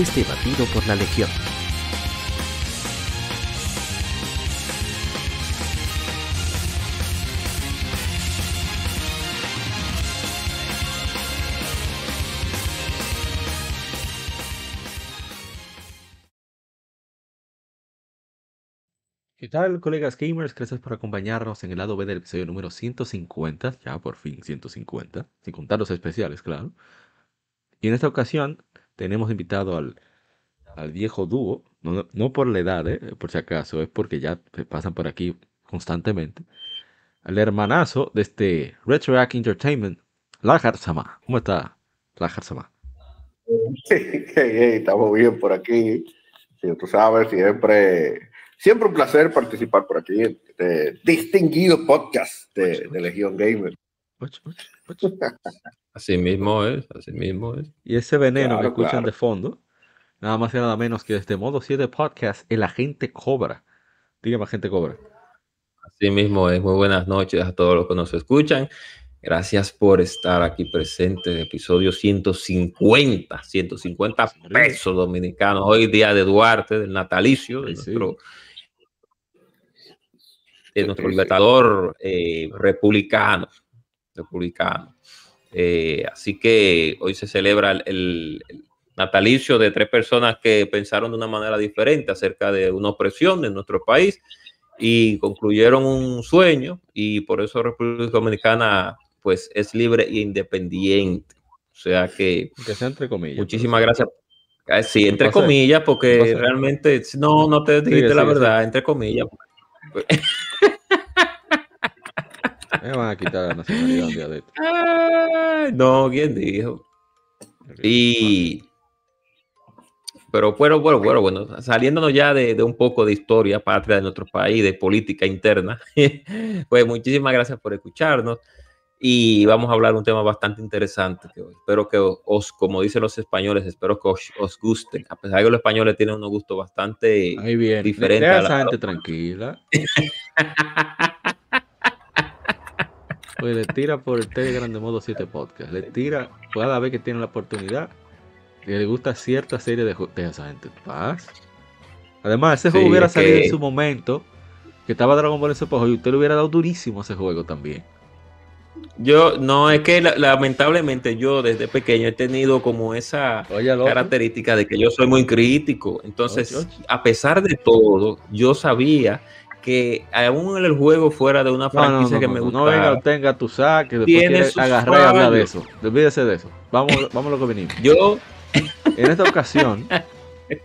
es debatido por la Legión. ¿Qué tal, colegas gamers? Gracias por acompañarnos en el lado B del episodio número 150, ya por fin 150, sin contar los especiales, claro. Y en esta ocasión tenemos invitado al, al viejo dúo, no, no por la edad, eh, por si acaso, es porque ya pasan por aquí constantemente, al hermanazo de este Retroact Entertainment, Lajar Sama. ¿Cómo está, Lajar Sama? Hey, hey, estamos bien por aquí. Sí, tú sabes, siempre, siempre un placer participar por aquí en este distinguido podcast de, de Legión Gamer. Ocho, ocho, ocho. Así mismo es, así mismo es. Y ese veneno Claro, que escuchan claro. de fondo, nada más y nada menos que desde modo 7 podcast, el agente cobra. Dígame, agente cobra. Así mismo es. Muy buenas noches a todos los que nos escuchan. Gracias por estar aquí presente en el episodio 150, 150 pesos dominicanos. Hoy día de Duarte, del natalicio, de Sí, sí. nuestro, de nuestro libertador eh, republicano. republicano. Eh, así que hoy se celebra el, el- natalicio de tres personas que pensaron de una manera diferente acerca de una opresión en nuestro país y concluyeron un sueño y por eso República Dominicana pues es libre e independiente. O sea que Que sea entre comillas. muchísimas gracias. Ah, Sí, entre comillas, porque realmente no, no te dijiste Sigue, la sigue, verdad, entre comillas. Me van a quitar la nacionalidad un día de esto. No, ¿quién dijo? Y pero bueno, bueno, bueno, bueno, saliéndonos ya de, de un poco de historia patria de nuestro país, de política interna, pues muchísimas gracias por escucharnos y vamos a hablar de un tema bastante interesante que espero que os, como dicen los españoles, espero que os, os gusten, a pesar de que los españoles tienen un gusto bastante Ahí viene. diferente Deja a la- gente tranquila. Pues le tira por el Telegram de modo 7 podcast. Le tira cada vez que tiene la oportunidad. Y le gusta cierta serie de juegos. Esa gente en paz. Además, ese Sí, juego hubiera salido que- en su momento. Que estaba Dragon Ball en ese juego y usted le hubiera dado durísimo a ese juego también. Yo, no, es que la- lamentablemente yo desde pequeño he tenido como esa Oye, característica de que yo soy muy crítico. Entonces, Oye, oye. a pesar de todo, yo sabía que aún en el juego fuera de una No, no, no, franquicia que no, me no, gusta. no venga en tu saque, después Tiene agarrar y hablar de eso. Olvídese de eso. Vamos, vamos a lo que venimos. Yo, En esta ocasión,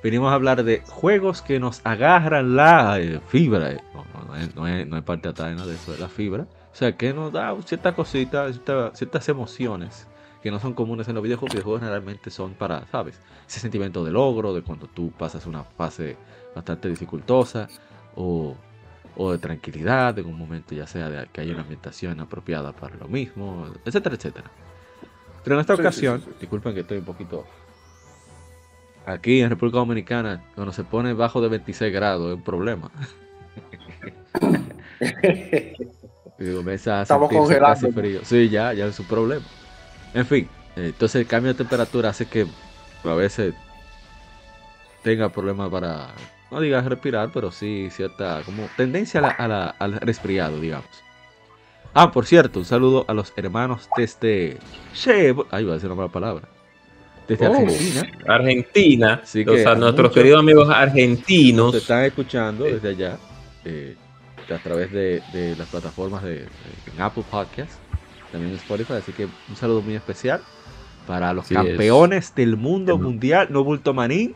venimos a hablar de juegos que nos agarran la eh, fibra. No, no, no es, no, es, no parte nada de eso, es la fibra. O sea, que nos da ciertas cositas, cierta- ciertas emociones que no son comunes en los videojuegos. Los videojuegos generalmente son para, ¿sabes? Ese sentimiento de logro, de cuando tú pasas una fase bastante dificultosa o, o de tranquilidad en un momento, ya sea de que haya una ambientación apropiada para lo mismo, etcétera, etcétera. Pero en esta Sí, ocasión, sí, disculpen que estoy un poquito Aquí en República Dominicana, cuando se pone bajo de 26 grados, es un problema. Estamos congelando. frío. Sí, ya, ya es un problema. En fin, eh, entonces el cambio de temperatura hace que a veces tenga problemas para, no digas respirar, pero sí cierta como tendencia a la- a la- al resfriado, digamos. Ah, por cierto, un saludo a los hermanos desde... Che, ahí va a decir una mala palabra. Desde Oh. Argentina. Argentina, Así o que sea, a nuestros queridos amigos Nos argentinos, están escuchando desde allá eh, a través de, de las plataformas de, Apple Podcast, también en Spotify. Así que un saludo muy especial para los Sí, es. campeones del mundo mundial, no bulto manín.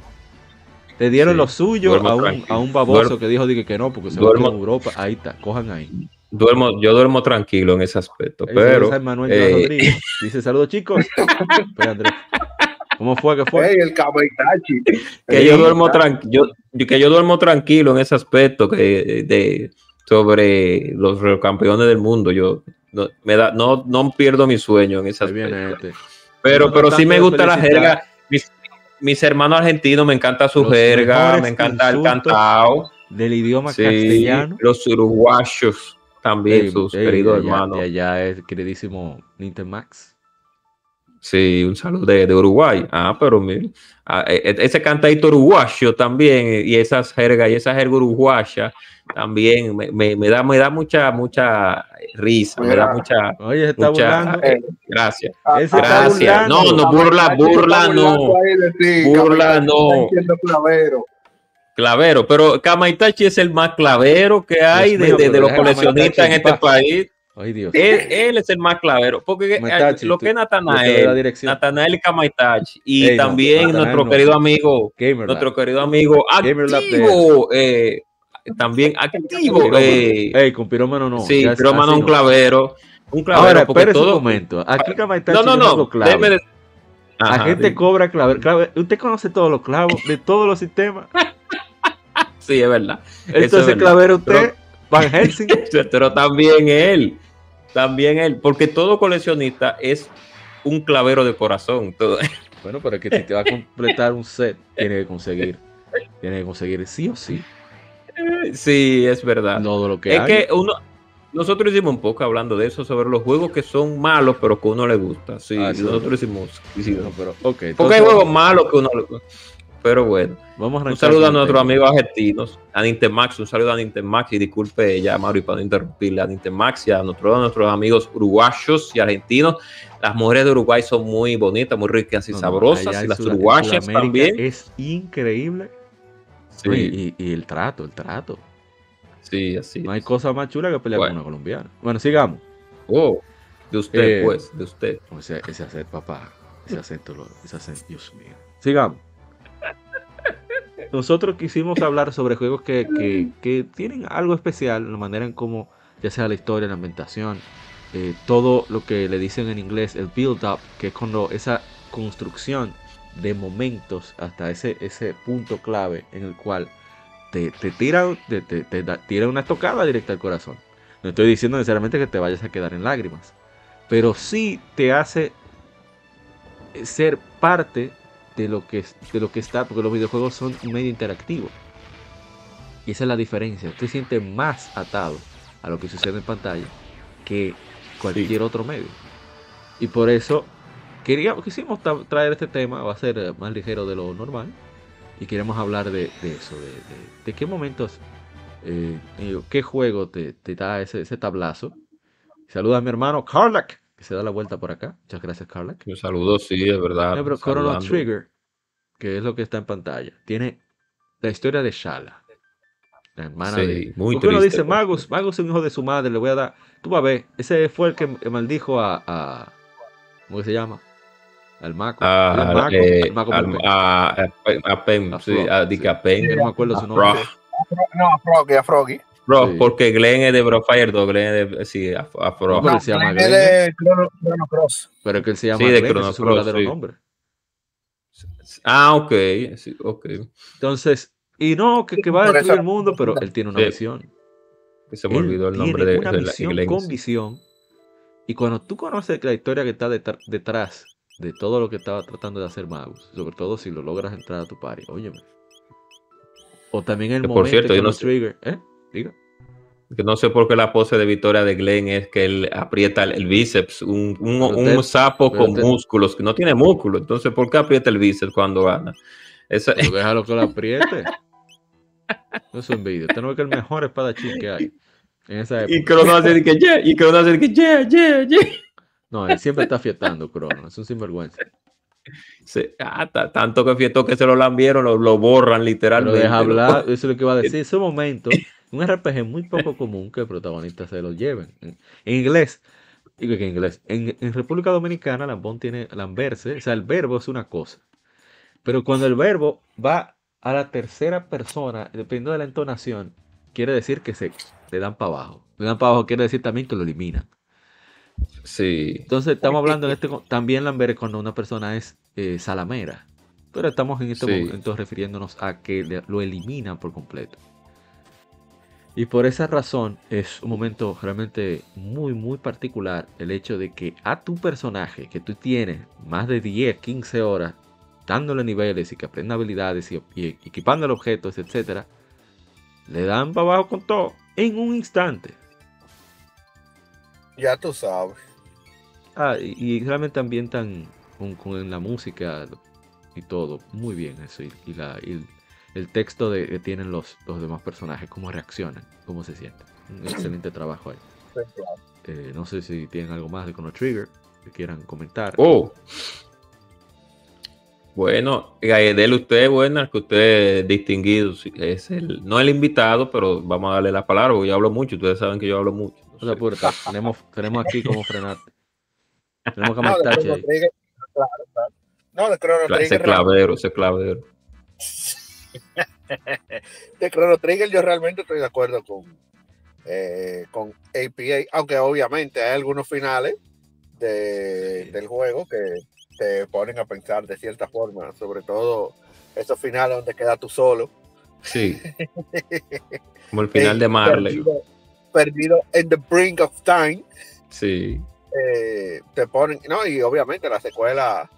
Le dieron Sí, lo suyo a un, a un baboso Duermo- que dijo dije, que no, porque se duermo- va a Europa. Ahí está, cojan ahí. duermo, yo duermo tranquilo en ese aspecto, Ahí pero Manuel eh, Rodríguez. Dice saludos chicos. Andrés. ¿Cómo fue que fue? El que yo duermo tranquilo, que yo duermo tranquilo en ese aspecto que de sobre los campeones del mundo. Yo no, me da, no, no pierdo mi sueño en ese aspecto. este. Pero, No pero sí me gusta la jerga. Mis, hermanos argentinos me encanta su Los jerga, me encanta el cantao. Del idioma Sí, castellano. los uruguayos también, Ey, sus ey, queridos allá- hermanos. Allá es queridísimo Nintemax. Sí, un saludo de, de Uruguay. Ah, pero mira, ah, e- e- ese cantadito uruguayo también, y esas jergas, y esa jerga uruguaya también me, me- me da, me da mucha, mucha risa, me da mucha Oye, está Mucha- burlando. Eh, gracia. ah, está Gracias. burlando. No, no, burla, burla, no. ti, Burla, no. clavero. Clavero, pero Kamaitachi es el más clavero que hay de, mío, de- de pero los coleccionistas en este paz. país. Ay, Dios. Él, él es el más clavero, porque eh, lo que es Natanael, dirección. Natanael y Kamaitachi, y Ey, también Natanael nuestro no. querido amigo, Gamer nuestro Lab. querido amigo Gamer Lab activo, eh, también activo, Pirómano. eh, Ey, con pirómano no. sí, ya es pero mano así un no. clavero, un clavero, Ahora, todo, un momento. Aquí Kamaitachi no, no, es no, déjeme de- La Ajá, gente dime. cobra clave, clave. Usted conoce todos los clavos de todos los sistemas. sí, es verdad, es Entonces, verdad. clavero usted, Pero- Van Helsing. pero también él, también él, porque todo coleccionista es un clavero de corazón, todo. Bueno, pero es que si te va a completar un set, tiene que conseguir. Tiene que conseguir sí o sí sí, es verdad. todo lo que es hay. que uno, nosotros hicimos un poco hablando de eso, sobre los juegos que son malos, pero que uno le gusta. Sí, Ah, sí. nosotros hicimos. hicimos. No, pero, ok, Porque hay juegos malos que uno le gusta. Pero bueno, Vamos a un saludo a nuestros amigos argentinos, a Nintemax, un saludo a Nintemax y disculpe ya, Mauri, para no interrumpirle a Nintemax y a nuestros, a nuestros amigos uruguayos y argentinos. Las mujeres de Uruguay son muy bonitas, muy ricas y No, sabrosas, y las uruguayas también. Es increíble. Sí, Y, y el trato, el trato. sí, así. No hay es. cosa más chula que pelear Bueno. con una colombiana. Bueno, sigamos. Oh, de usted, Eh, pues, de usted. O sea, ese acento, papá. Ese acento, lo- ese acento, Dios mío. Sigamos. Nosotros quisimos hablar sobre juegos que, que- que tienen algo especial, la manera en cómo, ya sea la historia, la ambientación, eh, todo lo que le dicen en inglés, el build-up, que es cuando esa construcción de momentos hasta ese, ese punto clave en el cual te, te tira, te, te- te da- tira una estocada directa al corazón. No estoy diciendo necesariamente que te vayas a quedar en lágrimas, pero sí te hace ser parte de lo que, de lo que está, porque los videojuegos son un medio interactivo. Y esa es la diferencia. Usted se siente más atado a lo que sucede en pantalla que cualquier otro medio. Y por eso queríamos, quisimos tra- traer este tema, va a ser eh, más ligero de lo normal. Y queremos hablar de, de eso, de, de- de qué momentos, eh, digo, qué juego te, te da ese, ese tablazo. Saluda a mi hermano Carlac, que se da la vuelta por acá. Muchas gracias, Carlac. Un saludo, sí, es verdad. No, pero saludando. Trigger, que es lo que está en pantalla, tiene la historia de Shala. La hermana Sí, de. muy Porque uno triste, dice, Magus, Magus es un hijo de su madre, le voy a dar. Tú vas a ver, ese fue el que maldijo a. a ¿Cómo que se llama? Al Maco. Ah, al Maco, eh, al Maco al- Pepe. a, A sí, a, no me acuerdo su nombre. No, a Froggy, a Froggy. Frog, Sí. porque Glenn es de Brofire 2, Glenn es de, sí, a, a Frog. No, pero él se llama es Glenn. de Chrono, Chrono Cross. Pero que él se llama Sí, de Glenn, Chrono es su Cross, verdadero sí. nombre. Ah, ok, sí, ok. Entonces, y no, que, que va a destruir eso- el mundo, pero él tiene una Sí. visión. Que se me Él olvidó el nombre tiene de, una de la visión Glenn. con visión. Y cuando tú conoces la historia que está detr- detrás de todo lo que estaba tratando de hacer Magus, sobre todo si lo logras entrar a tu party, óyeme. O también el Que, momento por cierto, en yo que no sé- trigger, ¿eh? Diga. Que no sé por qué la pose de victoria de Glenn es que él aprieta el, el bíceps, un, un, un sapo con músculos, que no tiene músculo. Entonces, ¿por qué aprieta el bíceps cuando gana? Esa, Pero déjalo que lo apriete. No es envidia. Usted no ve que el mejor espadachín que hay en esa época. y Crono hace que yeah, y Crono hace que yeah, yeah, yeah. No, él siempre está fiestando, Crono. Es un sinvergüenza. Sí, ah, ta- tanto que fiestó que se lo lambieron, lo, lo borran Pero literalmente. deja ¿no? hablar, eso es lo que iba a decir. Ese momento, un RPG muy poco común que el protagonista se lo lleven. En, en inglés, digo que en inglés, en, en República Dominicana, lambón tiene lamberse, o sea, el verbo es una cosa. Pero cuando el verbo va a la tercera persona, dependiendo de la entonación, quiere decir que se le dan para abajo. Le dan para abajo quiere decir también que lo eliminan. Sí. Entonces estamos hablando en este también Lambert cuando una persona es eh, salamera. Pero estamos en este Sí. momento refiriéndonos a que le- lo eliminan por completo. Y por esa razón es un momento realmente muy, muy particular el hecho de que a tu personaje que tú tienes más de 10, 15 horas dándole niveles y que aprenda habilidades y, y equipándole objetos, etcétera, le dan para abajo con todo en un instante. Ya tú sabes. Ah, y, y realmente ambientan con, con la música y todo muy bien eso. Y, y la, y el, el texto de, que tienen los, los demás personajes, cómo reaccionan, cómo se sienten. Un excelente trabajo ahí. Sí, claro. Eh, no sé si tienen algo más de Chrono Trigger que quieran comentar. Oh. Bueno, Gaedel, usted, buena, que usted es distinguido, es el, no el invitado, pero vamos a darle la palabra, porque yo hablo mucho, ustedes saben que yo hablo mucho. O sea, puerta, tenemos, tenemos aquí cómo frenarte. Tenemos que No, Chrono ahí. Trigger, claro, claro. No, de Chrono ese Trigger. clavero, ese clavero. De Chrono Trigger yo realmente estoy de acuerdo con, eh, con APA, aunque obviamente hay algunos finales de- del juego que te ponen a pensar de cierta forma, sobre todo esos finales donde quedas tú solo. Sí. Como el final de Marley. Perdido, perdido en the brink of time. Sí. eh, te ponen, no, y obviamente la secuela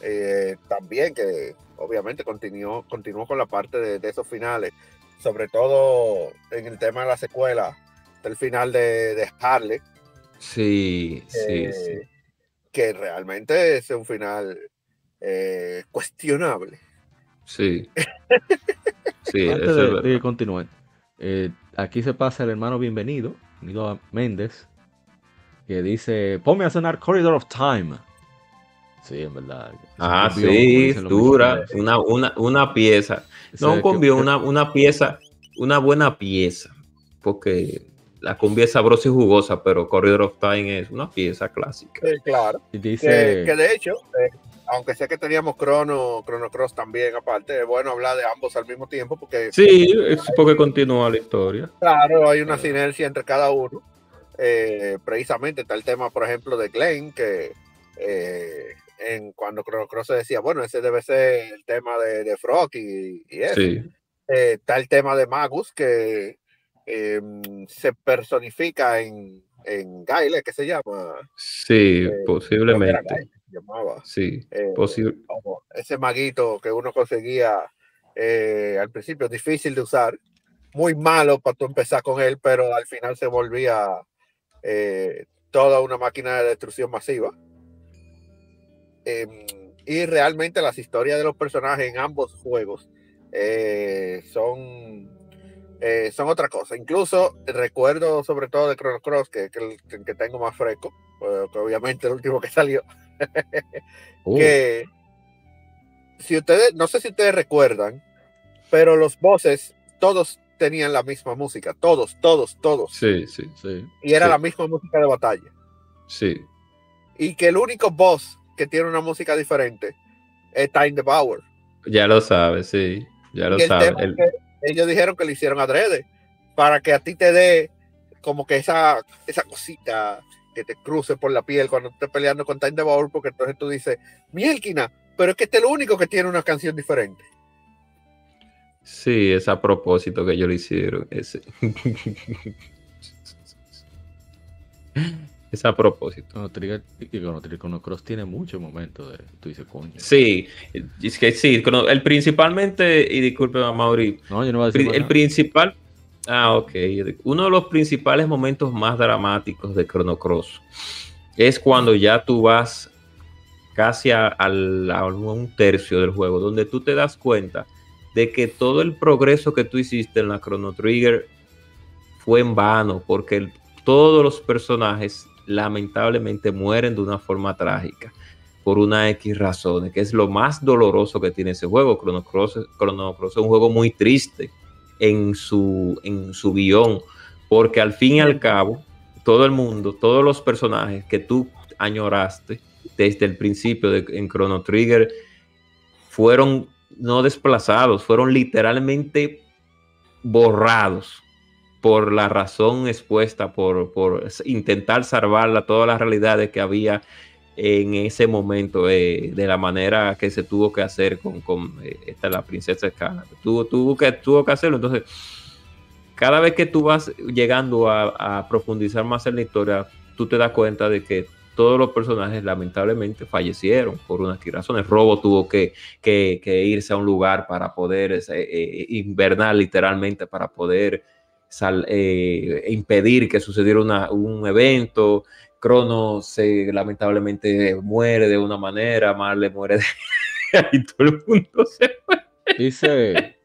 eh, también, que obviamente continuó, continuó con la parte de, de esos finales, sobre todo en el tema de la secuela, del final de, de Harley, Sí, sí, eh, sí. que realmente es un final eh, cuestionable. Sí. Sí, Antes eso de, es de verdad. que continúen, eh, aquí se pasa el hermano bienvenido, a Méndez, que dice, ponme a sonar Corridor of Time. Sí, en verdad. Ah, sí, dura, una, una, una pieza. Ese No un que- una, una pieza, una buena pieza. Porque la cumbia es sabrosa y jugosa, pero Corridor of Time es una pieza clásica. Sí, claro. y Que, dice, que de hecho, eh, aunque sé que teníamos Chrono, Chrono Cross también aparte, es bueno hablar de ambos al mismo tiempo porque Sí, es porque continúa la historia. Claro, hay una sinergia entre cada uno. Eh, precisamente está el tema, por ejemplo, de Glenn, que eh, en, cuando Chrono Cross se decía, bueno, ese debe ser el tema de, de Frog y, y eso. Sí, Eh, está el tema de Magus, que eh, se personifica en, en Gaile, que se llama. sí, Eh, posiblemente. Llamaba. Sí, Eh, posible. ese maguito que uno conseguía eh, al principio difícil de usar, muy malo para tú empezar con él, pero al final se volvía eh, toda una máquina de destrucción masiva. Em, y realmente las historias de los personajes en ambos juegos son, eh, son otra cosa. Incluso recuerdo sobre todo de Chrono Cross, que, que, el- que tengo más fresco, eh, que obviamente el último que salió, "Oh, que si ustedes, no sé si ustedes recuerdan, pero los bosses todos tenían la misma música, todos, todos, todos, Sí, sí, sí, y era sí. la misma música de batalla. sí. Y que el único boss que tiene una música diferente es Time the Power. Ya lo sabes, sí. Ya lo sabes. El- es ellos dijeron que lo hicieron adrede, para que a ti te dé como que esa, esa cosita que te cruce por la piel cuando estés peleando con Time the porque entonces tú dices, mielquina, pero es que este es el único que tiene una canción diferente. Sí, es a propósito que ellos lo hicieron. Ese. es a propósito. Chrono Trigger, y Trigger Chrono Cross tiene muchos momentos de, tú dices, coño. Sí, es que sí, el principalmente, y disculpe a Mauri, No, yo no voy a decir el nada. principal, ah, ok, uno de los principales momentos más dramáticos de Chrono Cross es cuando ya tú vas casi a, un tercio del juego, donde tú te das cuenta de que todo el progreso que tú hiciste en la Chrono Trigger fue en vano, porque el- todos los personajes lamentablemente mueren de una forma trágica por una X razones, que es lo más doloroso que tiene ese juego. Chrono Cross, Chrono Cross es un juego muy triste en su, en su guion, porque al fin y al cabo, todo el mundo, todos los personajes que tú añoraste desde el principio en Chrono Trigger fueron no desplazados, fueron literalmente borrados. Por la razón expuesta, por, por intentar salvar todas las realidades que había en ese momento, eh, de la manera que se tuvo que hacer con, con eh, esta, la princesa Escala. Tuvo, tuvo, que, tuvo que hacerlo. Entonces, cada vez que tú vas llegando a, profundizar más en la historia, tú te das cuenta de que todos los personajes lamentablemente fallecieron por unas razones. Robo tuvo que, que, irse a un lugar para poder eh invernar literalmente, para poder sal, eh, impedir que sucediera una, un evento. Crono se lamentablemente muere de una manera, Marle muere de... y todo el mundo se muere. Dice...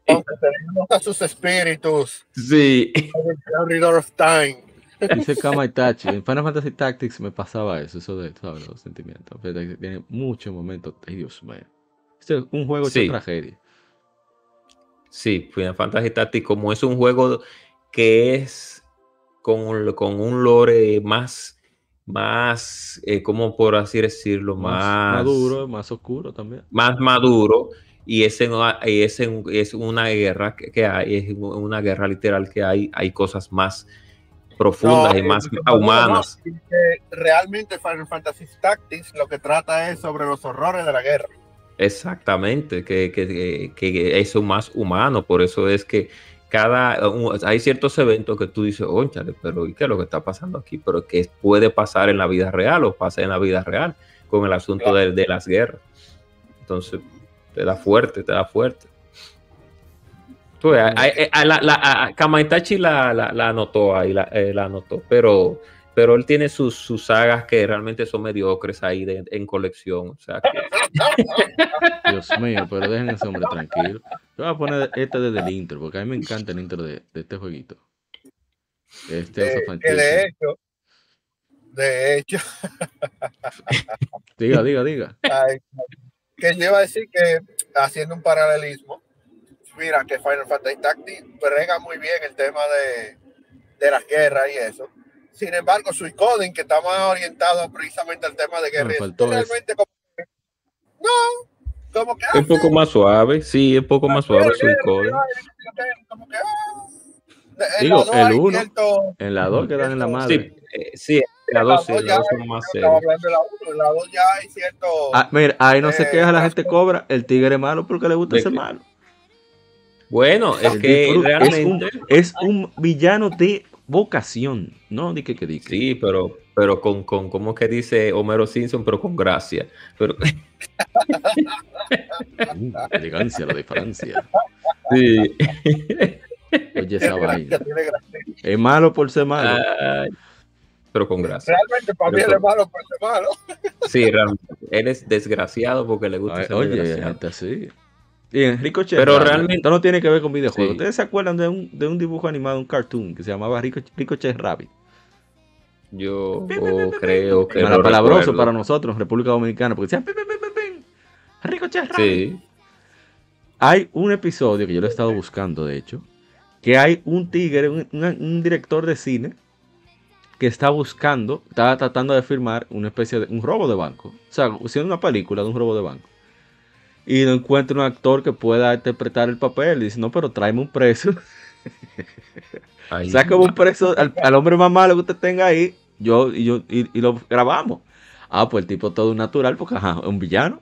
a sus espíritus. Sí. of time. Dice Kama Itachi, en Final Fantasy Tactics me pasaba eso, eso de ¿sabes? los sentimientos. Tiene muchos momentos, ay Dios mío. Este es un juego Sí. de tragedia. Sí, Final Fantasy Tactics, como es un juego que es con, con un lore más, más, eh, como por así decirlo, más, maduro, más oscuro también. más maduro, y es, en, y es, en- es una guerra que, que hay, es una guerra literal que hay, hay cosas más profundas y más humanas. realmente Final Fantasy Tactics lo que trata es sobre los horrores de la guerra. Exactamente, que, que, que, que eso más humano, por eso es que cada hay ciertos eventos que tú dices, ónchale, pero ¿y qué es lo que está pasando aquí? Pero que puede pasar en la vida real o pasa en la vida real con el asunto de, de las guerras. Entonces, te da fuerte, te da fuerte. Tú a- a- a- la, la, Kamaitachi la, la, la anotó ahí, la, eh, la anotó, pero, pero él tiene sus, sus sagas que realmente son mediocres ahí de- en colección. O sea, que, Dios mío, pero dejen a ese hombre tranquilo. Yo voy a poner este desde el intro, porque a mí me encanta el intro de, de este jueguito. Este Oso que de hecho, de hecho, Diga, diga, diga. ay, que yo iba a decir que haciendo un paralelismo, mira que Final Fantasy Tactics brega muy bien el tema de, de las guerras y eso. Sin embargo, su coding que está más orientado precisamente al tema de guerra, realmente como que, no, como que un poco más suave, sí, un poco más suave su code. como que ah, en Digo, la dos el hay uno, cierto- En la 2 quedan en la madre. Sí, eh, sí, la dos, sí, dos la ya dos hay- son más de la uno, en la dos ya hay cierto Ah, mira, ahí no se Eh, queja, la gente cobra. El tigre es malo porque le gusta ¿De ser malo. Bueno, es El que disfrute- es, un, realmente, es un villano de vocación. No, di que que di que. sí, pero, pero con, con, como que dice Homero Simpson, pero con gracia. Pero Uh, elegancia, la de Francia. sí. Oye, esa tiene vaina. gracia, tiene gracia. Es malo por ser malo. Ay, pero con gracia. Realmente para mí Pero él es malo por ser malo. Sí, realmente. Él es desgraciado porque le gusta Ay, ser oye, desgraciado. gente así. Y Enrico Che Pero Ramos, realmente- Esto no tiene que ver con videojuegos. Sí. ¿Ustedes se acuerdan de un, de un dibujo animado, un cartoon que se llamaba Rico, Ricochet Rabbit? Yo creo que lo palabroso para nosotros República Dominicana, porque decían Ricochet Rabbit. Sí, Hay un episodio que yo lo he estado buscando, de hecho, que hay un tigre, un director de cine, que está buscando, está tratando de firmar una especie de un robo de banco. O sea, haciendo una película de un robo de banco. Y no encuentra un actor que pueda interpretar el papel. Y dice, no, pero tráeme un preso. Saca un preso al, al hombre más malo que usted tenga ahí. Yo, y, yo, y, y lo grabamos. Ah, pues el tipo todo natural, porque ajá, es un villano.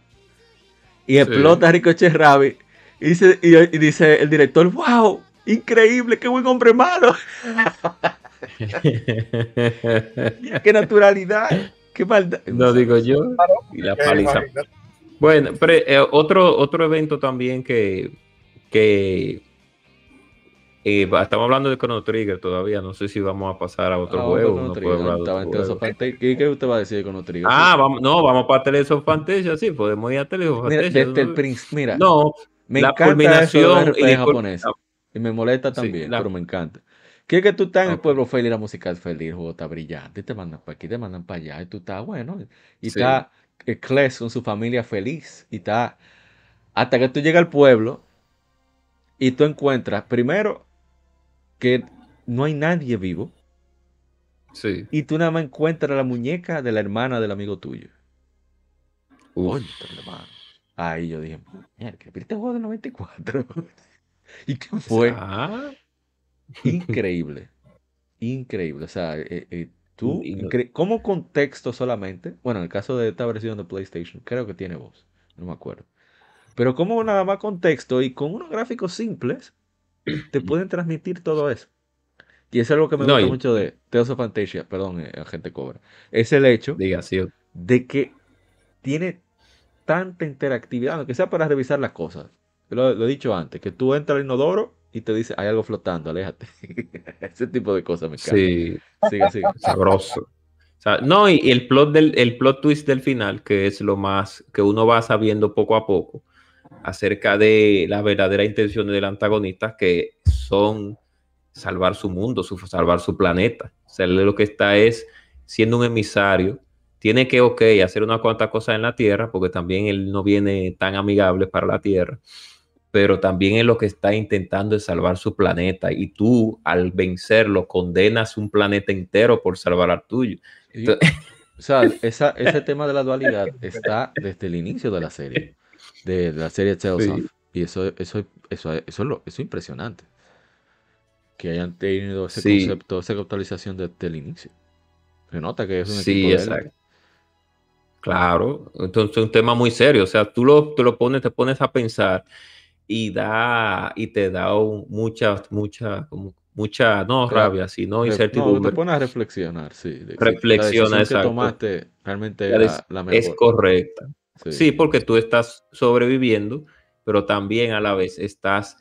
Y explota a Ricochet Rabbit. Y dice, y, y dice el director, wow, increíble, qué buen hombre malo. Qué naturalidad. Qué maldad. no digo yo. Y la paliza. Bueno, pero eh, otro, otro evento también que, que eh, estamos hablando de Chrono Trigger todavía. No sé si vamos a pasar a otro Ah, juego. Chrono no puedo hablar de otro juego. ¿Qué, qué usted va a decir con Trigger? Ah, vamos, no, vamos para Tales of Fantasia, sí, podemos ir a Tales of Mira, Fantasia. desde el Prince, mira, No, me la encanta eso de culminación y japoneses. Y me molesta Sí, también, la- pero me encanta. Que es que tú estás en el pueblo feliz, la música es feliz, el juego está brillante, te mandan para aquí, te mandan para allá, y tú estás bueno. Y Sí. está Cles con su familia feliz, y está. Hasta que tú llegas al pueblo y tú encuentras, primero, que no hay nadie vivo, sí. y tú nada más encuentras la muñeca de la hermana del amigo tuyo. Oye, hermano. Ahí yo dije, mierda, que este juego del 94. ¿Y qué fue? Ah, Increíble. increíble. O sea, eh, eh, tú, Y no- incre- como contexto solamente, bueno, en el caso de esta versión de PlayStation, creo que tiene voz, no me acuerdo. Pero como nada más contexto y con unos gráficos simples, te pueden transmitir todo eso. Y eso es algo que me No, gusta y- mucho de Tales of Fantasia, perdón, eh, Agente Cobra. Es el hecho Diga, sí. de que tiene tanta interactividad, aunque sea para revisar las cosas. Lo, lo he dicho antes, que tú entras al inodoro y te dice, hay algo flotando, aléjate. Ese tipo de cosas me encanta. Sí, Sigue, sigue. sabroso. O sea, no, y el plot del el plot twist del final, que es lo más que uno va sabiendo poco a poco acerca de la verdadera intención del antagonista, que son salvar su mundo, su, salvar su planeta. O sea, lo que está es siendo un emisario. Tiene que, ok, hacer unas cuantas cosas en la Tierra, porque también él no viene tan amigable para la Tierra, pero también es lo que está intentando es salvar su planeta. Y tú, al vencerlo, condenas un planeta entero por salvar al tuyo. Sí. O sea, esa- ese tema de la dualidad está desde el inicio de la serie, de, de la serie Tales Sí. of. Y eso, eso, eso, eso, es lo- eso es impresionante. Que hayan tenido ese Sí. concepto, esa conceptualización desde el inicio. Se nota que es un Sí, equipo exacto. Claro, entonces es un tema muy serio. O sea, tú lo, tú lo pones, te pones a pensar y da, y te da un- mucha, mucha, como mucha, no Claro. rabia, sino Re- No, incertidumbre. te pones a reflexionar, sí. Reflexiona, la que exacto. tomaste realmente La es correcta. Sí. Sí, porque tú estás sobreviviendo, pero también a la vez estás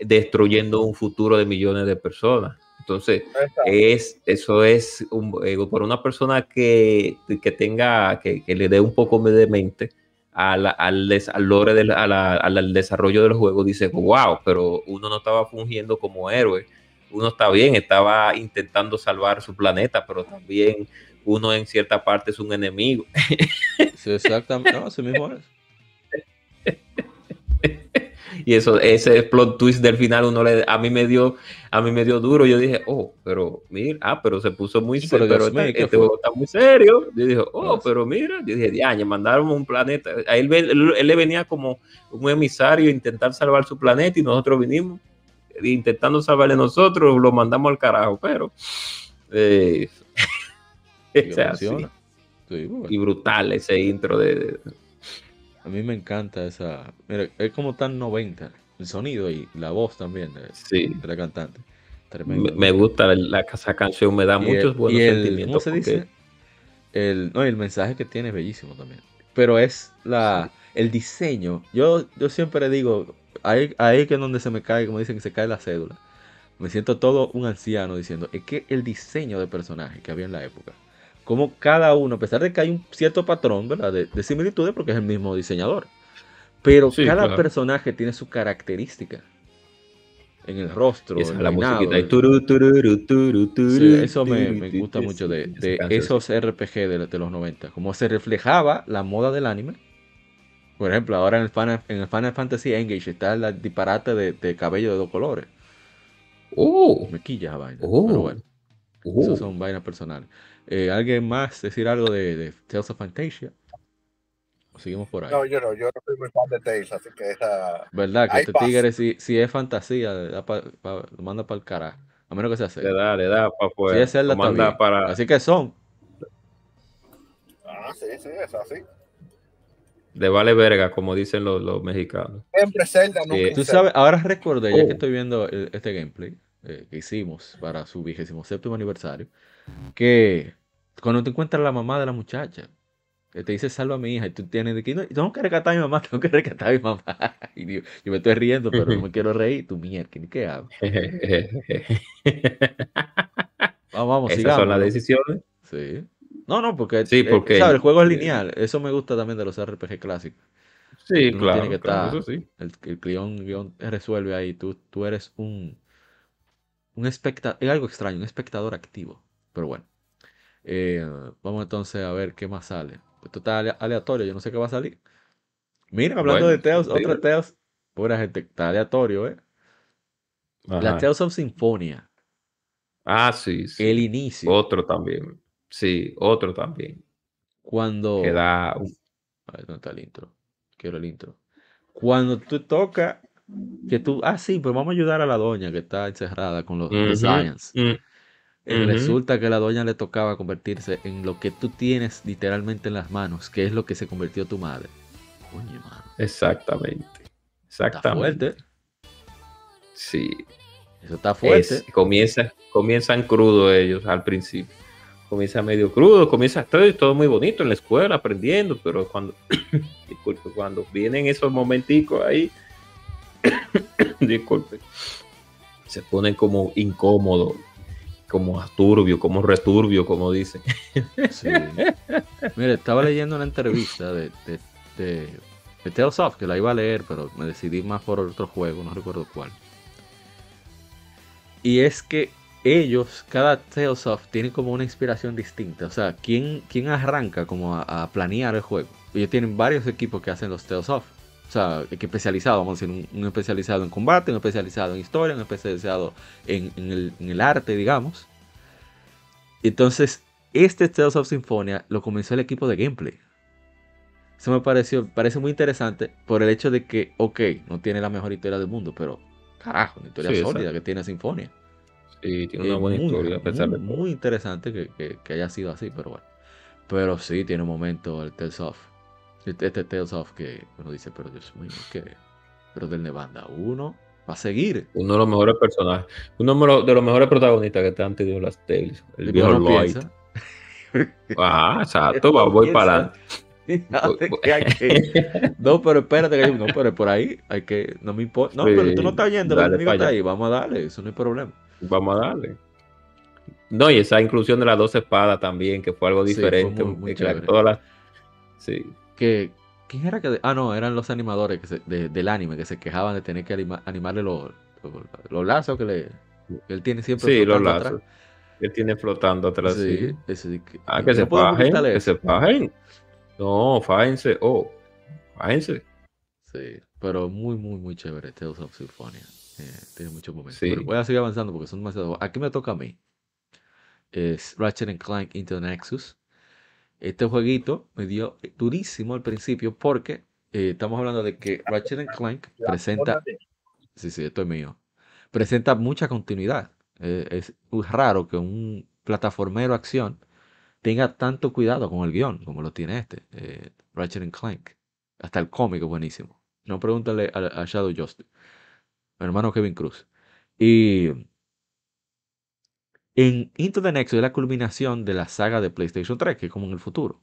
destruyendo un futuro de millones de personas. Entonces, es, eso es un- eh, por una persona que, que tenga, que, que le dé un poco de mente a la- al, des- al lore del, a la- al- al desarrollo del juego, dice, wow, pero uno no estaba fungiendo como héroe, uno está bien, estaba intentando salvar su planeta, pero también uno en cierta parte es un enemigo. Sí, exactamente. No, así mismo es. Y eso, ese plot twist del final, uno le, a mí me dio, a mí me dio duro. Yo dije, oh, pero mira, ah, pero se puso muy Sí, pero serio, pero, mío, este, ¿qué este juego está muy serio. Yo dije, oh, pero mira, yo dije, ya, mandaron un planeta. A él, él, él le venía como un emisario a intentar salvar su planeta y nosotros vinimos intentando salvarle nosotros, lo mandamos al carajo, pero eh, Y. Sí, bueno. brutal ese intro de, de- A mí me encanta esa. Mira, es como tan 90. El sonido y la voz también de, sí. de la cantante. Tremendo. Me, gusta la, esa canción, me da Y muchos el- buenos y el- sentimientos. ¿Cómo se porque- dice? El, no, el mensaje que tiene es bellísimo también. Pero es la, el diseño. Yo, yo siempre digo, ahí, ahí que es donde se me cae, como dicen que se cae la cédula. Me siento todo un anciano diciendo, es que el diseño de personaje que había en la época, como cada uno, a pesar de que hay un cierto patrón ¿verdad? De, de similitudes, porque es el mismo diseñador, pero Sí, cada claro. personaje tiene su característica en el rostro. Esa en la el peinado, musiquita. y el- turu, tururu, turu, Sí, eso me, gusta mucho de, esos RPG de, de los 90, como se reflejaba la moda del anime. Por ejemplo, ahora en el Final, en el Final Fantasy Engage está el disparate de, de cabello de dos colores. Oh, Me quilla esa vaina. Oh. Pero bueno, oh. son vainas personales. Eh, ¿Alguien más decir algo de, de Tales of Fantasia? ¿O seguimos por ahí? No, yo no, yo no soy muy fan de Tales, así que esa. ¿Verdad? Que este pasa. tigre, si, si es fantasía, le da pa- pa- lo manda para el carajo. A menos que sea Le serio. da, le da para Si afuera. es Zelda, lo manda para. Así que son. Ah, sí, sí, es así. Le vale verga, como dicen los, los mexicanos. Siempre Zelda, nunca Eh, Tú Zelda. sabes, ahora recordé, ya Oh. que estoy viendo el- este gameplay eh, que hicimos para su vigésimo séptimo aniversario, que cuando te encuentras la mamá de la muchacha, que te dice salva a mi hija, y tú tienes de que no, tengo que rescatar a mi mamá, tengo que rescatar a mi mamá. Y digo, yo me estoy riendo, pero no me quiero reír, tu mierda, ¿qué hago? Vamos, vamos, Esas son las decisiones. Sí. No, no, porque, Sí, eh, porque- ¿sabes? el juego es lineal. Eso me gusta también de los RPG clásicos. Sí, Uno claro, tiene que claro, estar- eso sí. El, el guion, guion resuelve ahí. Tú, tú eres un, un espectador. Es algo extraño, un espectador activo. Pero bueno. Eh, vamos entonces a ver qué más sale. Esto está ale- aleatorio, yo no sé qué va a salir. Mira, hablando Bueno, de Teos, sí, otra Teos. Pura gente, está aleatorio, ¿eh? La Ajá. Tales of Symphonia. Ah, sí, sí. El inicio. Otro también. Sí, otro también. Cuando. Que da un- A ver, ¿dónde está el intro? Quiero el intro. Cuando tú tocas, que tú, ah, sí, pues vamos a ayudar a la doña que está encerrada con los, los Ujú, Giants. Eh, resulta que la doña le tocaba convertirse en lo que tú tienes literalmente en las manos, que es lo que se convirtió tu madre. Coño, mano. Exactamente. Exactamente. Está fuerte. Sí. Eso está fuerte. Es, comienza, comienzan crudos ellos al principio. Comienza medio crudo, comienza todo, todo muy bonito en la escuela, aprendiendo, pero cuando, disculpe, cuando vienen esos momenticos ahí, disculpe, se ponen como incómodos, como turbio, como returbio, como dicen. Sí. Mire, estaba leyendo una entrevista de, de, de, Tales of, que la iba a leer, pero me decidí más por otro juego, no recuerdo cuál. Y es que ellos, cada Tales of, tiene como una inspiración distinta. O sea, ¿quién, quién arranca como a, planear el juego? Ellos tienen varios equipos que hacen los Tales of. O sea, que especializado, vamos a decir, un, especializado en combate, un especializado en historia, un especializado en, el, arte, digamos. Entonces, este Tales of Symphonia lo comenzó el equipo de gameplay. Eso me pareció, parece muy interesante por el hecho de que, ok, no tiene la mejor historia del mundo, pero carajo, una historia sólida que tiene Sinfonia. Sí, tiene una buena historia, a pesar muy, de Muy interesante que, haya sido así, pero bueno. Pero sí, tiene un momento el Tales of. Este, Tales of que uno dice, pero Dios mío, ¿qué? Pero del Nevada 1 va a seguir. Uno de los mejores personajes, uno de los mejores protagonistas que te han tenido las Tales. El, viejo Lloyd. Ah, exacto, voy para adelante. No, pero espérate, no, pero por ahí hay que, no me importa. No, pero tú no estás yendo, el enemigo está ahí, vamos a darle, eso no hay problema. Vamos a darle. No, y esa inclusión de las dos espadas también, que fue algo diferente. Sí, Que, ¿Quién era que.? Ah, no, eran los animadores que del anime que se quejaban de tener que animarle los, los, lazos que, le, él tiene siempre. Sí, los lazos. Él tiene flotando atrás. Sí, que, ah, que se fajen. Que se fajen. No, fájense. Oh, fájense. Sí, pero muy, muy, muy chévere Tales of Symphonia. Eh, tiene muchos momentos. Pero voy a seguir avanzando porque son demasiado. Aquí me toca a mí. Es Ratchet Clank Into Nexus. Este jueguito me dio durísimo al principio porque eh, estamos hablando de que Ratchet Clank presenta. Sí, sí, esto es mío. Presenta mucha continuidad. Eh, es raro que un plataformero acción tenga tanto cuidado con el guion como lo tiene este, eh, Ratchet Clank. Hasta el cómic es buenísimo. No pregúntale a, Shadow Justice, mi hermano Kevin Cruz. Y en Into the Nexus es la culminación de la saga de PlayStation 3, que es como en el futuro.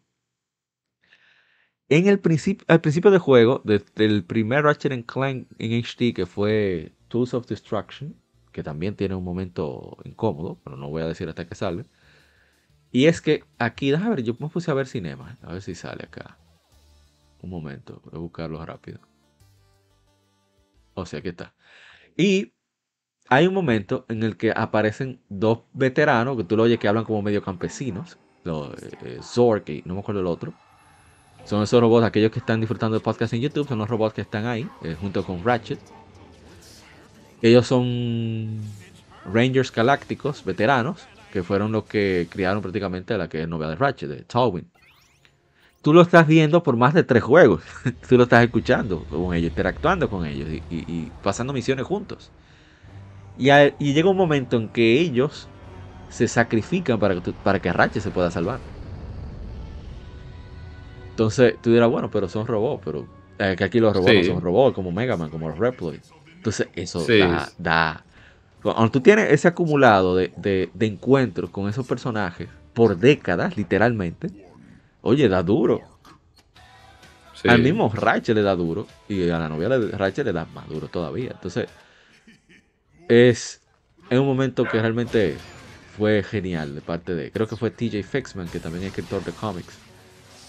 En el principio, al principio del juego, desde el primer Ratchet Clank en HD, que fue Tools of Destruction, que también tiene un momento incómodo, pero no voy a decir hasta que salga. Y es que aquí, déjame ver, yo me puse a ver cinema, a ver si sale acá. Un momento, voy a buscarlo rápido. O sea, aquí está. Y hay un momento en el que aparecen dos veteranos, que tú lo oyes que hablan como medio campesinos, los, eh, Zork y no me acuerdo el otro. Son esos robots, aquellos que están disfrutando de podcast en YouTube, son los robots que están ahí, eh, junto con Ratchet. Ellos son Rangers galácticos, veteranos, que fueron los que criaron prácticamente a la que es novia de Ratchet, de Tolwyn. Tú lo estás viendo por más de tres juegos. Tú lo estás escuchando con ellos, interactuando con ellos y, pasando misiones juntos. Y, llega un momento en que ellos se sacrifican para que, para que Ratchet se pueda salvar. Entonces tú dirás, bueno, pero son robots, pero eh, que aquí los robots no son robots, como Mega Man, como los Reploid. Entonces eso da, cuando tú tienes ese acumulado de, encuentros con esos personajes por décadas, literalmente, oye, da duro. Al mismo Rachel le da duro y a la novia de Rachel le da más duro todavía. Entonces, es, en un momento que realmente fue genial de parte de, creo que fue TJ Fixman, que también es escritor de cómics,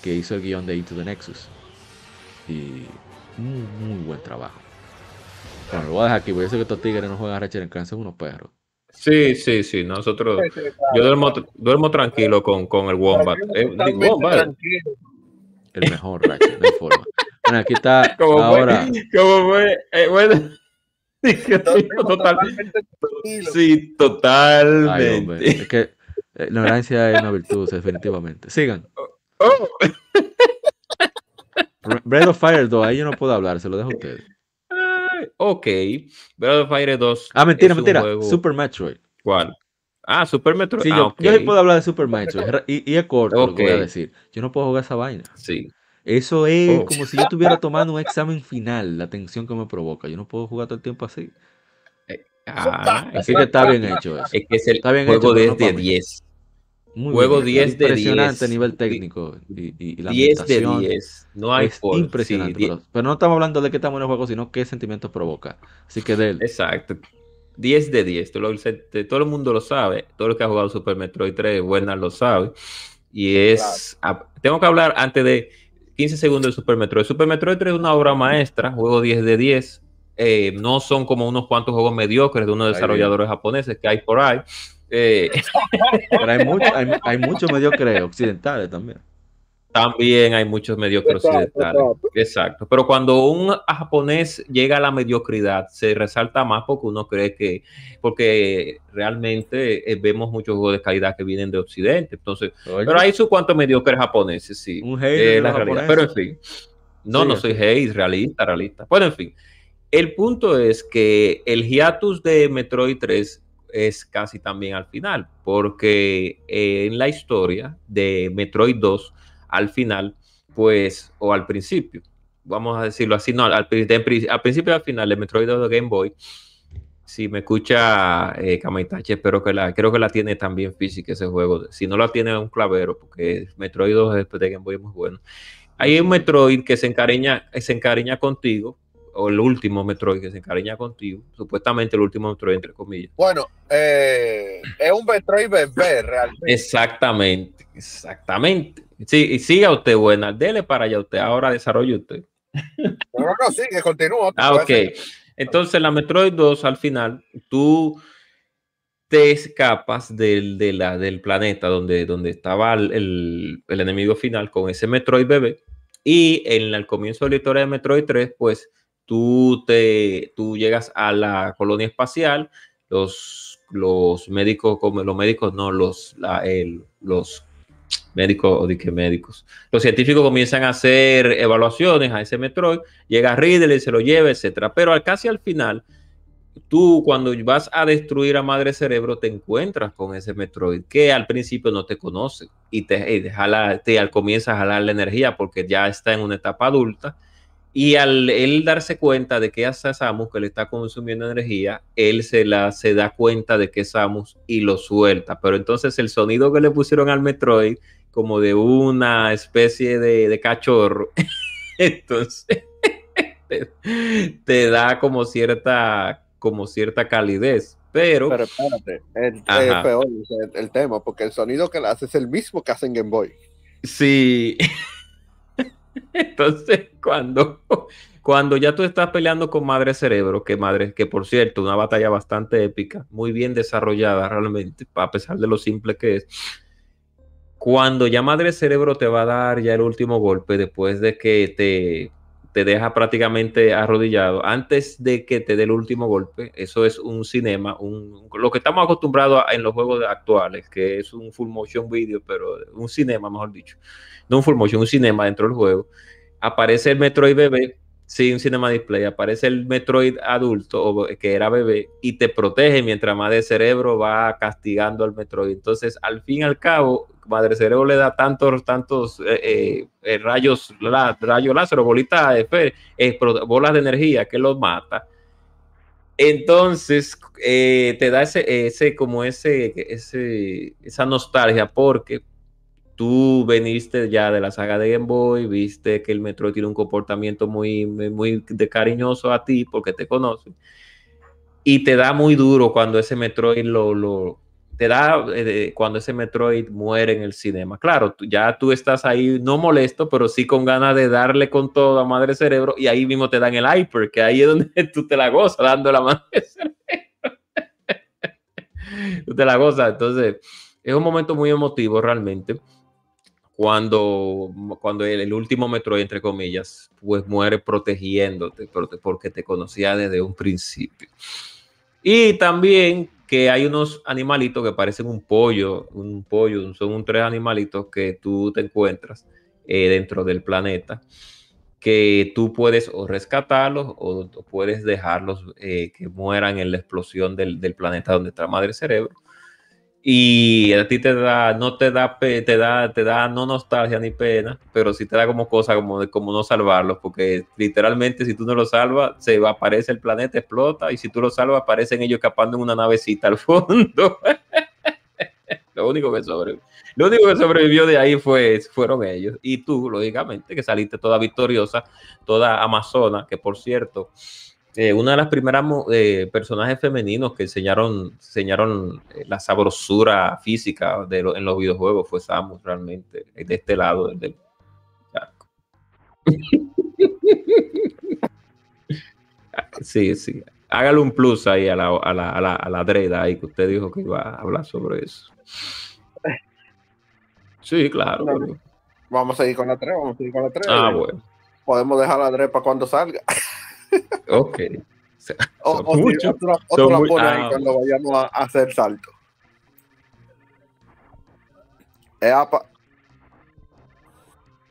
que hizo el guion de Into the Nexus. Y muy, muy buen trabajo. Bueno, lo voy a dejar aquí, porque yo sé que estos tigres no juegan a Ratchet Clank, son unos perros. Sí, sí, sí, nosotros, yo duermo, duermo tranquilo con, con el Wombat. Eh, Wombat. El mejor Ratchet, no hay forma. Bueno, aquí está ¿Cómo ahora. Fue? ¿Cómo fue? Eh, bueno. totalmente. Sí, totalmente. Ay, hombre, es que eh, la ignorancia es una virtud, definitivamente. Sigan. Oh. Breath of Fire 2, ahí yo no puedo hablar, se lo dejo a ustedes ok. Breath of Fire 2. Ah, mentira, mentira. Super Metroid. ¿Cuál? Ah, Super Metroid. Sí, Ah, yo, ok. yo sí puedo hablar de Super Metroid. Y, y es corto lo que voy a decir. Yo no puedo jugar esa vaina. Sí. Eso es Oh. como si yo estuviera tomando un examen final, la tensión que me provoca. Yo no puedo jugar todo el tiempo así. Ah, es Así que, está bien hecho eso. es que es el Está bien juego hecho, pero 10 no de para mí. 10. Muy juego bien, 10 de Impresionante 10. a nivel técnico. Y, y- y la 10 de ambientación 10. No hay es por- impresionante. sí, pero, pero no estamos hablando de qué tan bueno el juego, sino qué sentimientos provoca. Así que de él. Exacto. 10 de 10. Todo, todo el mundo lo sabe. Todo el que ha jugado Super Metroid 3, buena lo sabe. Y es. ah, tengo que hablar antes de 15 segundos de Super Metroid. Super Metroid 3 es una obra maestra, juego 10 de 10. Eh, no son como unos cuantos juegos mediocres de unos desarrolladores japoneses que hay por ahí. Eh, Pero hay, mucho, hay, hay muchos mediocres occidentales también. También hay muchos mediocres Exacto, occidentales. Exacto. Pero cuando un japonés llega a la mediocridad, se resalta más porque uno cree que, porque realmente eh, vemos muchos juegos de calidad que vienen de Occidente. Entonces, Oye, pero hay sus cuantos mediocres japoneses, sí. Un Eh, de la realidad. Pero en fin. No, Sí, no soy hate, realista, realista. Bueno, en fin. El punto es que el hiatus de Metroid 3 es casi también al final, porque eh, en la historia de Metroid 2, al final, pues, o al principio, vamos a decirlo así, no, al, de al principio y al final de Metroid 2 de Game Boy, si me escucha eh, Kamaitachi, espero que la, creo que la tiene también física ese juego. Si no la tiene, un clavero, porque Metroid 2 de Game Boy es muy bueno. Hay un Metroid que se encariña, se encariña contigo, o el último Metroid que se encariña contigo, supuestamente el último Metroid, entre comillas. Bueno, eh, es un Metroid bebé realmente. Exactamente, exactamente. Sí, y siga usted, buena, dele para allá usted, ahora desarrolle usted. No, no, no, sigue, continúa. Ah, ok. Entonces, la Metroid 2, al final, tú te escapas del, de la, del planeta donde, donde estaba el, el- el enemigo final con ese Metroid bebé. Y en el comienzo de la historia de Metroid 3, pues tú, te, tú llegas a la colonia espacial, los, los médicos, como los médicos, no, los, la- el- los médicos, o dije médicos, los científicos comienzan a hacer evaluaciones a ese Metroid, llega Ridley, se lo lleva, etcétera. Pero al, casi al final, tú cuando vas a destruir a Madre Cerebro te encuentras con ese Metroid que al principio no te conoce y te, y te jala, te al comienza a jalar la energía porque ya está en una etapa adulta y al él darse cuenta de que es a Samus que le está consumiendo energía, él se, la, se da cuenta de que es Samus y lo suelta. Pero entonces el sonido que le pusieron al Metroid como de una especie de, de cachorro, entonces te, te da como cierta como cierta calidez, pero, Pero espérate, es peor el, el tema, porque el sonido que le hace es el mismo que hace en Game Boy. sí. Entonces, cuando, cuando ya tú estás peleando con Madre Cerebro, que Madre, que por cierto, una batalla bastante épica, muy bien desarrollada realmente, a pesar de lo simple que es. Cuando ya Madre Cerebro te va a dar ya el último golpe después de que te, te deja prácticamente arrodillado, antes de que te dé el último golpe, eso es un cinema, un, lo que estamos acostumbrados a- en los juegos actuales, que es un full motion video, pero un cinema, mejor dicho, no un full un cinema dentro del juego, aparece el Metroid bebé, sí, un cinema display, aparece el Metroid adulto, que era bebé, y te protege mientras Madre Cerebro va castigando al Metroid. Entonces, al fin y al cabo, Madre Cerebro le da tantos, tantos eh, eh, eh, rayos, la, láser, bolitas de eh, bolas de energía que los mata. Entonces, eh, te da ese, ese, como ese, ese, esa nostalgia, porque tú veniste ya de la saga de Game Boy, viste que el Metroid tiene un comportamiento muy, muy, de cariñoso a ti porque te conoce. Y te da muy duro cuando ese Metroid lo, lo te da eh, cuando ese Metroid muere en el cinema. Claro, tú- ya tú estás ahí no molesto, pero sí con ganas de darle con todo a Madre Cerebro y ahí mismo te dan el hyper, que ahí es donde tú te la gozas dando la Madre Cerebro. tú te la gozas, entonces es un momento muy emotivo realmente cuando, cuando el, el último Metroid, entre comillas, pues muere protegiéndote prote- porque te conocía desde un principio. Y también que hay unos animalitos que parecen un pollo, un pollo, son un tres animalitos que tú te encuentras eh, dentro del planeta, que tú puedes o rescatarlos o, o puedes dejarlos eh, que mueran en la explosión del, del planeta donde está Madre Cerebro. Y a ti te da, no te da, te da, te da no nostalgia ni pena, pero sí te da como cosa como de como no salvarlos, porque literalmente si tú no lo salvas, se va, aparece el planeta, explota, y si tú lo salvas, aparecen ellos escapando en una navecita al fondo. lo único que sobrevivió. Lo único que sobrevivió de ahí fue, fueron ellos. Y tú, lógicamente, que saliste toda victoriosa, toda amazona, que por cierto, eh, una de las primeras eh, personajes femeninos que enseñaron, enseñaron eh, la sabrosura física de lo- en los videojuegos fue Samus, realmente, eh, de este lado del, del sí, sí. Hágale un plus ahí a la, a la, a la, a la Dreda ahí que usted dijo que iba a hablar sobre eso. Sí, claro. No, Vamos a seguir con la 3, vamos a seguir con la 3. Ah, bueno. Podemos dejar la 3 para cuando salga. Ok. O, Son o muchos. o tú la- o Son tú la muy- pones ahí ah. cuando vayamos a, a hacer salto. Eh, apa-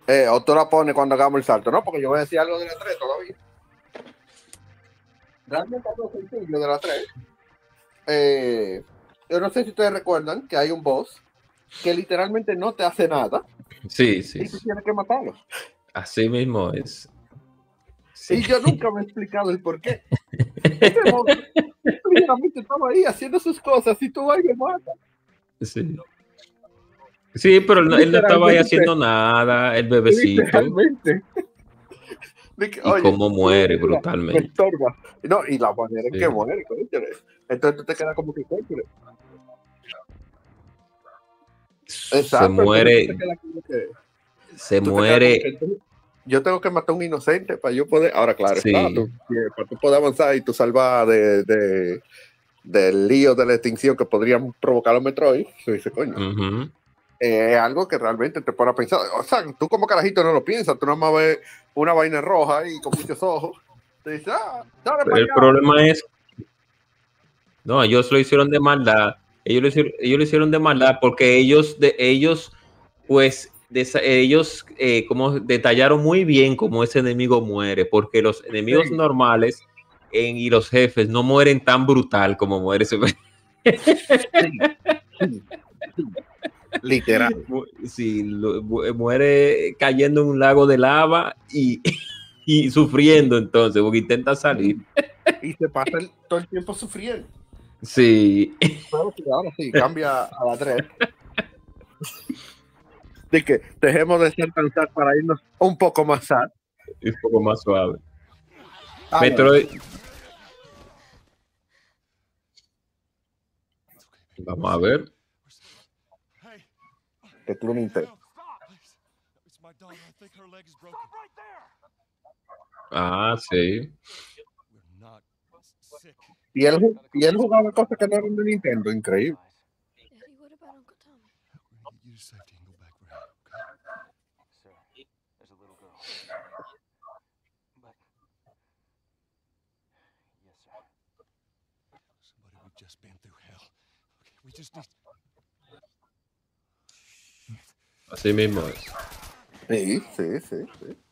eh, o tú la pones cuando hagamos el salto, ¿no? Porque yo voy a decir algo de la 3 todavía. Realmente algo sencillo de la 3. Eh, yo no sé si ustedes recuerdan que hay un boss que literalmente no te hace nada Sí, sí. y tú tienes que matarlo. Así mismo es. Y Sí. yo nunca me he explicado el por qué. Ese monstruo estaba ahí haciendo sus cosas y tú vas y lo matas. Sí. Sí, pero él, no- él no estaba ahí haciendo nada, el bebecito. Literalmente. Que, Y oye, cómo muere mira, Me brutalmente. estorba. No, y la manera en Sí. que muere. Entonces tú te quedas como que cónchale. Se Exacto, muere, que- se muere. quedas Yo tengo que matar a un inocente para yo poder. Ahora, claro, Sí. está, tú- que para tú poder avanzar y tú salvar de, de- del lío de la extinción que podrían provocar los Metroid. Tú dices, coño. Ujú. eh, es algo que realmente te pone a pensar. O sea, tú como carajito no lo piensas, tú nada más ves una vaina roja ahí con muchos ojos. Te dices, ah, dale para el allá. problema es. No, ellos lo hicieron de maldad. Ellos lo hicieron, ellos lo hicieron de maldad porque ellos, de, ellos pues, ellos eh, como detallaron muy bien cómo ese enemigo muere, porque los enemigos Sí. normales en- y los jefes no mueren tan brutal como muere ese. Literal. Sí, lo- mu- muere cayendo en un lago de lava y, y sufriendo entonces, porque intenta salir. Y se pasa el- todo el tiempo sufriendo. Sí, Pero sí, ahora sí, cambia a la 3. De que dejemos de ser tan sad para irnos un poco más sad. un poco más suave. Ah, Metroid. Vamos a ver. Que tú no. Ah, sí. Y él, y él jugaba cosas que no eran de Nintendo, increíble. But. Yes, sir. Somebody, we've just been through hell. Okay, we just need. Así mismo es. Sí, sí, sí, sí.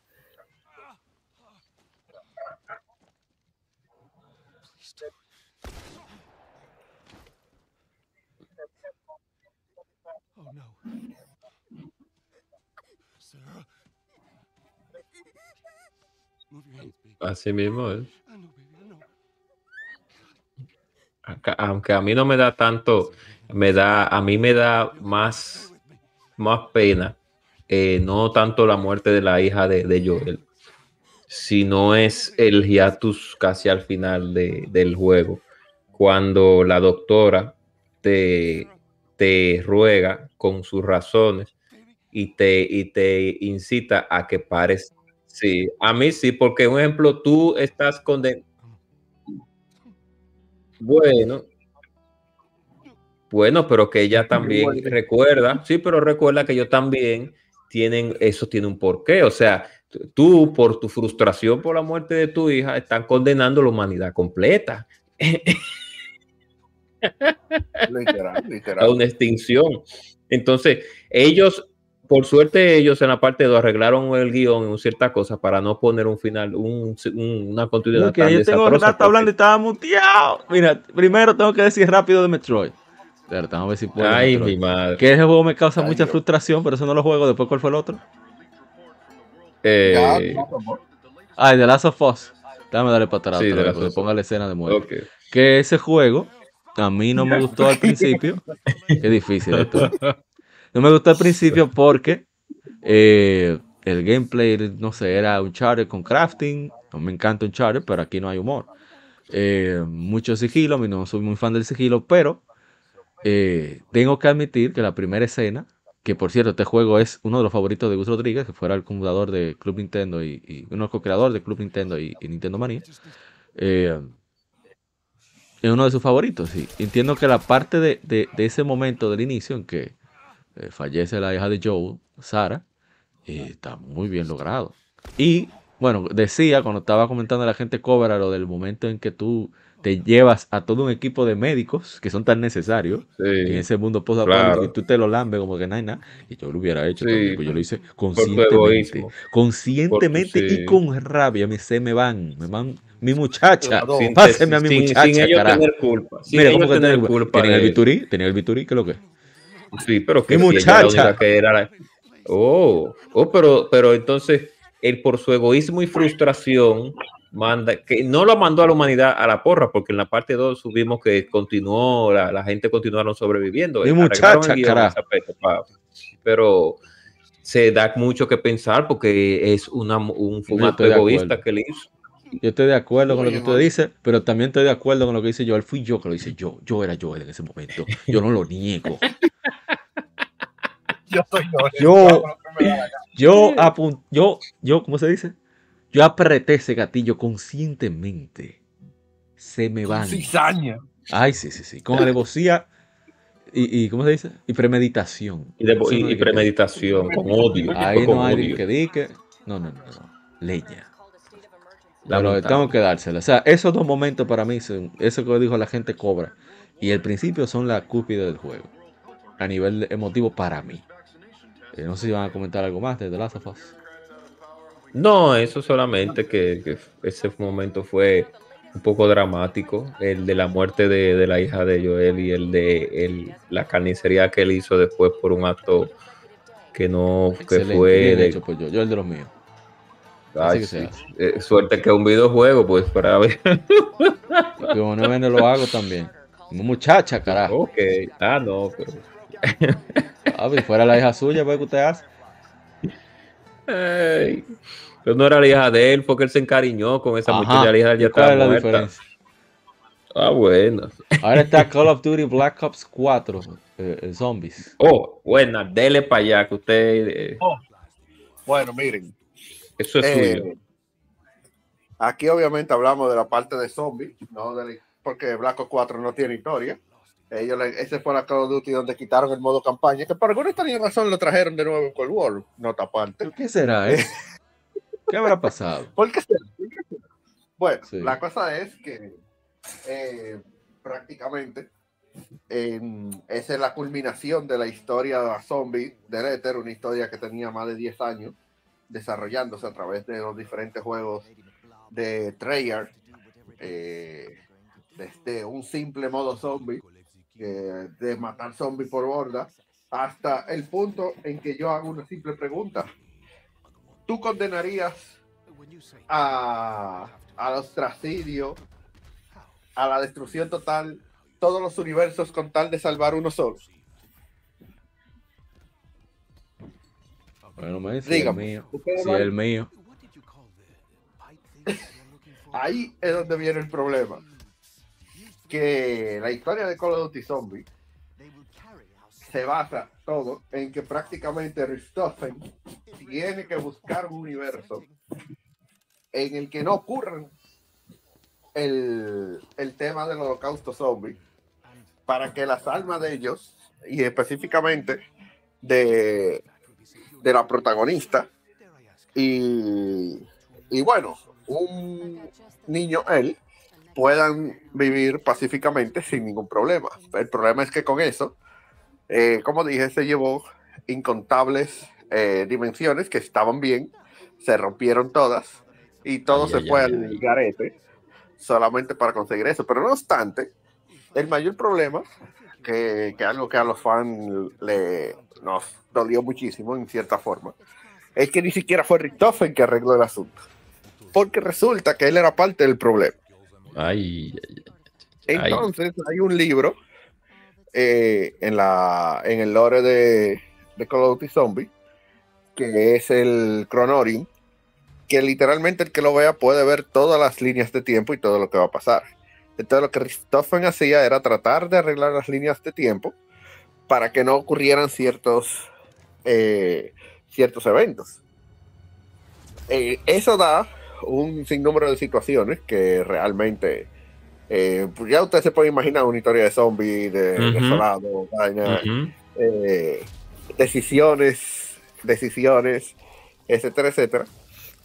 Así mismo es. Acá- aunque a mí no me da tanto, me da, a mí me da más, más pena, eh, no tanto la muerte de la hija de, de Joel, sino es el hiatus casi al final de- del juego, cuando la doctora te, te ruega con sus razones y te, y te incita a que pares. Sí, a mí sí, porque un ejemplo, tú estás condenado. Bueno, bueno, pero que ella también Bueno. recuerda, sí, pero recuerda que ellos también tienen, eso tiene un porqué, o sea, tú por tu frustración por la muerte de tu hija están condenando la humanidad completa Literal, a literal. una extinción. Entonces, ellos, por suerte, ellos en la parte 2 arreglaron el guion en cierta cosa para no poner un final, un- un- una continuidad que tan yo tengo rato porque- hablando y estaba muteado. Mira, primero tengo que decir rápido de Metroid. Pero a ver si puedo. Ay, mi madre. Que ese juego me causa Ay, mucha Dios. frustración, pero eso no lo juego. Después, ¿cuál fue el otro? Eh, Ay, The Last of Us. Déjame darle para atrás. Sí, otra vez, porque ponga la escena de muerte. ok. Que ese juego a mí no me gustó al principio. Qué difícil esto. No me gustó al principio porque eh, el gameplay, no sé, era un charter con crafting. No me encanta un charter, pero aquí no hay humor. Eh, mucho sigilo, a mí no soy muy fan del sigilo, pero eh, tengo que admitir que la primera escena, que por cierto, este juego es uno de los favoritos de Gus Rodríguez, que fuera el fundador de Club Nintendo y, y uno co-creadores de Club Nintendo y, y Nintendo Manía. eh, es uno de sus favoritos. Y entiendo que la parte de, de- de ese momento del inicio en que eh, fallece la hija de Joe, Sara, eh, está muy bien logrado. Y bueno, decía cuando estaba comentando a la gente Cobra lo del momento en que tú te llevas a todo un equipo de médicos que son tan necesarios en Sí. ese mundo post claro. y tú te lo lambes como que nada. Y yo lo hubiera hecho Sí. también, pues yo lo hice conscientemente. Conscientemente tu- y sí. con rabia. Me, se me van, me van mi muchacha. Sin, Páseme a mi sin- muchacha, sin ellos carajo. tener culpa. Sin Mira, ellos ¿cómo que tener culpa. Tienen el biturí, tienen el biturí, ¿qué es lo que? Sí, pero que Mi si ella era la muchacha. que era la- Oh, oh, pero, pero entonces él por su egoísmo y frustración manda, que no lo mandó a la humanidad a la porra, porque en la parte 2 subimos que continuó, la, la gente continuaron sobreviviendo. Mi Arreglaron muchacha, aspecto. Pero se da mucho que pensar porque es una, un, un acto egoísta que él hizo. Yo estoy de acuerdo con lo que usted dice, pero también estoy de acuerdo con lo que dice Joel. Fui yo que lo hice yo. Yo era Joel en ese momento. Yo no lo niego. Yo soy Yo- Yo apun- yo, yo, ¿cómo se dice? Yo apreté ese gatillo conscientemente. Se me van. Cizaña. Ay, sí, sí, sí. Con alevosía y, y, ¿cómo se dice? Y premeditación. Y, de- Eso y- no y hay que- premeditación, con odio. Ahí con no hay odio. que dique. No, no, no, no. Leña. La Pero tengo que dársela. O sea, esos dos momentos para mí son, eso que dijo la gente cobra. Y el principio son la cúspide del juego. A nivel emotivo para mí. Eh, no sé si van a comentar algo más de The Last of Us. No, eso solamente que, que ese momento fue un poco dramático, el de la muerte de, de la hija de Joel y el de el- la carnicería que él hizo después por un acto que no que Excelente, fue de hecho yo. Yo el de los míos. Ay, que sí. Eh, suerte que un videojuego, pues para ver. Como no vende lo hago también. Muchacha, carajo. ok, ah, no, pero. Ah, si fuera la hija suya, pues, ¿qué usted hace? Ay, pero no era la hija de él, porque él se encariñó con esa Ajá. muchacha, la hija de él ya ¿Y ¿Cuál estaba es la muerta. diferencia? Ah, bueno. Ahora está Call of Duty Black Ops 4, eh, eh, Zombies. Oh, buena, dele para allá, que usted. eh, Bueno, miren. eso es Eh, suyo. Aquí obviamente hablamos de la parte de zombies, no de la- porque Black Ops 4 no tiene historia. Ellos ese fue la Call of Duty donde quitaron el modo campaña, que por alguna extraña razón lo trajeron de nuevo en Cold War, nota aparte. ¿Qué será, eh? ¿Qué habrá pasado? ¿Por qué será? ¿Por qué será? Bueno, Sí. la cosa es que eh, prácticamente en- esa es la culminación de la historia zombie de Ether, una historia que tenía más de 10 años desarrollándose a través de los diferentes juegos de Treyarch, eh, desde un simple modo zombie, de matar zombies por horda, hasta el punto en que yo hago una simple pregunta. ¿Tú condenarías a, al ostracidio, a la destrucción total, todos los universos con tal de salvar uno solo? Bueno, me dice, el Dígame. mío. El mío. Ahí es donde viene el problema. Que la historia de Call of Duty Zombie se basa todo en que prácticamente Richthofen tiene que buscar un universo en el que no ocurran el, el tema del holocausto zombie para que las almas de ellos y específicamente de, de la protagonista y, y bueno, un niño él puedan vivir pacíficamente sin ningún problema. El problema es que con eso, eh, como dije, se llevó incontables eh, dimensiones que estaban bien, se rompieron todas y todo Ay, se ay, fue ay, al garete solamente para conseguir eso. Pero no obstante, el mayor problema que, que algo que a los fans le, nos dolió muchísimo en cierta forma, es que ni siquiera fue Richtofen que arregló el asunto. Porque resulta que él era parte del problema. Entonces hay un libro eh, en, la, en el lore de, de Call of Duty Zombie, que es el Chronorim, que literalmente el que lo vea puede ver todas las líneas de tiempo y todo lo que va a pasar. Entonces lo que Richthofen hacía era tratar de arreglar las líneas de tiempo para que no ocurrieran ciertos, eh, ciertos eventos. Eh, eso da un sinnúmero de situaciones que realmente eh, pues ya usted se puede imaginar una historia de zombie, de, vaina, Ujú. eh, decisiones, decisiones, etcétera, etcétera,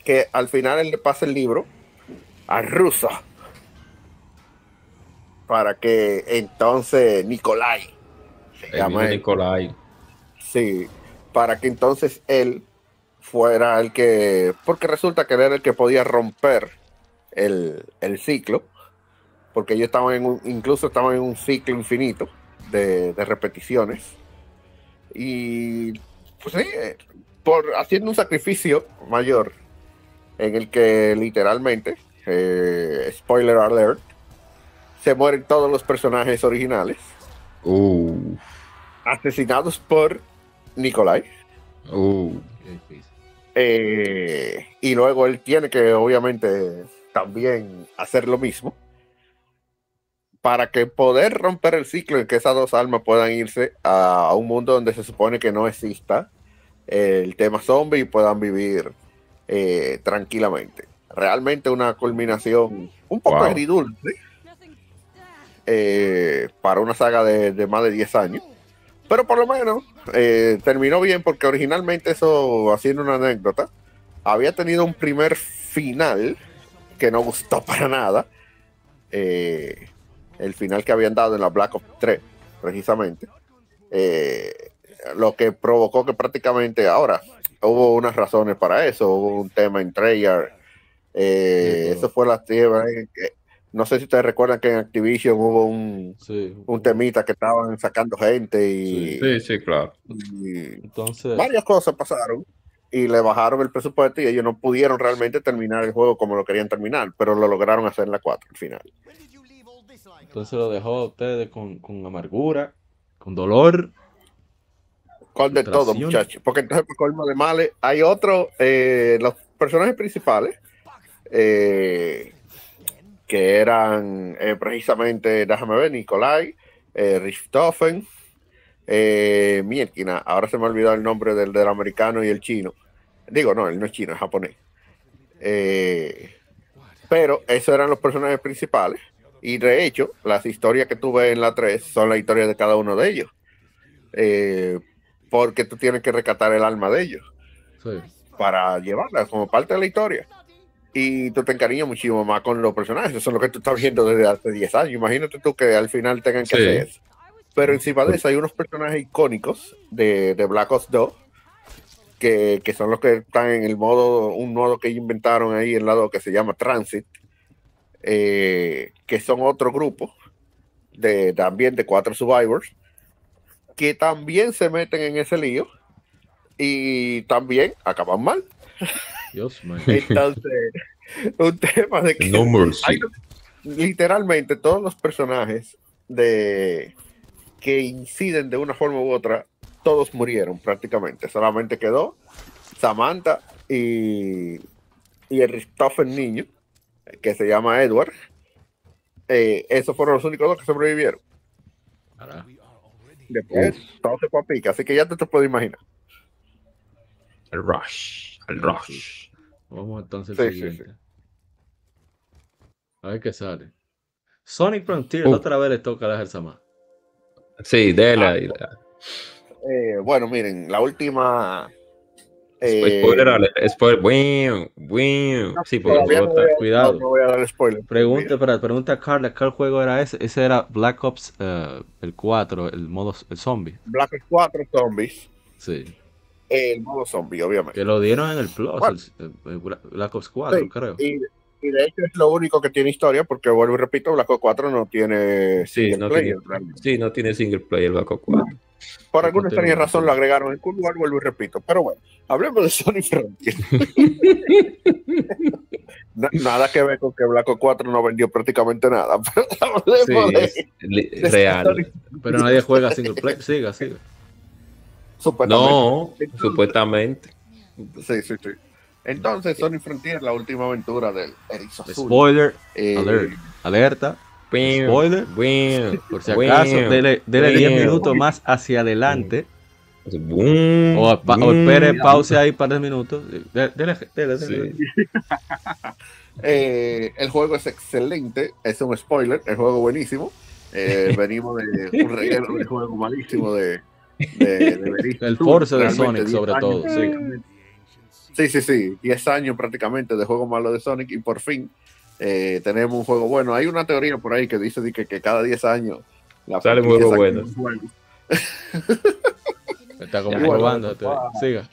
que al final él le pasa el libro a Russo para que entonces Nikolai se llama Nicolai. sí, para que entonces él fuera el que, porque resulta que era el que podía romper el, el ciclo, porque ellos estaban en un, incluso estaban en un ciclo infinito de, de repeticiones. Y pues sí, eh, por haciendo un sacrificio mayor en el que literalmente, eh, spoiler alert, se mueren todos los personajes originales, Uh, asesinados por Nikolai. uh. Qué difícil. Eh, y luego él tiene que obviamente también hacer lo mismo para que poder romper el ciclo en que esas dos almas puedan irse a, un mundo donde se supone que no exista el tema zombie y puedan vivir eh, tranquilamente. Realmente una culminación un poco Wow. agridulce eh, para una saga de, de más de 10 años. Pero por lo menos eh, terminó bien porque originalmente eso, haciendo una anécdota, había tenido un primer final que no gustó para nada. Eh, el final que habían dado en la Black Ops 3, precisamente. Eh, lo que provocó que prácticamente ahora hubo unas razones para eso. Hubo un tema en Treyarch. Eh, Sí, eso fue la tierra. No sé si ustedes recuerdan que en Activision hubo un, Sí. un temita que estaban sacando gente y, Sí, sí, claro. y Entonces, varias cosas pasaron y le bajaron el presupuesto y ellos no pudieron realmente terminar el juego como lo querían terminar, pero lo lograron hacer en la 4 al final. entonces lo dejó a ustedes con, con amargura, con dolor. Con de todo, muchachos. Porque entonces, por colmo de males, hay otro, eh, los personajes principales, eh, que eran eh, precisamente, déjame ver, Nikolai, eh, Richthofen, eh, Mierkina, ahora se me olvidó el nombre del, del americano y el chino. Digo, no, él no es chino, es japonés. Eh, pero esos eran los personajes principales. Y de hecho, las historias que tuve en la 3 son las historias de cada uno de ellos. Eh, porque tú tienes que rescatar el alma de ellos Sí. para llevarla como parte de la historia. Y tú te encariñas muchísimo más con los personajes. Eso es lo que tú estás viendo desde hace 10 años. Imagínate tú que al final tengan que Sí. hacer eso. Pero encima de eso hay unos personajes icónicos de, de Black Ops 2 que, que son los que están en el modo, un modo que ellos inventaron ahí en lado que se llama Transit, eh, que son otro grupo de también de cuatro survivors que también se meten en ese lío y también acaban mal. Dios mío. Entonces, un tema de que No mercy. hay- literalmente todos los personajes de que inciden de una forma u otra, todos murieron prácticamente. Solamente quedó Samantha y, y el Christopher niño, que se llama Edward. Eh, esos fueron los únicos dos que sobrevivieron. Después todo se fue a pique, así que ya te, te puedes imaginar. El rush. El rush. Vamos entonces Sí, al sí, siguiente. A ver qué sale. Sonic Frontier, Uh. otra vez le toca a la Gersama. Sí, de la. de la- Eh, bueno, miren, la última. eh, Spoiler, spoiler. Bueno, bueno. Sí, porque no bota. voy a- Cuidado. No, no voy a dar spoiler. Pregunta, espera, pregunta a Carla, ¿cuál juego era ese? Ese era Black Ops, eh, el 4, el modo el zombie. Black Ops 4 Zombies. Sí. El modo zombie, obviamente. Que lo dieron en el Plus, Bueno. el, el Black Ops 4, Sí, creo. Y, y de hecho es lo único que tiene historia, porque vuelvo y repito, Black Ops 4 no tiene Sí, single no player, tiene, realmente. sí, no tiene single player Black Ops 4. Por No alguna extraña razón lo agregaron en Cold War, vuelvo y repito. Pero bueno, hablemos de Sony Frontier. Na- nada que ver con que Black Ops 4 no vendió prácticamente nada. Pero Sí, de es li- real. Pero nadie juega single player. Siga, siga. Supuestamente. No, supuestamente. Sí, sí, sí. Entonces, Sony Frontier, la última aventura del Erizo Azul. Spoiler, Eh, alert, alerta. Spoiler. Por si acaso, dele, dele 10 minutos más hacia adelante. O, pa- o espere, pause ahí para 10 minutos. Dele, dele, dele, dele. Eh, el juego es excelente, es un spoiler, el juego buenísimo. Eh, venimos de un relleno de juego malísimo de, de, de El Force de Sonic, 10 sobre años. todo. Sí. Sí, sí, sí, 10 años prácticamente de juego malo de Sonic y por fin eh, tenemos un juego bueno. Hay una teoría por ahí que dice que, que cada 10 años la Sale un juego bueno. Está Ya, comprobando. bueno, Siga.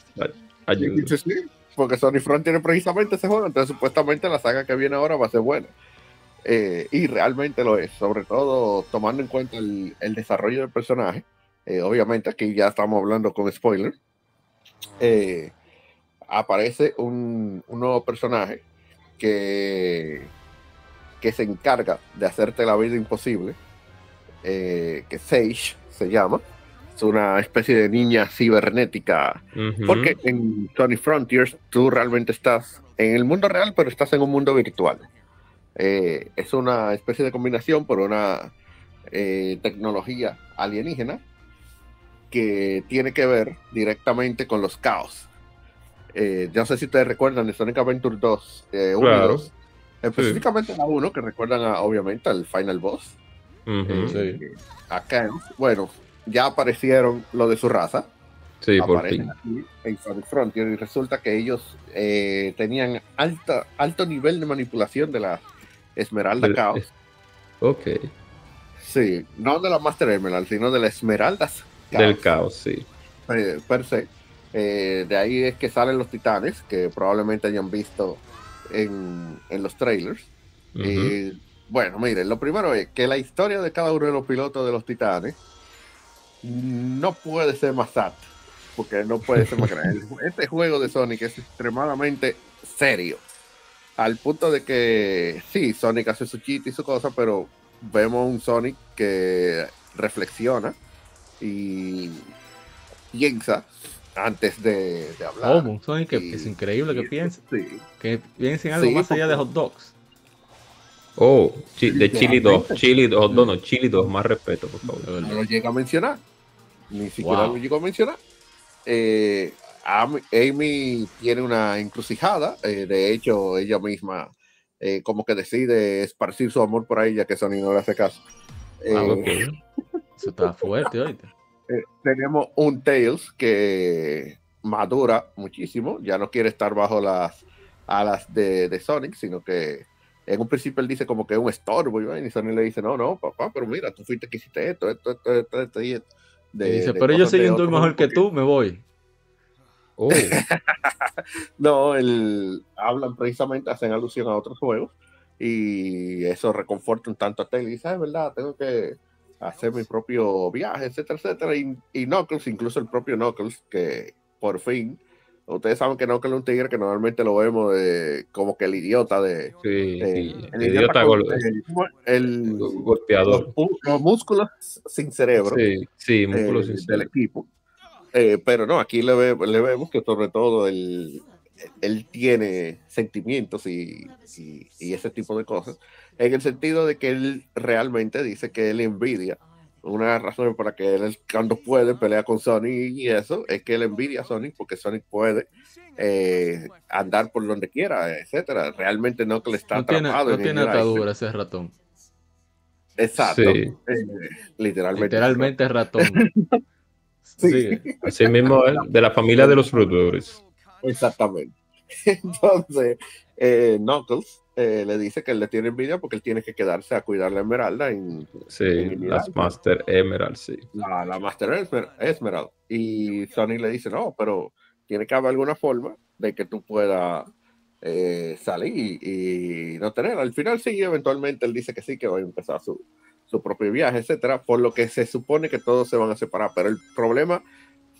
Ayuda. Sí, sí, porque Sony Front tiene precisamente ese juego, entonces supuestamente la saga que viene ahora va a ser buena. Eh, y realmente lo es, sobre todo tomando en cuenta el, el desarrollo del personaje. Eh, obviamente aquí ya estamos hablando con spoiler. Eh, aparece un, un nuevo personaje que, que se encarga de hacerte la vida imposible, eh, que Sage se llama. Es una especie de niña cibernética porque en Sony Frontiers tú realmente estás en el mundo real, pero estás en un mundo virtual. Eh, es una especie de combinación por una eh, tecnología alienígena que tiene que ver directamente con los caos. Eh, yo no sé si ustedes recuerdan de Sonic Adventure 2, eh, uno y Claro. dos, específicamente la 1, que recuerdan a, obviamente al Final Boss. Ujú. Eh, Sí. Acá, bueno, ya aparecieron lo de su raza Sí, por aparecen fin. aquí en Sonic Frontier y resulta que ellos eh, tenían alta, alto nivel de manipulación de la Esmeralda Del- Chaos. Ok. Sí, no de la Master Emerald, sino de la Esmeraldas Del caos, sí. eh, per se. Eh, de ahí es que salen los titanes, que probablemente hayan visto en, en los trailers. Eh, bueno, miren, lo primero es que la historia de cada uno de los pilotos de los titanes no puede ser más sad, porque no puede ser más grande. Este juego de Sonic es extremadamente serio, al punto de que sí, Sonic hace su chiste y su cosa, pero vemos un Sonic que reflexiona y piensa antes de, de hablar. Un Sonic que Y- es increíble que piense. Sí. Que piense en algo Sí, más allá de hot dogs. Oh, chi- de Chili 2. Literalmente. Chili 2, no, no, Chili 2, más respeto, por favor. no lo llega a mencionar. Ni siquiera Wow. lo llegó a mencionar. Eh, Am- Amy tiene una encrucijada. eh, de hecho, ella misma eh, como que decide esparcir su amor por ya que Sony no le hace caso. Eh, Ah, ok. Eso está fuerte, oíste. eh, tenemos un Tails que madura muchísimo. Ya no quiere estar bajo las alas de, de Sonic, sino que en un principio él dice como que es un estorbo. Y, Sonic le dice, no, no, papá, pero mira, tú fuiste que hiciste esto, esto, esto, esto, esto y esto. De- Y dice, de pero yo soy un mejor que tú, me voy. Oh, No, el, hablan precisamente, hacen alusión a otros juegos y eso reconforta un tanto a Tails. Y dice, "Ah, es verdad, tengo que hacer mi propio viaje, etcétera, etcétera. Y, y Knuckles, incluso el propio Knuckles, que por fin, ustedes saben que Knuckles es un tigre que normalmente lo vemos de, como que el idiota de... sí, de- sí. el Idiota con- gol- el- el- los, golpeador. pu- los músculos sin cerebro Sí, sí, eh, músculo del sincero. equipo. Eh, pero no, aquí le, ve- le vemos que sobre todo él, él tiene sentimientos y, y- y ese tipo de cosas, en el sentido de que él realmente dice que él envidia. Una por la que él cuando puede pelea con Sonic y eso es que él envidia a Sonic porque Sonic puede eh, andar por donde quiera, etcétera. Realmente no que le está No tiene, atrapado. no en tiene el aire. atadura ese ratón. Exacto. Sí. Eh, literalmente. Literalmente ratón. Sí. Así mismo, ¿eh? de la familia de los roedores. Exactamente. Entonces, eh, Knuckles eh, le dice que él le tiene envidia porque él tiene que quedarse a cuidar la Esmeralda en Sí, las Master Emerald, sí. la, la Master Esmer- Esmeralda. Y Sonic le dice, no, pero tiene que haber alguna forma de que tú puedas eh, salir y no tener. Al final sí, eventualmente él dice que sí, que va a empezar su, su propio viaje, etcétera, por lo que se supone que todos se van a separar. Pero el problema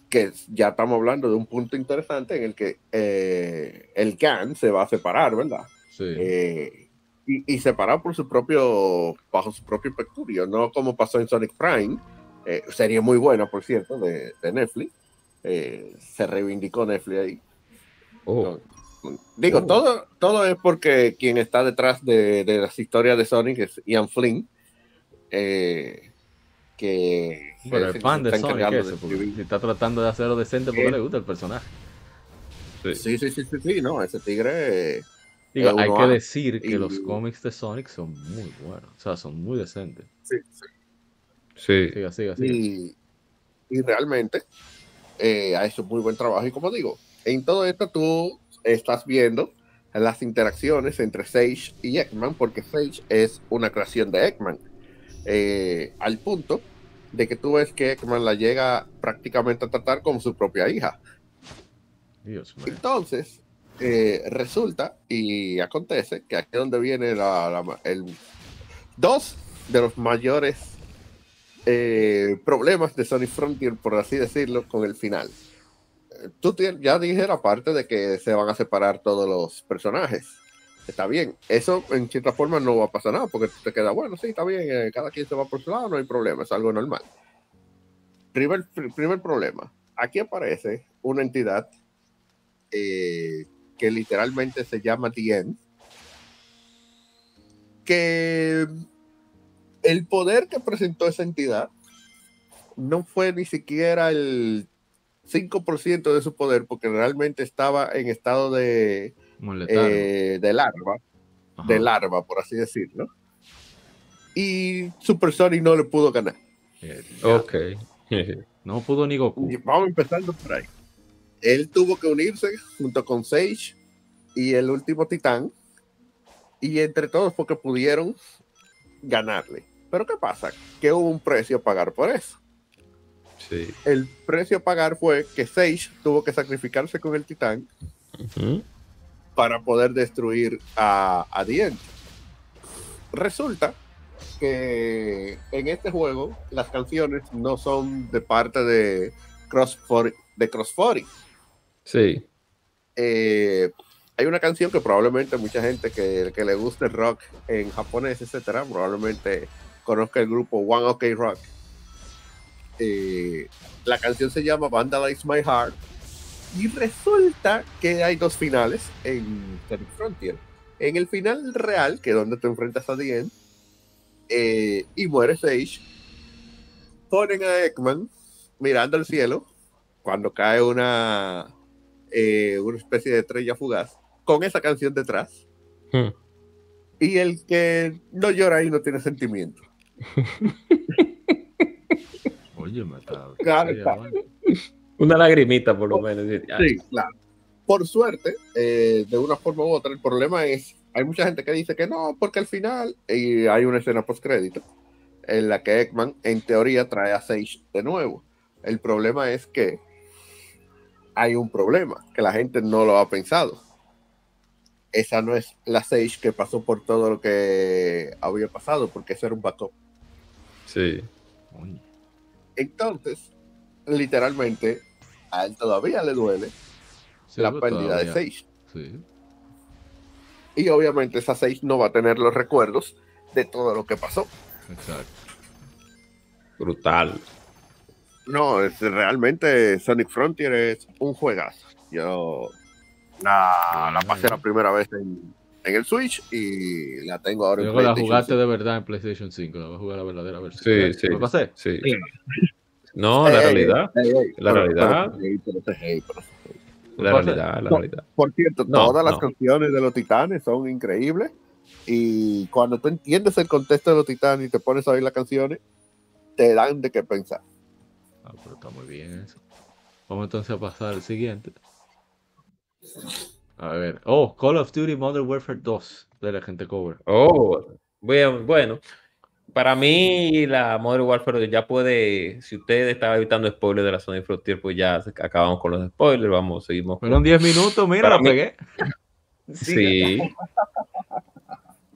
que ya estamos hablando de un punto interesante en el que eh, el Khan se va a separar, ¿verdad? Sí. Eh, y, y separar por su propio, bajo su propio peculio, no como pasó en Sonic Prime, eh, serie muy buena, por cierto, de, de Netflix. Eh, se reivindicó Netflix ahí. Oh, Digo, Oh. todo, todo es porque quien está detrás de, de las historias de Sonic es Ian Flynn, eh, que Pero el fan de Sonic está tratando de hacerlo decente porque le gusta el personaje. sí. Sí, sí, sí, sí, sí, no, ese tigre. Digo, hay que decir que los cómics de Sonic son muy buenos, o sea, son muy decentes. sí, sí. Sí. Siga, siga, siga. Y, y realmente eh, ha hecho muy buen trabajo. Y como digo, en todo esto tú estás viendo las interacciones entre Sage y Eggman, porque Sage es una creación de Eggman. Eh, al punto de que tú ves que Eggman la llega prácticamente a tratar como su propia hija. Dios. Entonces, eh, resulta y acontece que aquí es donde viene la, la- el, dos de los mayores eh, problemas de Sonic Frontier, por así decirlo, con el final. Tú ya dije la parte de que se van a separar todos los personajes. Está bien, eso en cierta forma no va a pasar nada, porque te queda, bueno, sí, está bien, eh, cada quien se va por su lado, no hay problema, es algo normal. Primer, pr- primer problema, aquí aparece una entidad eh, que literalmente se llama The que el poder que presentó esa entidad no fue ni siquiera el 5% de su poder, porque realmente estaba en estado de. Eh, de larva, Ajá. de larva, por así decirlo. Y Super Sonic no le pudo ganar. Eh. Ok. No pudo ni Goku. Y Vamos empezando por ahí. Él tuvo que unirse junto con Sage y el último titán. Y entre todos porque pudieron ganarle. Pero ¿qué pasa? Que hubo un precio a pagar por eso. Sí. El precio a pagar fue que Sage tuvo que sacrificarse con el titán. Para poder destruir a, a. Resulta que en este juego las canciones no son de parte de Cross de Cross 40. Sí. Eh, hay una canción que probablemente mucha gente que, que le guste el rock en japonés, etcétera, probablemente conozca el grupo One OK Rock. Eh, la canción se llama Vandalize My Heart. Y resulta que hay dos finales en Sonic Frontier. En el final real, que es donde te enfrentas a Dien, eh, y muere Sage, ponen a Eggman mirando al cielo cuando cae una, eh, una especie de estrella fugaz con esa canción detrás. Hmm. Y el que no llora ahí no tiene sentimiento. Oye, me está. Claro está. Una lagrimita, por lo menos. Ay, Sí, claro. Por suerte, eh, de una forma u otra, el problema es, hay mucha gente que dice que no, porque al final, y hay una escena post crédito en la que Eggman, en teoría, trae a Sage de nuevo. El problema es que hay un problema, que la gente no lo ha pensado. Esa no es la Sage que pasó por todo lo que había pasado, porque ese era un backup. Sí. Entonces, literalmente, a él todavía le duele Sí, la pero pérdida de Sage. Sí. Y obviamente esa 6 no va a tener los recuerdos de todo lo que pasó. Exacto. Brutal. No, es realmente Sonic Frontier es un juegazo. Yo la, la pasé la primera vez en, en el Switch y la tengo ahora en Luego la PlayStation jugaste 5. de verdad en PlayStation 5. La voy a jugar la verdadera versión. Sí, sí. ¿Lo pasé? Sí. No, la realidad. La pero- realidad. pero- ey, pero- ey, pero- La realidad, la No. realidad. Por cierto, No, todas las no. canciones de los titanes son increíbles. Y cuando tú entiendes el contexto de los titanes y te pones a oír las canciones, te dan de qué pensar. Ah, pero está muy bien eso. Vamos entonces a pasar al siguiente. A ver. Oh, Call of Duty Modern Warfare 2 de la gente cover. Oh, bueno, bueno. Para mí, la Modern Warfare ya puede, si usted estaba evitando spoilers de la Sony Frontier, pues ya acabamos con los spoilers, vamos, seguimos. Fueron 10 minutos, mira, Para la mí- pegué. Sí.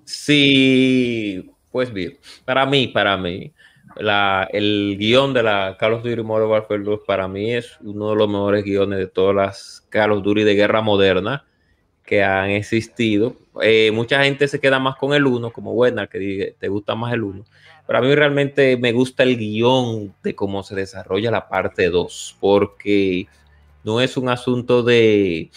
Sí, pues bien, para mí, para mí, la, el guion de la Call of Duty Modern Warfare 2 para mí es uno de los mejores guiones de todas las Call of Duty de guerra moderna que han existido. Eh, mucha gente se queda más con el 1, como buena, que te gusta más el 1. Pero a mí realmente me gusta el guion de cómo se desarrolla la parte 2, porque no es un asunto de,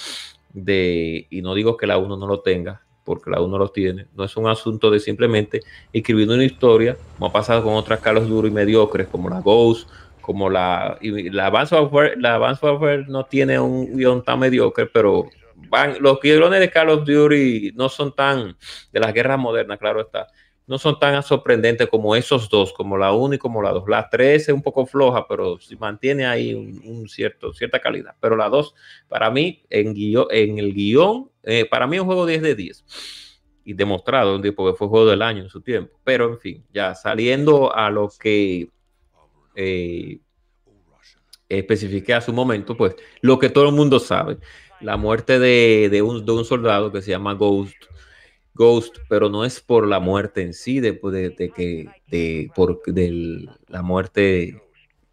de, y no digo que la 1 no lo tenga, porque la 1 lo tiene, no es un asunto de simplemente escribir una historia, como ha pasado con otras Call of Duty mediocres, como la Ghost, como la, y la Advanced Warfare, la Advanced no tiene un guion tan mediocre, pero van, los guiones de Call of Duty no son tan, de las guerras modernas, claro está, no son tan sorprendentes como esos dos, como la 1 y como la 2. La 3 es un poco floja, pero si mantiene ahí un, un cierto, cierta calidad. Pero la 2, para mí, en, guion, en el guion, eh, para mí es un juego 10 de 10. Y demostrado, porque fue juego del año en su tiempo. Pero en fin, ya saliendo a lo que eh, especifiqué a su momento, pues lo que todo el mundo sabe, la muerte de, de, un, de un soldado que se llama Ghost Ghost, pero no es por la muerte en sí, de, de, que, de, por del, la muerte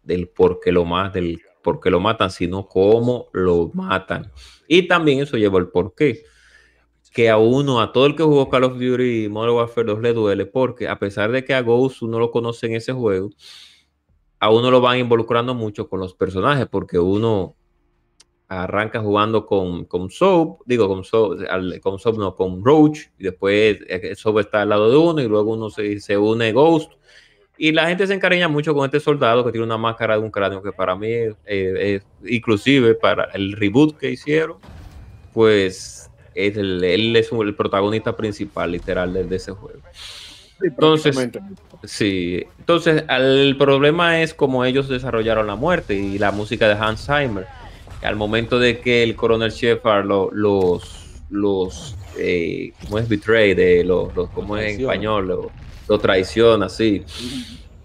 del lo más, del porque lo matan, sino cómo lo matan. Y también eso lleva el porqué. Que a uno, a todo el que jugó Call of Duty Modern Warfare 2 le duele, porque a pesar de que a Ghost uno lo conoce en ese juego, a uno lo van involucrando mucho con los personajes, porque uno arranca jugando con, con Soap, digo con Soap, con Soap no, con Roach, y después Soap está al lado de uno, y luego uno se, se une Ghost, y la gente se encariña mucho con este soldado que tiene una máscara de un cráneo que para mí, eh, es, inclusive para el reboot que hicieron, pues es el, él es el protagonista principal, literal, de, de ese juego. Sí, Entonces. Sí, entonces el problema es cómo ellos desarrollaron la muerte y la música de Hans Zimmer. Al momento de que el coronel Shepard lo- los, los eh, ¿cómo es betray? De los, los- ¿Cómo es en español? Lo, lo traiciona, sí.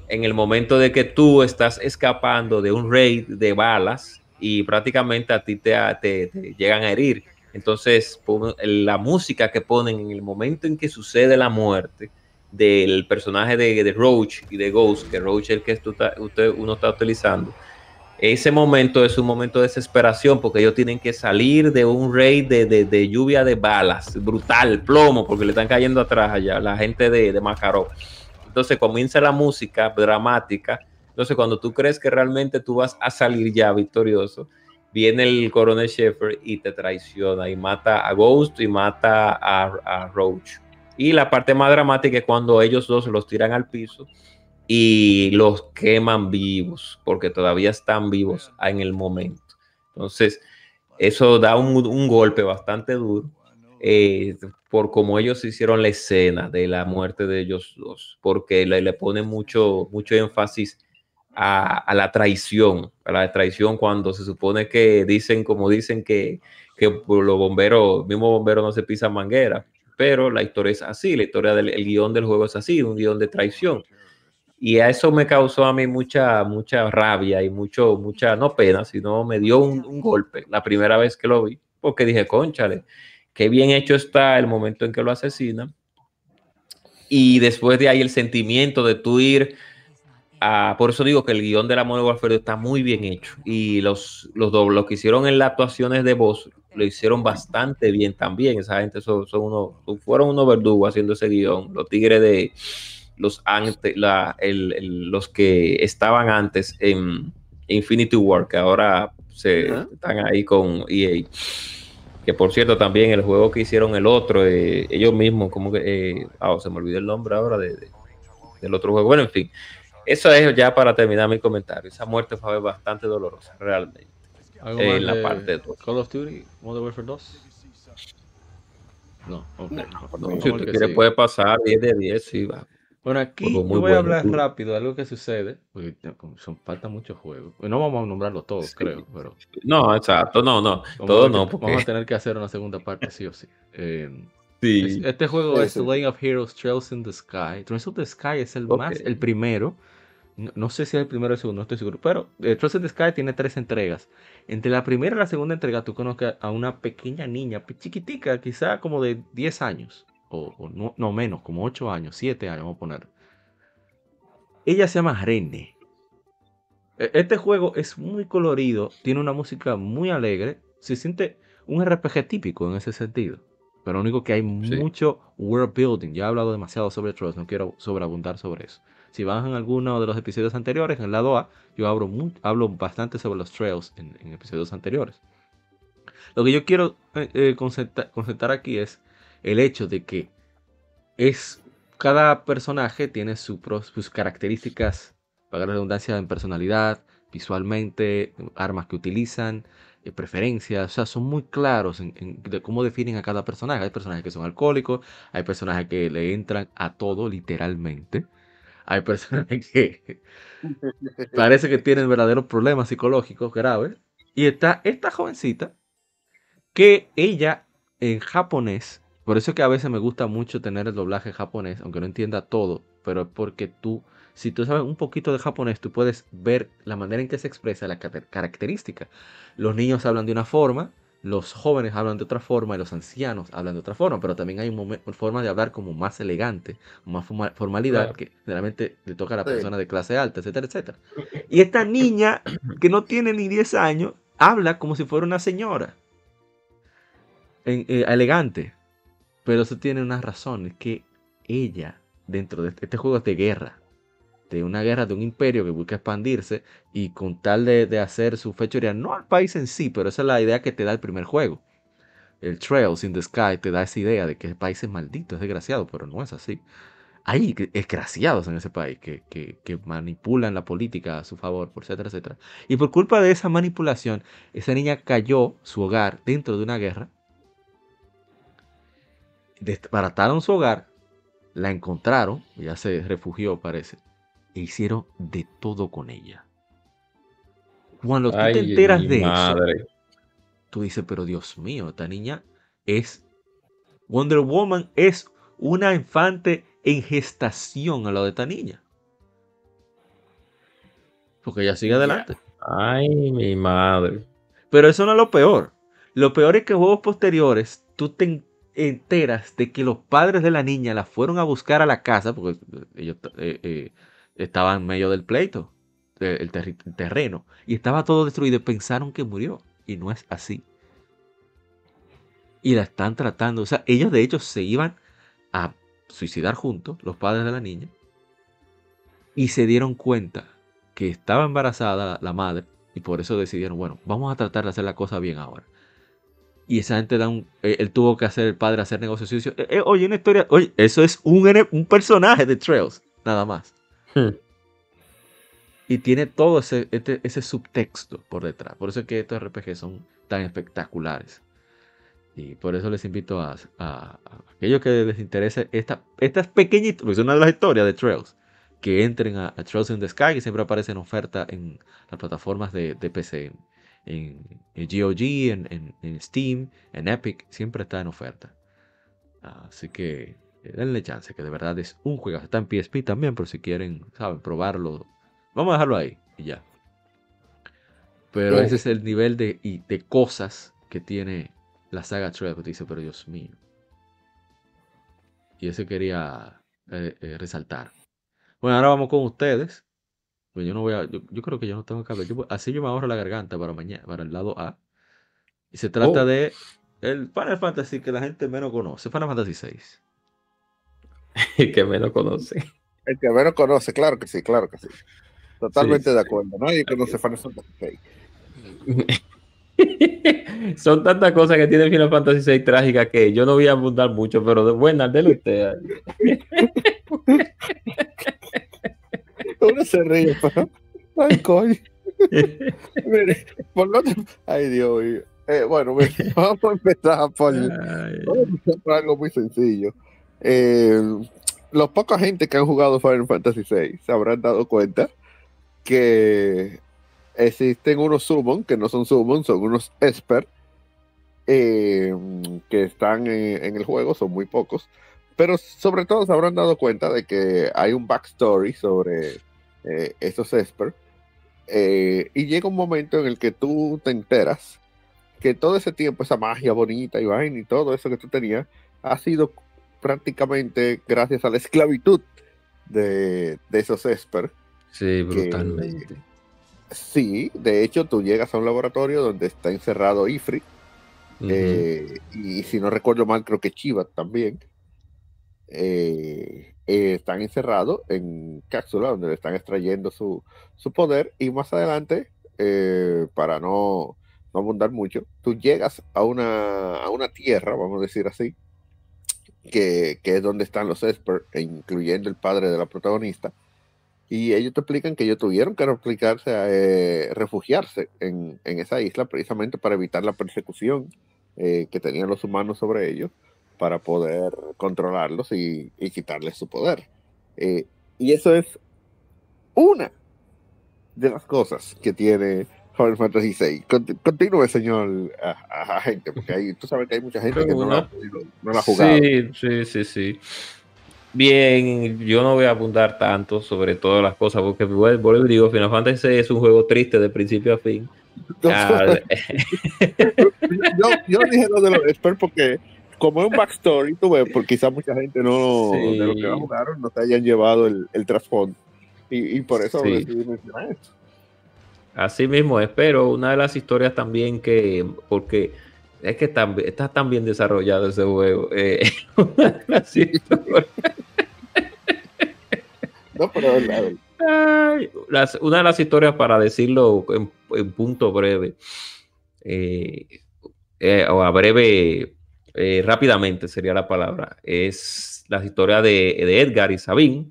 En el momento de que tú estás escapando de un raid de balas y prácticamente a ti te, te- te llegan a herir. Entonces, la música que ponen en el momento en que sucede la muerte del personaje de, de Roach y de Ghost, que Roach es el que ta- usted, uno está utilizando, ese momento es un momento de desesperación porque ellos tienen que salir de un raid de, de- de lluvia de balas, brutal, plomo, porque le están cayendo atrás allá la gente de, de Makarov. Entonces comienza la música dramática. Entonces, cuando tú crees que realmente tú vas a salir ya victorioso, viene el coronel Shepard y te traiciona y mata a Ghost y mata a, a Roach. Y la parte más dramática es cuando ellos dos los tiran al piso y los queman vivos, porque todavía están vivos en el momento. Entonces, eso da un, un golpe bastante duro eh, por cómo ellos hicieron la escena de la muerte de ellos dos, porque le, le ponen mucho, mucho énfasis a, a la traición, a la traición cuando se supone que dicen, como dicen que, que los bomberos, mismo bombero no se pisa manguera, pero la historia es así, la historia del el guion del juego es así, un guion de traición. Y a eso me causó a mí mucha, mucha rabia y mucho, mucha, no pena, sino me dio un, un golpe la primera vez que lo vi, porque dije, conchale, qué bien hecho está el momento en que lo asesinan. Y después de ahí el sentimiento de tú ir a, por eso digo que el guion de la Modern Warfare está muy bien hecho. Y los, los lo que hicieron en las actuaciones de voz lo hicieron bastante bien también. Esa gente son, son unos, fueron unos verdugos haciendo ese guion. Los tigres de los antes, la, el, el, los que estaban antes en Infinity War, que ahora se están ahí con EA. Que por cierto, también el juego que hicieron el otro, eh, ellos mismos, como que, eh, ah, se me olvidó el nombre ahora de, de- del otro juego. Bueno, en fin, eso es ya para terminar mi comentario. Esa muerte fue bastante dolorosa, realmente. ¿Algo Eh, más la de parte dos. Call of Duty Modern Warfare 2? No, Si usted quiere, sigue. puede pasar 10 de 10, sí, va. Bueno, aquí yo voy a hablar rápido de algo que sucede, porque son, falta muchos juegos. Y no vamos a nombrarlos todos, Sí. creo, pero No, exacto, no, no. vamos Todo a, no, vamos a tener que hacer una segunda parte, sí o sí. Eh, sí. es- este juego Sí, es. The Lane of Heroes Trails in the Sky. Trails of the Sky es el más, el primero no, no sé si es el primero o el segundo, no estoy seguro. Pero eh, Trust in the Sky tiene tres entregas. Entre la primera y la segunda entrega, tú conoces a una pequeña niña, chiquitica, quizá como de 10 años. O, o no, no menos, como 8 años, 7 años, vamos a poner. Ella se llama Rene. E- Este juego es muy colorido, tiene una música muy alegre. Se siente un RPG típico en ese sentido. Pero lo único que hay Sí. mucho world building. Ya he hablado demasiado sobre Trust, no quiero sobreabundar sobre eso. Si van en alguno de los episodios anteriores, en el lado A, yo hablo, mu- hablo bastante sobre los trails en, en episodios anteriores. Lo que yo quiero eh, eh, concentra- concentrar aquí es el hecho de que es cada personaje tiene su pro- sus características, para la redundancia, en personalidad, visualmente, armas que utilizan, eh, preferencias, o sea, son muy claros en, en de cómo definen a cada personaje. Hay personajes que son alcohólicos, hay personajes que le entran a todo literalmente. Hay personajes que parece que tienen verdaderos problemas psicológicos graves. Y está esta jovencita que ella en japonés, por eso es que a veces me gusta mucho tener el doblaje japonés, aunque no entienda todo, pero es porque tú, si tú sabes un poquito de japonés, tú puedes ver la manera en que se expresa la característica. Los niños hablan de una forma, los jóvenes hablan de otra forma y los ancianos hablan de otra forma, pero también hay una forma de hablar como más elegante, más forma- formalidad Claro. que generalmente le toca a la Sí. persona de clase alta, etcétera, etcétera. Y esta niña que no tiene ni 10 años habla como si fuera una señora, en- eh, elegante, pero eso tiene una razón, es que ella, dentro de este, este juego es de guerra, de una guerra de un imperio que busca expandirse y con tal de, hacer su fechoría, no al país en sí, pero esa es la idea que te da el primer juego. El Trails in the Sky te da esa idea de que el país es maldito, es desgraciado, pero no es así. Hay desgraciados en ese país que, que- que manipulan la política a su favor, etcétera, etcétera. Y por culpa de esa manipulación, esa niña cayó su hogar dentro de una guerra. Desbarataron su hogar, la encontraron, ya se refugió parece, e hicieron de todo con ella. Cuando tú te enteras de eso, tú dices, pero Dios mío, esta niña es... Wonder Woman es una infante en gestación a lo de esta niña. Porque ella sigue adelante. Ay, mi madre. Pero eso no es lo peor. Lo peor es que en juegos posteriores tú te enteras de que los padres de la niña la fueron a buscar a la casa porque ellos eh, eh, estaban en medio del pleito, eh, el, terreno, y estaba todo destruido pensaron que murió. Y no es así. Y la están tratando. O sea, ellos de hecho se iban a suicidar juntos, los padres de la niña, y se dieron cuenta que estaba embarazada la madre y por eso decidieron, bueno, vamos a tratar de hacer la cosa bien ahora. Y esa gente da un, eh, él tuvo que hacer el padre hacer negocios sucios. Eh, eh, oye, una historia, oye, eso es un, un personaje de Trails, nada más. Hmm. Y tiene todo ese, este- ese subtexto por detrás. Por eso es que estos RPG son tan espectaculares. Y por eso les invito a, a- a aquellos que les interese esta, estas pequeñitas, porque es una de las historias de Trails, que entren a, a Trails in the Sky, que siempre aparece en oferta en las plataformas de, de PC, en, GOG, en, en- en Steam, en Epic, siempre está en oferta. Así que eh, denle chance, que de verdad es un juego. Está en PSP también, por si quieren, saben, probarlo. Vamos a dejarlo ahí y ya. Pero ese es el nivel de, y de cosas que tiene la saga te Dice, pero Dios mío. Y eso quería eh, eh, resaltar. Bueno, ahora vamos con ustedes. Pues yo no voy a. Yo, yo creo que yo no tengo que hablar. Yo así yo me ahorro la garganta para mañana, para el lado A. Y se trata Oh. de el Final Fantasy que la gente menos conoce. Final Fantasy VI. que menos conoce. El que menos conoce, claro que sí, claro que sí. Totalmente de acuerdo. Nadie conoce Final Fantasy VI. Son tantas cosas que tiene Final Fantasy VI trágicas que yo no voy a abundar mucho, pero de buena, dele usted. Uno se ríe, pero. Ay, coño. Mire, por lo tanto- Ay, Dios mío. Eh, bueno, mire, vamos a empezar por, vamos a empezar por algo muy sencillo. Eh, los poca gente que han jugado Final Fantasy VI se habrán dado cuenta que existen unos summon, que no son summon, son unos esper, eh, que están en, en el juego, son muy pocos, pero sobre todo se habrán dado cuenta de que hay un backstory sobre eh, esos Esper. eh, y llega un momento en el que tú te enteras que todo ese tiempo, esa magia bonita y vaina y todo eso que tú tenías, ha sido prácticamente gracias a la esclavitud de, de esos Esper. Sí, brutalmente. Sí, de hecho tú llegas a un laboratorio donde está encerrado Ifrit, eh, y si no recuerdo mal, creo que Chiva también. eh, eh, están encerrados en cápsula donde le están extrayendo su, su poder y más adelante, eh, para no, no abundar mucho, tú llegas a una, a una tierra, vamos a decir así, que, que es donde están los Esper, e incluyendo el padre de la protagonista, y ellos te explican que ellos tuvieron que replicarse, eh, refugiarse en, en esa isla precisamente para evitar la persecución que tenían los humanos sobre ellos para poder controlarlos y, y quitarles su poder. Eh, y eso es una de las cosas que tiene Final Fantasy VI. Conti- Continúe, señor a- agente, porque ahí, tú sabes que hay mucha gente que no la, no la ha jugado. Sí, sí, sí, sí. Bien, yo no voy a abundar tanto sobre todas las cosas, porque vuel- vuelvo y digo, Final Fantasy VI es un juego triste de principio a fin. Ah, yo, yo dije lo de los experts porque como es un backstory, tú ves, porque quizás mucha gente no, Sí. de los que la jugaron no te hayan llevado el, el trasfondo. Y, y por eso Sí. decidí mencionar esto. Así mismo es, pero una de las historias también que, porque es que tam- está tan bien desarrollado ese juego. eh, una de las historias- No, pero es verdad. Ay, las- una de las historias, para decirlo en, en punto breve, eh, eh, o a breve, eh, rápidamente sería la palabra, es la historia de, de Edgar y Sabine,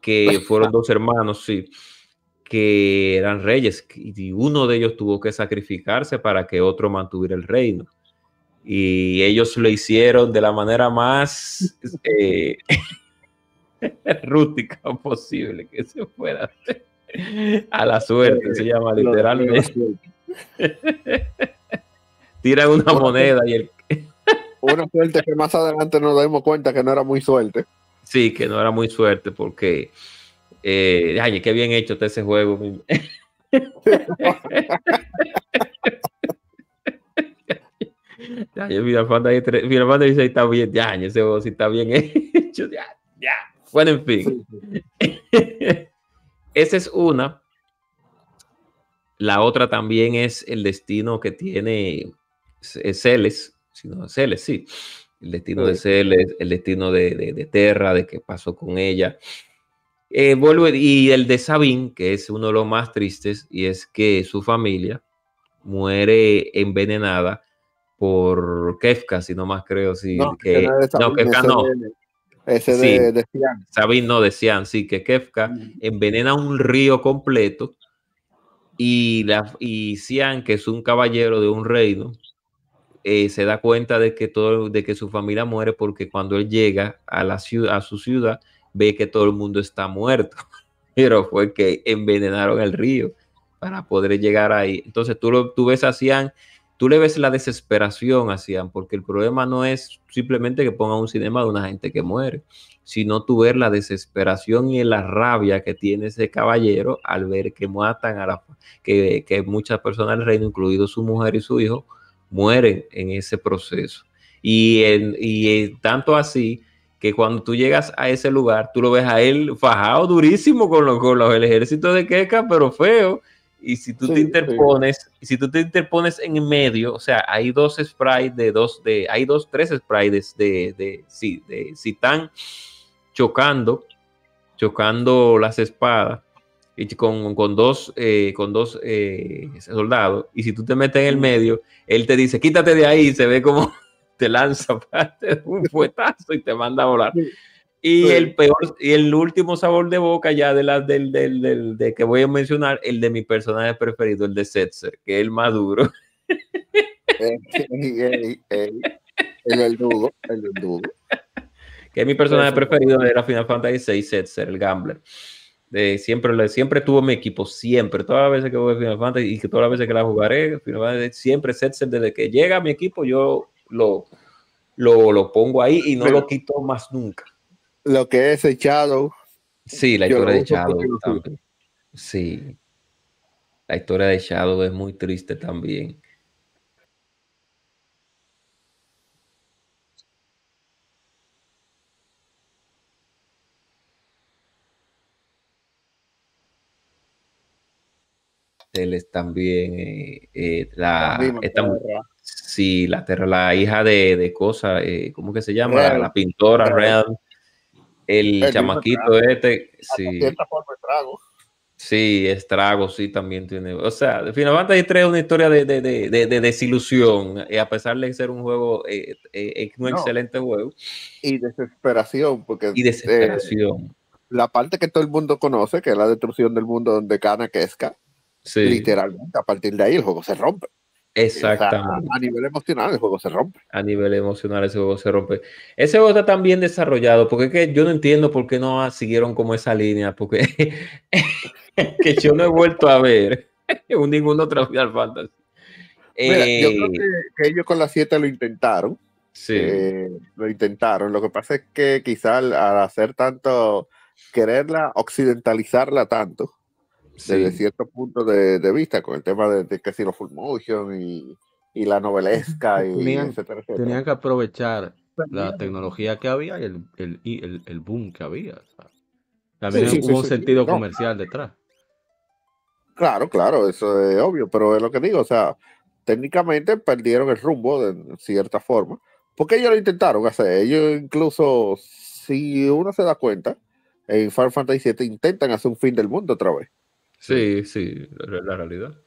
que fueron dos hermanos, sí, que eran reyes, y uno de ellos tuvo que sacrificarse para que otro mantuviera el reino. Y ellos lo hicieron de la manera más eh, rústica posible que se pueda hacer. A la suerte se llama literalmente. Tiran una moneda y el Una suerte que más adelante nos demos cuenta que no era muy suerte. sí, que no era muy suerte porque eh, ay, qué bien hecho está ese juego. Ya, yo Final Fantasy VI está bien, ya, ese juego sí está bien hecho, ya, ya. Bueno, en fin. Esa es una. La otra también es el destino que tiene Celes, si no, Celes, sí. El destino de. Celes, el destino de, de, de Terra, de qué pasó con ella. Eh, vuelvo, y el de Sabine, que es uno de los más tristes, y es que su familia muere envenenada por Kefka, si no más creo, sí, No, que, no de no, Sabine, Kefka ese no, de- Ese Sí. de, de Cian. Sabine no decían, sí, que Kefka envenena un río completo y, la, y Cian, que es un caballero de un reino, eh, se da cuenta de que, todo, de que su familia muere porque cuando él llega a, la ciudad, a su ciudad ve que todo el mundo está muerto. Pero fue que envenenaron el río para poder llegar ahí. Entonces tú, lo, tú ves a tú le ves la desesperación a porque el problema no es simplemente que ponga un cinema de una gente que muere, sino tú ver la desesperación y la rabia que tiene ese caballero al ver que matan a la que, que muchas personas del reino, incluido su mujer y su hijo, mueren en ese proceso. Y, en, y eh, tanto así que cuando tú llegas a ese lugar, tú lo ves a él fajado durísimo con, lo, con los, el ejército de Keka, pero feo. Y si tú Sí, te sí. interpones, y si tú te interpones en medio, o sea, hay dos sprites de dos, de, hay dos, tres sprites de, de, sí, de Citán chocando, chocando las espadas con, con dos, eh, con dos eh, soldados. Y si tú te metes en el medio, él te dice, quítate de ahí, y se ve como te lanza parte, un fuetazo y te manda a volar. Y Sí. el peor, y el último sabor de boca ya de la del, del, del- de que voy a mencionar, el de mi personaje preferido, el de Setzer, que es el más duro. Ey, ey. El verdugo, el verdugo. que es mi personaje preferido era Final Fantasy VI, Setzer, el gambler. De, siempre, le- siempre tuvo mi equipo, siempre, todas las veces que voy a Final Fantasy y que todas las veces que la jugaré, Final Fantasy, siempre Setzer, desde que llega a mi equipo, yo lo, lo, lo pongo ahí y no Pero- lo quito más nunca. Lo que es el Shadow. Sí, la historia de Shadow también. Sí. La historia de Shadow es muy triste también. Él es también eh, eh, la, misma esta sí, la, hija de, de cosa, eh, ¿cómo que se llama? La, Real. la pintora Real. Real. El mismo chamaquito este, Hasta sí. forma trago. Sí, Estrago sí también tiene. O sea, Final Fantasy 3 es una historia de, de- de- de- de desilusión, a pesar de ser un juego, es un No. excelente juego, Y desesperación, porque y desesperación. la parte que todo el mundo conoce, que es la destrucción del mundo donde Kana Keska, Sí, literalmente, a partir de ahí el juego se rompe. O sea, exactamente. a nivel emocional el juego se rompe. A nivel emocional, ese juego se rompe. Ese juego está tan bien desarrollado, porque es que yo no entiendo por qué no siguieron como esa línea, porque que yo no he vuelto a ver en ningún otro Final Fantasy. Mira, yo Eh, creo que, que ellos con las 7 lo intentaron. sí, eh, lo intentaron. Lo que pasa es que quizá al, al hacer tanto, quererla occidentalizarla tanto, sí. desde cierto punto de, de vista, con el tema de, de que si lo full motion y, y la novelesca, y Tenían- etcétera, etcétera. Tenían que aprovechar la tecnología que había y el, el, y el, el boom que había. También Sí, sí, hubo sí, un sí, sentido no. comercial detrás. Claro, claro, eso es obvio, pero es lo que digo, o sea, técnicamente perdieron el rumbo de cierta forma, porque ellos lo intentaron hacer, ellos incluso, si uno se da cuenta, en Final Fantasy VII intentan hacer un fin del mundo otra vez. Sí, sí, la, realidad.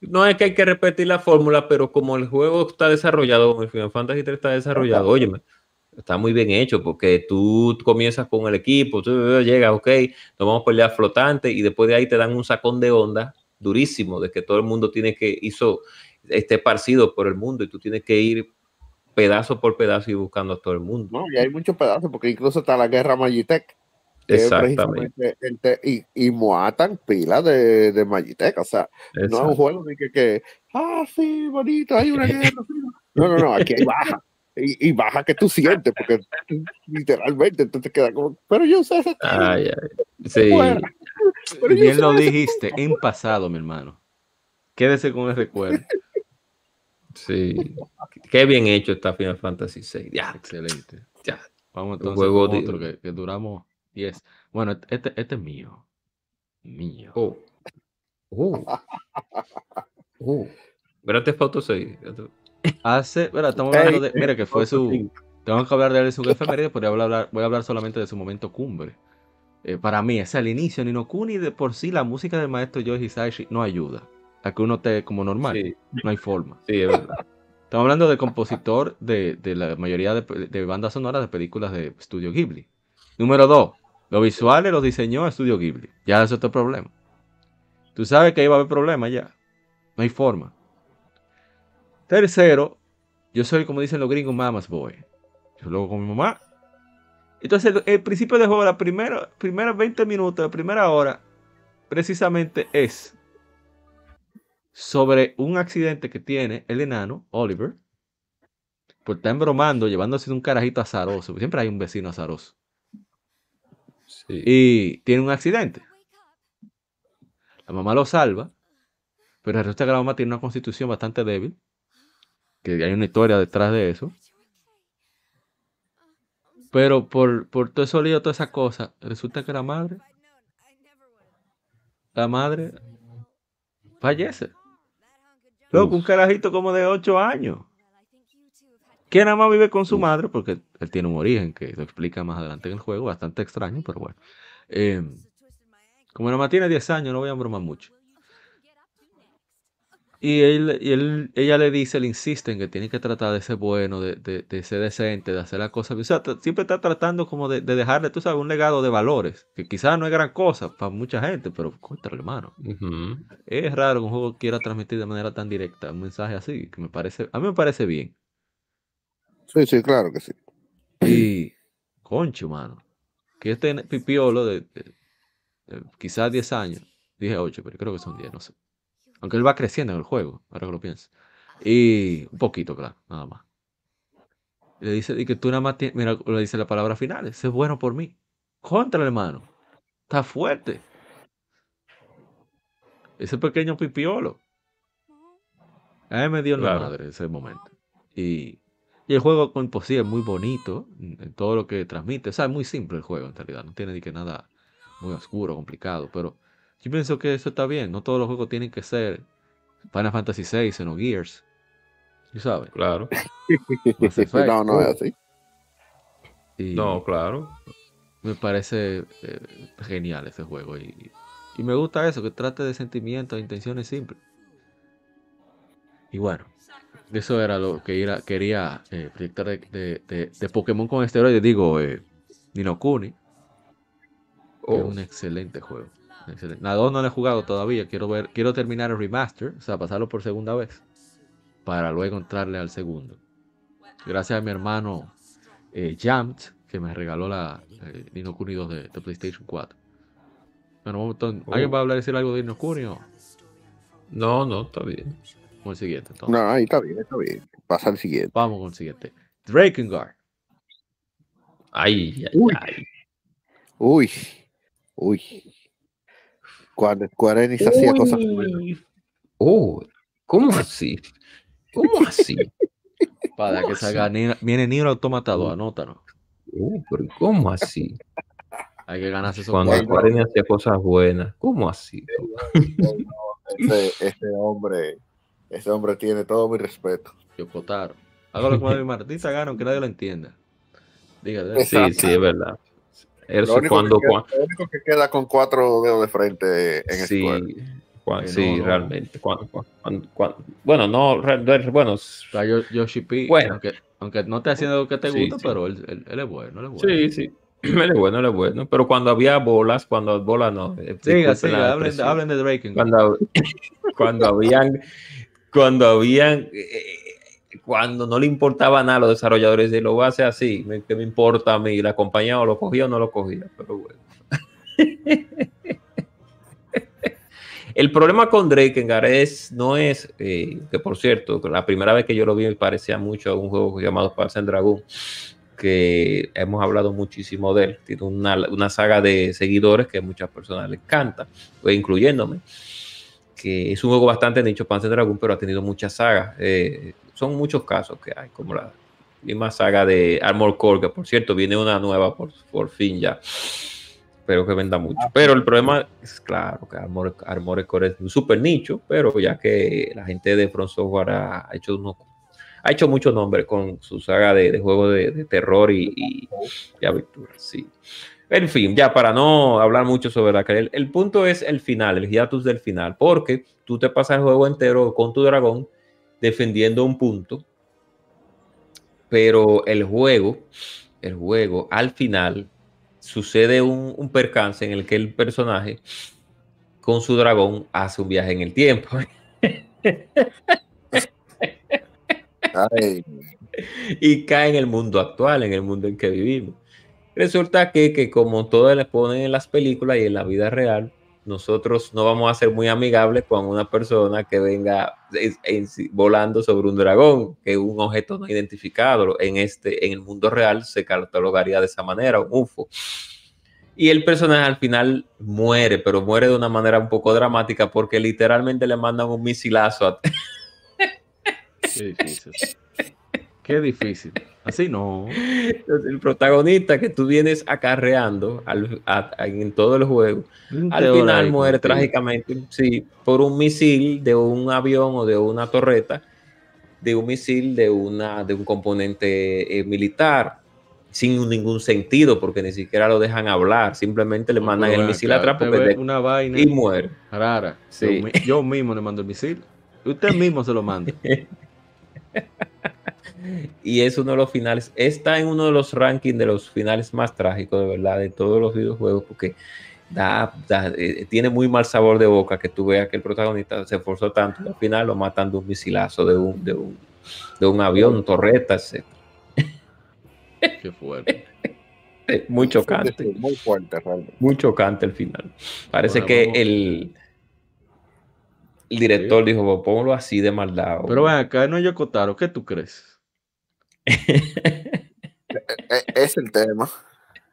No es que hay que repetir la fórmula, pero como el juego está desarrollado, como el Final Fantasy 3 está desarrollado, óyeme, está muy bien hecho porque tú comienzas con el equipo, tú llegas, ok, nos vamos a pelear flotante y después de ahí te dan un sacón de onda durísimo de que todo el mundo tiene que, hizo, esté esparcido por el mundo y tú tienes que ir pedazo por pedazo y buscando a todo el mundo. ¿no? Y hay muchos pedazos, porque incluso está la guerra Magitech, Exactamente. y, y muatan pila de, de o sea, no es un juego de que, que, ah, sí, bonito, hay una guerra. sí". No, no, no, aquí hay baja. Y, y baja que tú sientes, porque literalmente tú te quedas como, pero yo usé ese Ay, ay. Sí. Pero Bien lo dijiste, en pasado, mi hermano. Quédese con el recuerdo. sí. Qué bien hecho está Final Fantasy VI. Ya, Excelente. ya. Vamos Un entonces juego otro que, que duramos 10. Bueno, este, este es mío. Mío. Oh. Oh. Oh. Grand Theft Auto 6. Hace, verá, estamos hablando de, mira que fue su, tengo que hablar de su efeméride, pero voy a hablar, voy a hablar solamente de su momento cumbre. Eh, para mí, ese al inicio, Ni no Kuni, de por sí, la música del maestro Joe Hisaishi no ayuda a que uno esté como normal. Sí, No hay forma. sí, es verdad. Estamos hablando de compositor de, de la mayoría de, bandas sonoras de películas de Studio Ghibli. Número dos, los visuales los diseñó Studio Ghibli. Ya es otro problema. Tú sabes que va a haber problemas ya. No hay forma. Tercero, yo soy, como dicen los gringos, mama's boy. Yo luego con mi mamá. Entonces, el, principio del juego, la primera, primeros 20 minutos, la primera hora, precisamente es sobre un accidente que tiene el enano, Oliver, por estar embromando, llevándose un carajito azaroso. Siempre hay un vecino azaroso. Sí. Y tiene un accidente. La mamá lo salva, pero resulta que la mamá tiene una constitución bastante débil. Que hay una historia detrás de eso. Pero por, por todo eso lío, toda esa cosa, resulta que la madre, la madre fallece. Loco, un carajito como de 8 años. Que nada más vive con su madre, porque él tiene un origen que lo explica más adelante en el juego, bastante extraño, pero bueno. Eh, como nada más tiene 10 años, no voy a bromar mucho. Y, él, y él, ella le dice, le insiste en que tiene que tratar de ser bueno, de, de- de ser decente, de hacer las cosas. O sea, siempre está tratando como de, de dejarle, tú sabes, un legado de valores, que quizás no es gran cosa para mucha gente, pero contra hermano. Ujú. Es raro que un juego quiera transmitir de manera tan directa un mensaje así, que me parece, a mí me parece bien. Sí, sí, claro que sí. Y, concho, mano, que este pipiolo de, de- de quizás 10 años, dije 8, pero creo que son 10, no sé. Aunque él va creciendo en el juego, ahora que lo pienso. Y un poquito, claro, nada más. Le dice, y que tú nada más tienes, mira, le dice la palabra final, sé bueno por mí. Contra, hermano. Está fuerte. ese pequeño pipiolo. A mí me dio en la madre ese momento. Y, y el juego con por sí es muy bonito en en todo lo que transmite. O sea, es muy simple el juego en realidad. No tiene ni que nada muy oscuro, complicado. Pero yo pienso que eso está bien. No todos los juegos tienen que ser Final Fantasy VI, Xenogears. ¿Tú sabes? Claro. Effect. no, no es así. Y No, claro. me parece eh, genial ese juego. Y, y me gusta eso, que trate de sentimientos e intenciones simples. Y bueno, eso era lo que era- quería eh, proyectar de, de- de- de Pokémon con esteroides. Digo, eh, Nino Kuni, es Oh, un excelente juego. Excelente. La 2 no lo he jugado todavía. Quiero ver, quiero terminar el remaster, o sea, pasarlo por segunda vez. Para luego entrarle al segundo. Gracias a mi hermano eh, Jammed, que me regaló la eh, Nino Kuni 2 de, de PlayStation 4. Bueno, entonces, ¿alguien Oh. va a hablar decir algo de Nino Kuni o no, no, está bien. Con el siguiente? entonces? No, ahí está bien, está bien. Pasa al siguiente. Vamos con el siguiente. Drakengard. Ay, ay, Uy. ay. Uy, uy. Cuando Square Enix hacía cosas buenas. Uy. Oh, ¿cómo así? ¿Cómo así? Para ¿Cómo que salga Nier- viene Nier Automatado, anótanos. Oh, pero ¿Cómo así? Hay que ganarse esos Cuando. Square Enix hacía cosas buenas. ¿Cómo así? Ese, ese hombre, ese hombre tiene todo mi respeto. Yokotaro. Hago lo que me Martín Sagano, aunque nadie lo entienda. Dígale. Sí, sí, es verdad. Lo Eso único, cuando, que queda, cuan- lo único que queda con cuatro dedos de frente en sí, Square. cuan- Que sí, no, no. realmente. cuan- cuan- cuan- cuan- bueno, no, bueno, O sea, Yoshi P, Bueno. aunque, aunque no esté haciendo lo que te Sí, gusta, sí. pero él, él- él es bueno, él es bueno. sí, sí. Él es bueno, él es bueno. Pero cuando había bolas, cuando bolas no. siga, la hablen, hablen de Drakengard. cuando, cuando habían cuando habían eh, cuando no le importaba nada a los desarrolladores de lo hacer así que me importa a mí la compañía o lo cogía o no lo cogía pero bueno. El problema con Drakengard es no es eh, que por cierto la primera vez que yo lo vi me parecía mucho a un juego llamado Panzer Dragoon que hemos hablado muchísimo de él. Tiene una, una saga de seguidores que a muchas personas les encanta incluyéndome que es un juego bastante nicho, Panzer Dragoon, pero ha tenido muchas sagas. Eh, son muchos casos que hay, como la misma saga de Armor Core, que por cierto viene una nueva por, por fin ya. Espero que venda mucho. Pero el problema es claro que Armor, Armored Core es un super nicho, pero ya que la gente de Front Software ha hecho unos ha hecho mucho nombre con su saga de, de juegos de, de terror y, y, y aventuras. Sí. En fin, ya para no hablar mucho sobre la el, el punto es el final, el hiatus del final, porque tú te pasas el juego entero con tu dragón defendiendo un punto, pero el juego, el juego al final sucede un, un percance en el que el personaje con su dragón hace un viaje en el tiempo. Ay, y cae en el mundo actual, en el mundo en que vivimos. Resulta que, que como todo le ponen en las películas y en la vida real, nosotros no vamos a ser muy amigables con una persona que venga en- en- volando sobre un dragón, que es un objeto no identificado. En, este, en el mundo real se catalogaría de esa manera, un UFO. Y el personaje al final muere, pero muere de una manera un poco dramática porque literalmente le mandan un misilazo a, difícil. Qué difícil. Así no. El protagonista que tú vienes acarreando al- a- a- en todo el juego, al final muere trágicamente, sí, por un misil de un avión o de una torreta, de un misil de, una, de un componente eh, militar, sin ningún sentido, porque ni siquiera lo dejan hablar, simplemente le mandan el misil atrás porque ve de- una vaina y muere. rara. Sí. Yo, yo mismo le mando el misil. Usted mismo se lo manda. Y es uno de los finales, está en uno de los rankings de los finales más trágicos, de verdad, de todos los videojuegos, porque da, da- eh, tiene muy mal sabor de boca que tú veas que el protagonista se esforzó tanto y al final lo matan de un misilazo, de un, de un, de un avión, torretas, etc. Qué fuerte. Muy chocante, sí, muy fuerte, realmente. muy chocante el final. Parece Bueno, que vamos. el, el director dijo, "Pues, póngalo así de maldad. Pero ven acá, no Yokotaro, ¿qué tú crees? E- Es el tema.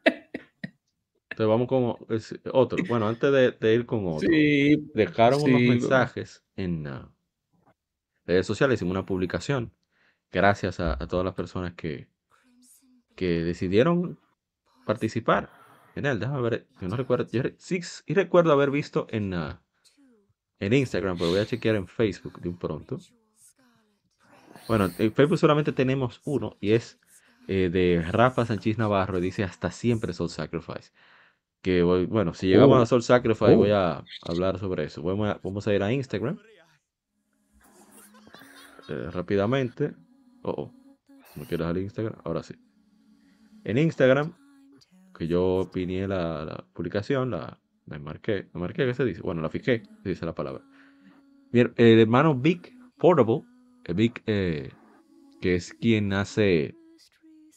Entonces vamos con es- otro. Bueno, antes de, de ir con otro, Sí, dejaron unos mensajes en ah, redes sociales, hicimos una publicación. Gracias a, a todas las personas que, que decidieron participar en él. Déjame ver, yo no recuerdo, yo re- sí, sí recuerdo haber visto en, ah, en Instagram, pero voy a chequear en Facebook de un pronto. Bueno, en Facebook solamente tenemos uno y es eh, de Rafa Sánchez Navarro. Dice hasta siempre Soul Sacrifice. Que voy- bueno, si llegamos Oh. a Soul Sacrifice, voy a hablar sobre eso. Vamos a, vamos a ir a Instagram eh, rápidamente. Oh, oh, no quiero dejar Instagram. Ahora sí. En Instagram, que yo opiné la, la publicación, la, la marqué. ¿La marqué? ¿Qué se dice? Bueno, la fijé, se dice la palabra. El hermano Vic Portable, Vic, eh, que es quien hace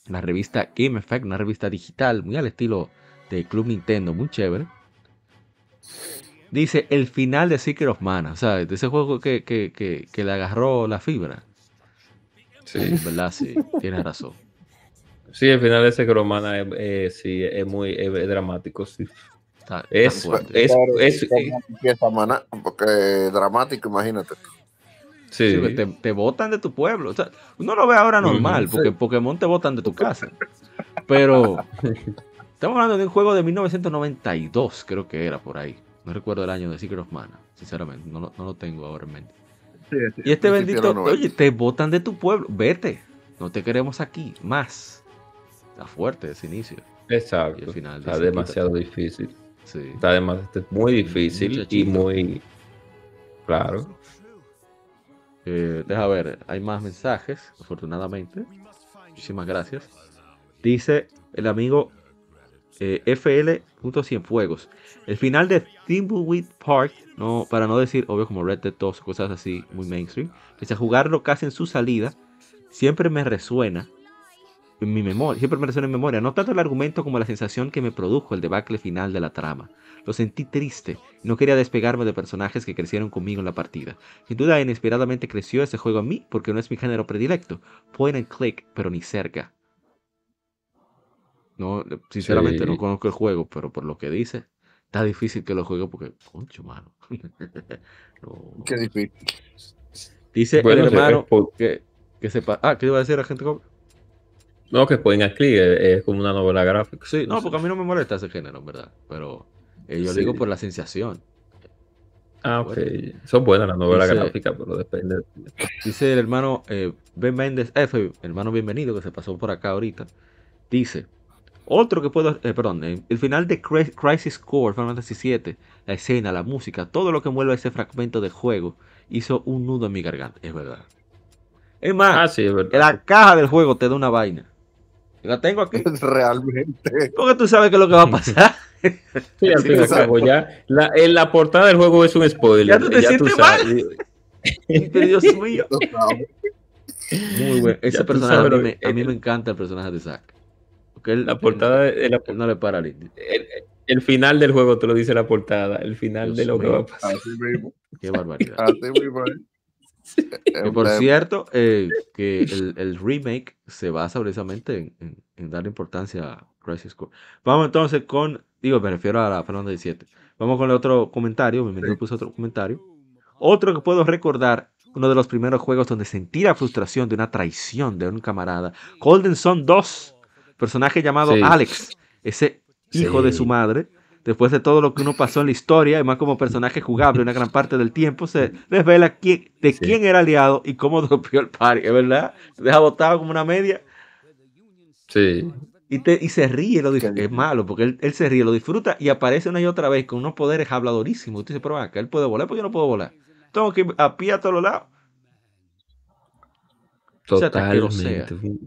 la revista Game Effect, una revista digital muy al estilo de Club Nintendo, muy chévere. Dice el final de Secret of Mana, o sea, de ese juego que, que, que, que le agarró la fibra. sí. En verdad, sí, tienes razón. Sí, el final de ese Cromana es, eh, sí, es muy es dramático. Sí. Está, Es, es, es-. Porque dramático, imagínate. Sí. Te, te botan de tu pueblo. O sea, uno lo ve ahora normal, porque Pokémon te botan de tu casa. Pero estamos hablando de un juego de 1992, creo que era por ahí. No recuerdo el año de Secret of Mana, sinceramente. No, lo- no lo tengo ahora en mente. Y este bendito, de los 90. oye, te botan de tu pueblo. Vete. No te queremos aquí. Más. Está fuerte ese inicio. Y Exacto. al final Está demasiado difícil. Sí. Está demasiado, muy difícil y muy claro. Eh, deja ver, hay más mensajes, afortunadamente. Muchísimas gracias. Dice el amigo eh, FL.cienfuegos. El final de Thimbleweed Park, no, para no decir obvio como Red Dead 2, cosas así muy mainstream, pese a jugarlo casi en su salida, siempre me resuena en mi memoria, siempre me resuena en memoria, no tanto el argumento como la sensación que me produjo el debacle final de la trama. Lo sentí triste no quería despegarme de personajes que crecieron conmigo en la partida. Sin duda, inesperadamente creció ese juego en mí porque no es mi género predilecto. Point and click, pero ni cerca. No, sinceramente Sí. no conozco el juego, pero por lo que dice, está difícil que lo juegue porque, concho, mano. No. Qué difícil. Dice Bueno, el hermano es por- que, que sepa. Ah, ¿qué iba a decir la gente? No, que Point and Click es, como una novela gráfica. Sí, no, porque a mí no me molesta ese género, en verdad. Pero eh, yo Sí. digo por la sensación. Ah, ok. Bueno. Son buenas las novelas Dice- gráficas, pero depende. Dice el hermano eh, Ben Méndez F, hermano bienvenido, que se pasó por acá ahorita. Dice, otro que puedo, eh, perdón, eh, el final de Cri- Crisis Core, Final Fantasy VII, la escena, la música, todo lo que envuelve ese fragmento de juego, hizo un nudo en mi garganta. Es verdad. Es más, Ah, sí, es verdad. la caja del juego te da una vaina. La tengo aquí. Realmente. Porque tú sabes qué es lo que va a pasar. Sí, al fin y al cabo, ya. La, en la portada del juego es un spoiler. Ya tú te sientes sabes. Pero Dios mío. Tú. Muy bueno. Ese Ya tú personaje a mí, me, que- a mí me encanta el personaje de Zack. Porque él, La portada, de- la- él no le para el, el final del juego te lo dice la portada. El final Dios de lo que va a pasar. Así mismo. Qué barbaridad. Así mismo. Que por cierto, eh, que el, el remake se basa precisamente en, en- en darle importancia a Crisis Core. Vamos entonces con, digo, me refiero a la Final 17. Vamos con el otro comentario. Bienvenido puso otro comentario. Otro que puedo recordar, uno de los primeros juegos donde sentí la frustración de una traición de un camarada. Golden Sun 2, personaje llamado Sí. Alex, ese hijo de Sí. su madre. Después de todo lo que uno pasó en la historia, además como personaje jugable una gran parte del tiempo, se revela quién, de Sí. quién era aliado y cómo rompió el party, ¿es verdad? Te deja botado como una media Sí. y, te, y se ríe, lo es malo, porque él, él se ríe, lo disfruta y aparece una y otra vez con unos poderes habladorísimos. Usted dice, pero acá él puede volar, porque yo no puedo volar. Tengo que ir a pie a todos lados. O sea, hasta que lo sea. Totalmente.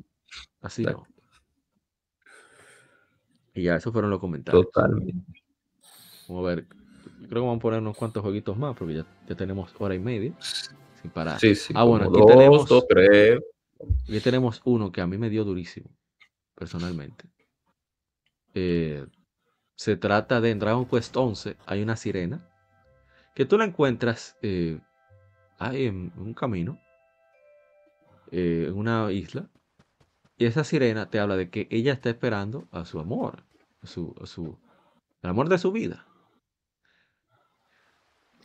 Así Exacto. no. Y ya, esos fueron los comentarios. Totalmente. Vamos a ver. Creo que vamos a poner unos cuantos jueguitos más, porque ya, ya tenemos hora y media sin parar. Sí, sí. Ah, bueno, aquí dos, tenemos- dos, tres. Aquí tenemos uno que a mí me dio durísimo, personalmente. Eh, se trata de en Dragon Quest 11, hay una sirena que tú la encuentras eh, ahí en un camino, eh, en una isla, y esa sirena te habla de que ella está esperando a su amor, a su, a su, el amor de su vida,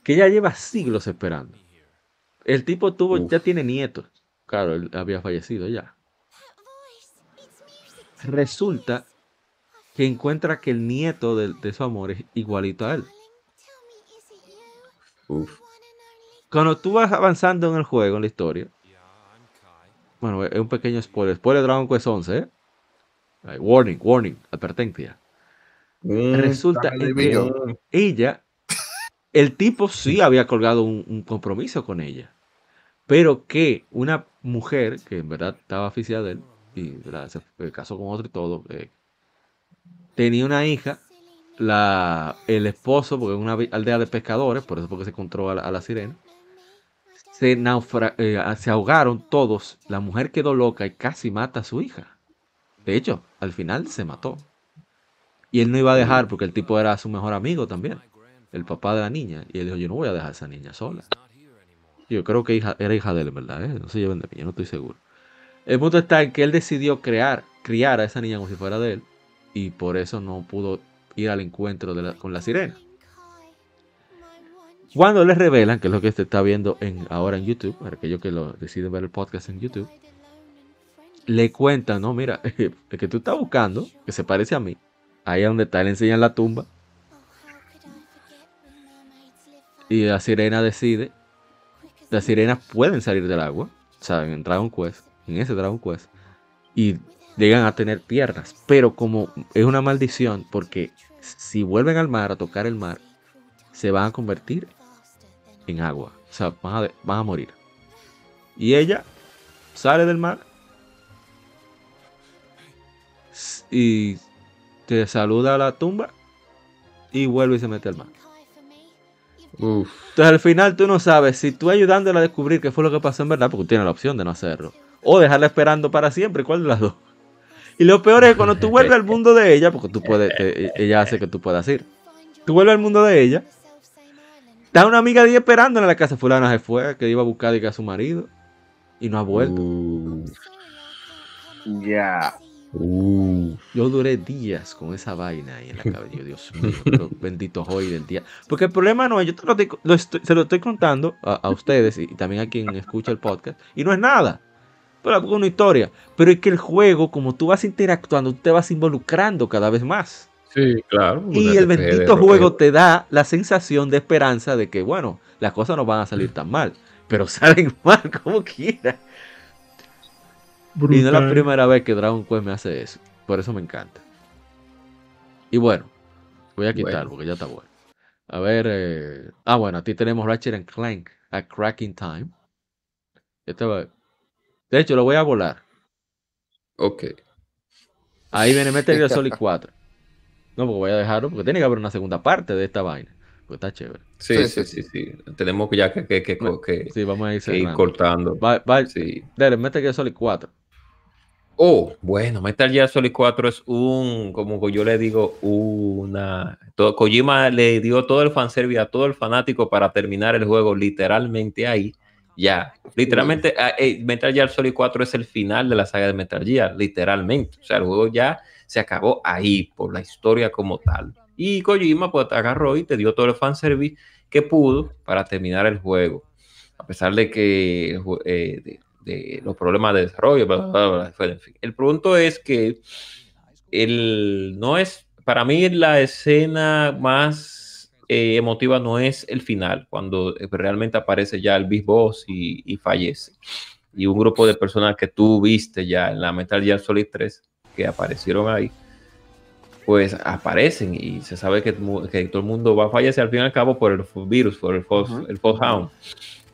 que ella lleva siglos esperando. El tipo tuvo, Uf. ya tiene nietos. Claro, él había fallecido ya. Resulta que encuentra que el nieto de, de su amor es igualito a él. Uf. Cuando tú vas avanzando en el juego, en la historia, bueno, es un pequeño spoiler. Spoiler Dragon Quest 11, ¿eh? Warning, warning, advertencia. Mm, Resulta que ella, el tipo sí había colgado un, compromiso con ella, pero que una mujer que en verdad estaba oficial de él y ¿verdad? se casó con otro y todo, eh, tenía una hija, la, el esposo, porque es una aldea de pescadores, por eso porque se encontró a la, a la sirena, se, naufra- eh, se ahogaron todos, la mujer quedó loca y casi mata a su hija. De hecho, al final se mató. Y él no iba a dejar porque el tipo era su mejor amigo también, el papá de la niña. Y él dijo, yo no voy a dejar a esa niña sola. Yo creo que hija, era hija de él, ¿verdad? ¿eh? No se lleven de mí, yo no estoy seguro. El punto está en que él decidió crear, criar a esa niña como si fuera de él. Y por eso no pudo ir al encuentro con la sirena. Cuando le revelan, que es lo que se está viendo en, ahora en YouTube, para aquellos que lo deciden ver el podcast en YouTube, le cuentan, no, mira, el que tú estás buscando, que se parece a mí, ahí es donde está, le enseñan la tumba y la sirena decide, las sirenas pueden salir del agua, o sea, en Dragon Quest, en ese Dragon Quest, y llegan a tener piernas, pero como es una maldición, porque si vuelven al mar, a tocar el mar, se van a convertir en agua, o sea, van a, van a morir. Y ella sale del mar y te saluda a la tumba y vuelve y se mete al mar. Uf. Entonces al final tú no sabes si tú ayudándola a descubrir qué fue lo que pasó en verdad, porque tiene la opción de no hacerlo, o dejarla esperando para siempre, ¿cuál de las dos? Y lo peor es que cuando tú vuelves al mundo de ella, porque tú puedes, te- ella hace que tú puedas ir, tú vuelves al mundo de ella, está una amiga de ella esperando en la casa, fulana se fue, que iba a buscar a su marido, y no ha vuelto. Ya. Uf. Yo duré días con esa vaina ahí en la cabeza. Yo, Dios mío, pero bendito hoy del día. Porque el problema no es, yo te lo estoy- lo estoy- se lo estoy contando a, a ustedes y también a quien escucha el podcast, y no es nada. Pero es una historia. Pero es que el juego, como tú vas interactuando, tú te vas involucrando cada vez más. Sí, claro. Y el bendito juego te da la sensación de esperanza de que, bueno, las cosas no van a salir tan mal. Pero salen mal como quiera. Y no es la primera vez que Dragon Quest me hace eso. Por eso me encanta. Y bueno, voy a quitar Bueno. porque ya está bueno. A ver. eh, Ah, bueno, a ti tenemos Ratchet and Clank a Cracking Time. Este va- De hecho, lo voy a volar. Ok. Ahí viene Metal Gear Solid 4. No, porque voy a dejarlo porque tiene que haber una segunda parte de esta vaina. Porque está chévere. Sí, Sí, sí, sí, sí. Tenemos que ya que, que, que, que- Sí, vamos a ir que ir cerrando. cortando. Va, va, Sí. dale, Metal Gear Solid 4. Oh, bueno, Metal Gear Solid 4 es un, como yo le digo, una... Todo, Kojima le dio todo el fanservice a todo el fanático para terminar el juego literalmente ahí. Ya, literalmente ah, eh, Metal Gear Solid 4 es el final de la saga de Metal Gear, literalmente. O sea, el juego ya se acabó ahí por la historia como tal. Y Kojima pues te agarró y te dio todo el fanservice que pudo para terminar el juego. A pesar de que eh, de- los problemas de desarrollo, bla, bla, bla, en fin. El punto es que el, no es, para mí la escena más eh, emotiva no es el final, cuando eh, realmente aparece ya el Big Boss y, y fallece. Y un grupo de personas que tú viste ya en la Metal Gear Solid 3, que aparecieron ahí, pues aparecen y se sabe que, que todo el mundo va a fallecer al fin y al cabo por el virus, por el False, Ujú. el false Hound.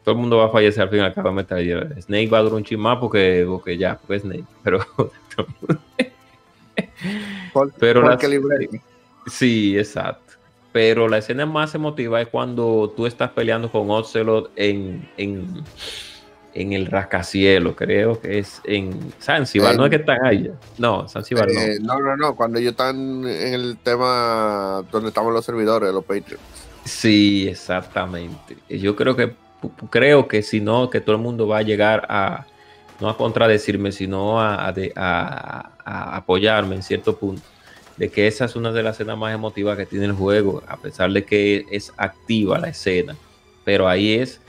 Todo el mundo va a fallecer al fin y al cabo Metal Gear. Snake va a durar un chin más porque, porque ya, porque Snake. Pero, pero libre- Sí, exacto. Pero la escena más emotiva es cuando tú estás peleando con Ocelot en, en, en el rascacielos, creo que es en Zanzibar. no es que están allá. No, Zanzibar no. Eh, no, no, no. Cuando ellos están en el tema donde estaban los servidores, los Patreons. Sí, exactamente. Yo creo que creo que si no, que todo el mundo va a llegar a no a contradecirme, sino a, a de- a- a apoyarme en cierto punto. de que esa es una de las escenas más emotivas que tiene el juego, a pesar de que es activa la escena, pero ahí es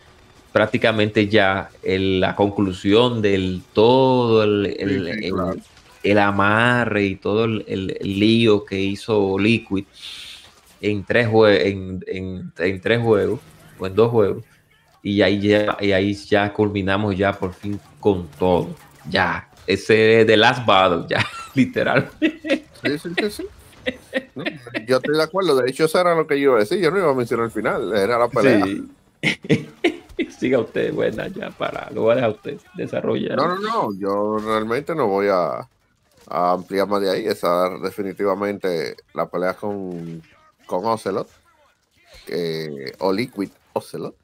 prácticamente ya el- la conclusión del todo el, amarre y todo el, lío que hizo Liquid en tres, en- en tres juegos o en dos juegos y ahí ya, y ahí ya culminamos ya por fin con todo ya ese de Last Battle ya literal Sí, sí, sí, sí. No, yo estoy de acuerdo. De hecho, eso era lo que yo iba a decir. Yo no iba a mencionar el final. Era la pelea. Sí. siga usted buena ya para lo voy a dejar usted desarrollar No, no, no. Yo realmente no voy a, a ampliar más de ahí. Esa definitivamente la pelea con, con Ocelot. eh, o Liquid Ocelot.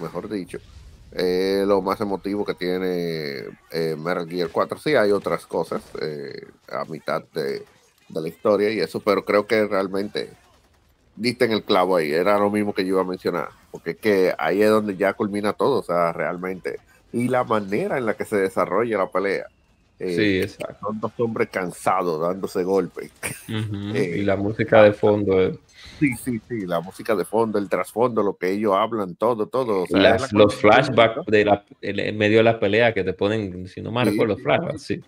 Mejor dicho. eh, lo más emotivo que tiene eh, Metal Gear 4. Sí, hay otras cosas eh, a mitad de, de la historia y eso, pero creo que realmente diste en el clavo ahí. Era lo mismo que yo iba a mencionar. Porque es que ahí es donde ya culmina todo. O sea, realmente. Y la manera en la que se desarrolla la pelea. eh, sí exacto son dos hombres cansados dándose golpes. Eh, y la música de fondo eh, Sí, sí, sí, la música de fondo, el trasfondo, lo que ellos hablan, todo, todo. o sea, las- es la los flashbacks de la, en medio de la pelea que te ponen si no mal Sí, recuerdo flashbacks sí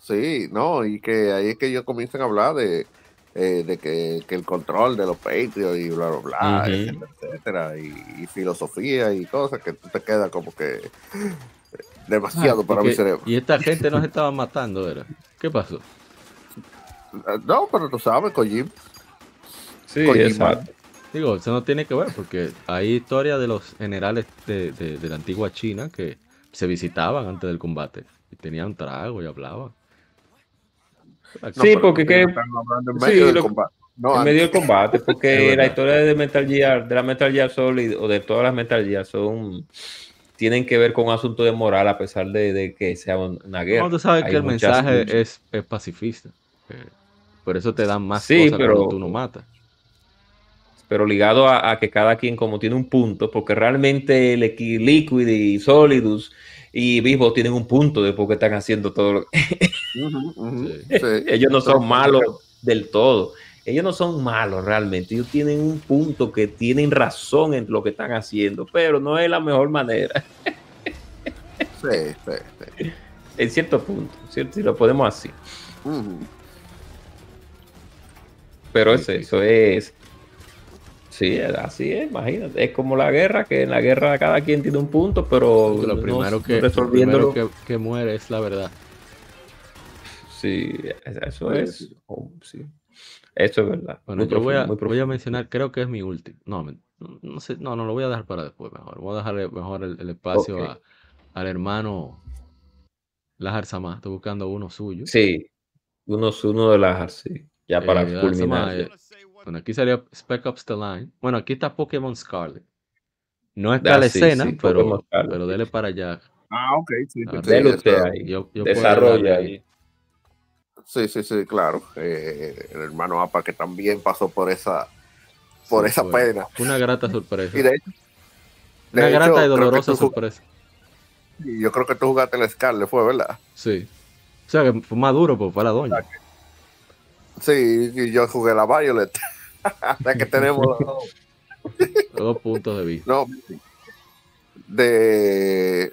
Sí, no, y que ahí es que ellos comienzan a hablar de, eh, de que, que el control de los Patriots y bla, bla, bla, etcétera, etcétera, y, y filosofía y cosas que tú te quedas como que demasiado Ah, para mi cerebro. Y esta gente no se estaba matando, ¿era? ¿Qué pasó? No, pero tú sabes, Kojima. Sí exacto Digo, eso no tiene que ver porque hay historias de los generales de, de- de la antigua China que se visitaban antes del combate y tenían trago y hablaban. No, Sí, porque que- estás hablando en sí, medio del lo- combate. No, en antes. medio del combate porque la historia de Metal Gear de la Metal Gear Solid o de todas las Metal Gear son tienen que ver con un asunto de moral a pesar de, de que sea un- una guerra No, tú sabes Hay que el mensaje es, es pacifista. eh, por eso te dan más Sí, cosas pero- cuando tú no matas. Pero ligado a, a que cada quien como tiene un punto, porque realmente el Liquid y Solidus y Vivo tienen un punto de por qué están haciendo todo lo sí. Ellos no son malos del todo. Ellos no son malos realmente. Ellos tienen un punto que tienen razón en lo que están haciendo, pero no es la mejor manera. Sí, sí, sí. En cierto punto, ¿cierto? Si lo podemos así. Pero es eso, es. Sí, así es, imagínate. Es como la guerra, que en la guerra cada quien tiene un punto, pero Lo primero, no que, lo primero que, que muere es la verdad. Sí, eso Sí, es. sí. oh, sí. Eso es verdad. Bueno, Muy yo voy a, profundo, voy a profundo. mencionar, creo que es mi último. No, no sé, no, no, lo voy a dejar para después mejor. Voy a dejarle mejor el, el espacio a- al hermano Lajar Samá. Estoy buscando uno suyo. Sí, uno, uno de las, sí, ya para Eh, culminar. Bueno, aquí salió Spec Ops The Line. Bueno, aquí está Pokémon Scarlet. No está Ah, la sí, escena, sí, pero, pero dele para allá. Ah, ok, sí. Dele usted ahí. Yo- Desarrolla ahí. Sí, sí, sí, claro. Eh, el hermano APA que también pasó por esa, por Sí, esa fue- pena. fue Una grata sorpresa. Y de hecho, de Una hecho, grata y dolorosa sorpresa. Yo creo que tú jugaste el Scarlet, fue, ¿verdad? Sí. O sea, que fue más duro, pues fue la doña. Sí, y yo jugué la Violet. Hasta que tenemos los dos. Puntos de vista. No, de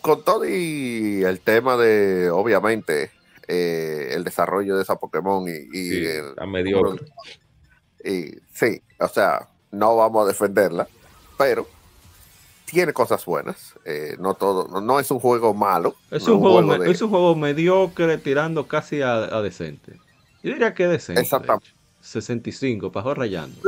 con todo y el tema de, obviamente, eh, el desarrollo de esa Pokémon y, y Sí, el- está mediocre. y sí, o sea, no vamos a defenderla, pero tiene cosas buenas. eh, no todo, no, no es un juego malo. Es no un, juego, de- es un juego mediocre tirando casi a, a decente. Yo diría que decente. de Exactamente. Hecho. 65, pasó rayando.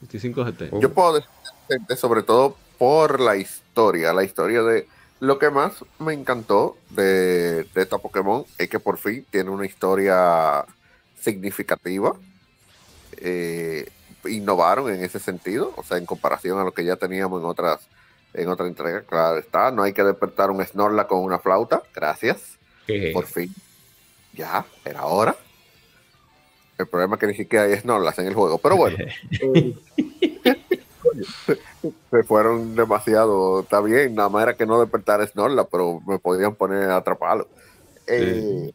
65, 70. Yo puedo decir, sobre todo por la historia, la historia de lo que más me encantó de, de esta Pokémon es que por fin tiene una historia significativa. Eh, innovaron en ese sentido, o sea, en comparación a lo que ya teníamos en otras en otra entrega, claro está, no hay que despertar un Snorlax con una flauta, gracias, por fin, ya, era hora. El problema es que ni siquiera hay Snorlax en el juego, pero bueno. Se fueron demasiado, está bien, nada más era que no despertara Snorlax, pero me podían poner a atraparlo. Eh,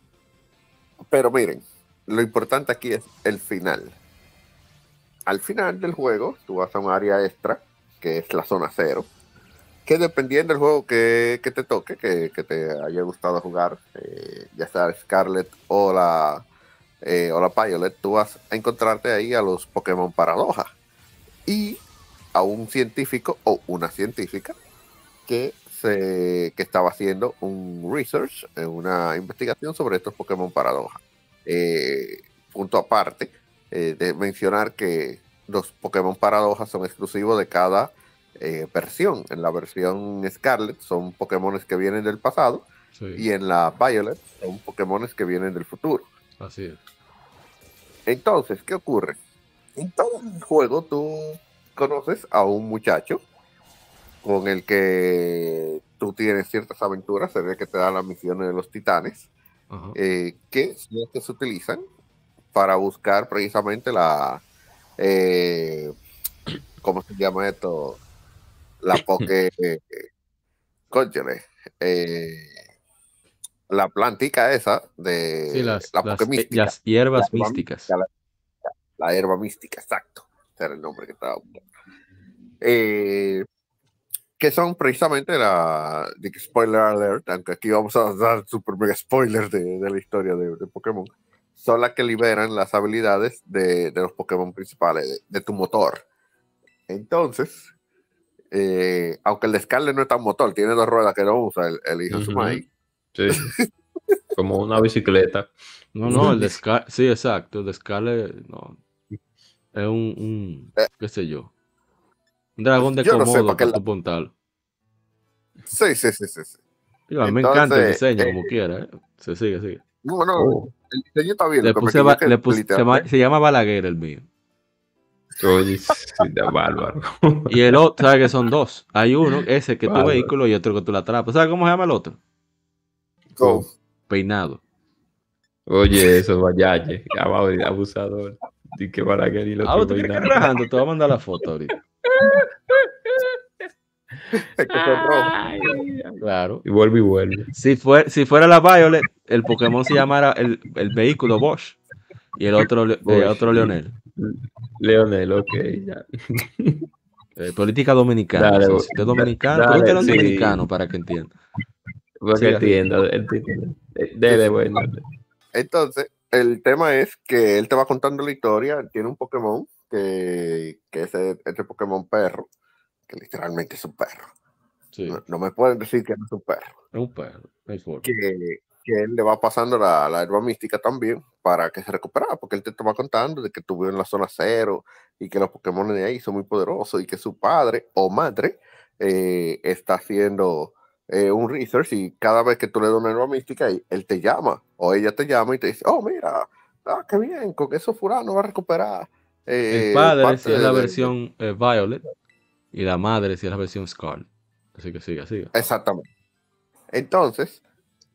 Pero miren, lo importante aquí es el final. Al final del juego, tú vas a un área extra, que es la zona cero, que dependiendo del juego que, que te toque, que, que te haya gustado jugar, eh, ya sea Scarlet o la, eh, o la Violet, tú vas a encontrarte ahí a los Pokémon Paradoja y a un científico o una científica que, se, que estaba haciendo un research, eh, una investigación sobre estos Pokémon Paradoja. Eh, punto aparte, eh, de mencionar que los Pokémon Paradoja son exclusivos de cada eh, versión. En la versión Scarlet son Pokémon que vienen del pasado Sí, y en la Violet son Pokémon que vienen del futuro. Así es. Entonces, ¿qué ocurre? En todo el juego tú conoces a un muchacho con el que tú tienes ciertas aventuras, se ve que te dan las misiones de los titanes, eh, que son las que se utilizan para buscar precisamente la... eh, ¿Cómo se llama esto? La poke... eh, cónchale, eh, la plantica esa de Sí, las, la las- eh, mística. las hierbas La místicas. mística, la hierba mística, exacto. Ese era el nombre que estaba buscando. Eh, que son precisamente la. de Spoiler alert, aunque aquí vamos a dar super mega spoilers de, de la historia de, de Pokémon. Son las que liberan las habilidades de, de los Pokémon principales, de, tu motor. Entonces, eh, aunque el de Scarlet no es tan motor, tiene dos ruedas que no usa el, el hijo de su Ujú. Sí. Como una bicicleta. No, no, el de Scar sí, exacto, el de Scarlet, no. Es un, un, qué sé yo. Un dragón de Eh. Yo no sé, Komodo porque para la- tu puntal. Sí, sí, sí, sí. sí. Digo, a mí me encanta el Entonces, diseño, eh, como quiera, ¿eh? Se sigue, sigue. No, no, Oh, el diseño está bien. Le puse, le se, llama, literalmente. se llama Balaguer el mío. oye, sí, de bárbaro. Y el otro, ¿sabes que son dos? Hay uno, ese que es tu vehículo y otro que tú la atrapas. ¿Sabes cómo se llama el otro? Go. Peinado. Oye, eso, vayaye, abusador. Y que para que ni lo Ah, ¿tú rajando? Te voy a mandar la foto ahorita. Es que son rojos. Ay, Claro. Y vuelve y vuelve. Si, fue, si fuera la Violet, el Pokémon se llamara el, el vehículo Bosch. Y el otro, eh, otro. Leonel. Leonel, ok, ya. Eh, política dominicana. Dale, o sea, si usted es dominicano, dale, sí. dominicano para que entienda. Porque Sí, así. entiendo, entiendo. Eh, Dele, bueno. Entonces, el tema es que él te va contando la historia. Tiene un Pokémon que, que es este Pokémon perro, que literalmente es un perro. Sí, No, no me pueden decir que no es un perro. es un perro. forma. Que, que él le va pasando la, la herba mística también para que se recuperara, porque él te va contando de que estuvo en la zona cero y que los Pokémon de ahí son muy poderosos y que su padre o madre eh, está haciendo eh, un research y cada vez que tú le das una mística, él él te llama o ella te llama y te dice, oh, mira, ah, qué bien, con eso fulano va a recuperar. eh, El padre si es la de- versión eh, Violet y la madre si es la versión Scarlet. Así que siga, siga. Exactamente. Entonces,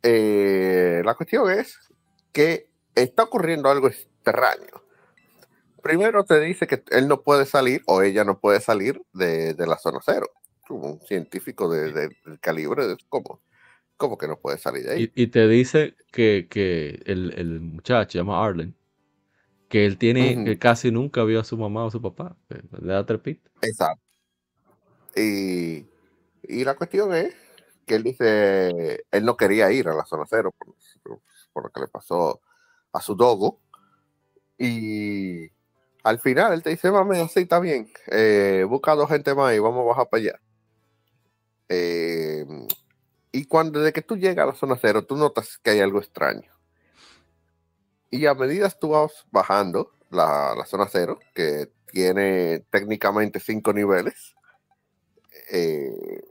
la cuestión es que está ocurriendo algo extraño. Primero te dice que él no puede salir o ella no puede salir de, de la zona cero. Como un científico de, de- del calibre de cómo, cómo que no puede salir de ahí. Y, y te dice que, que el, el muchacho, se llama Arlen, que él tiene, que casi nunca vio a su mamá o a su papá. que Le da trepita. Exacto. Y, y la cuestión es que él dice, él no quería ir a la zona cero por, por- por lo que le pasó a su dogo. Y al final él te dice, mami, así está bien, eh, busca dos gente más y vamos a bajar para allá. Eh, y cuando desde que tú llegas a la zona cero, tú notas que hay algo extraño. Y a medida que tú vas bajando la, la zona cero, que tiene técnicamente cinco niveles, eh,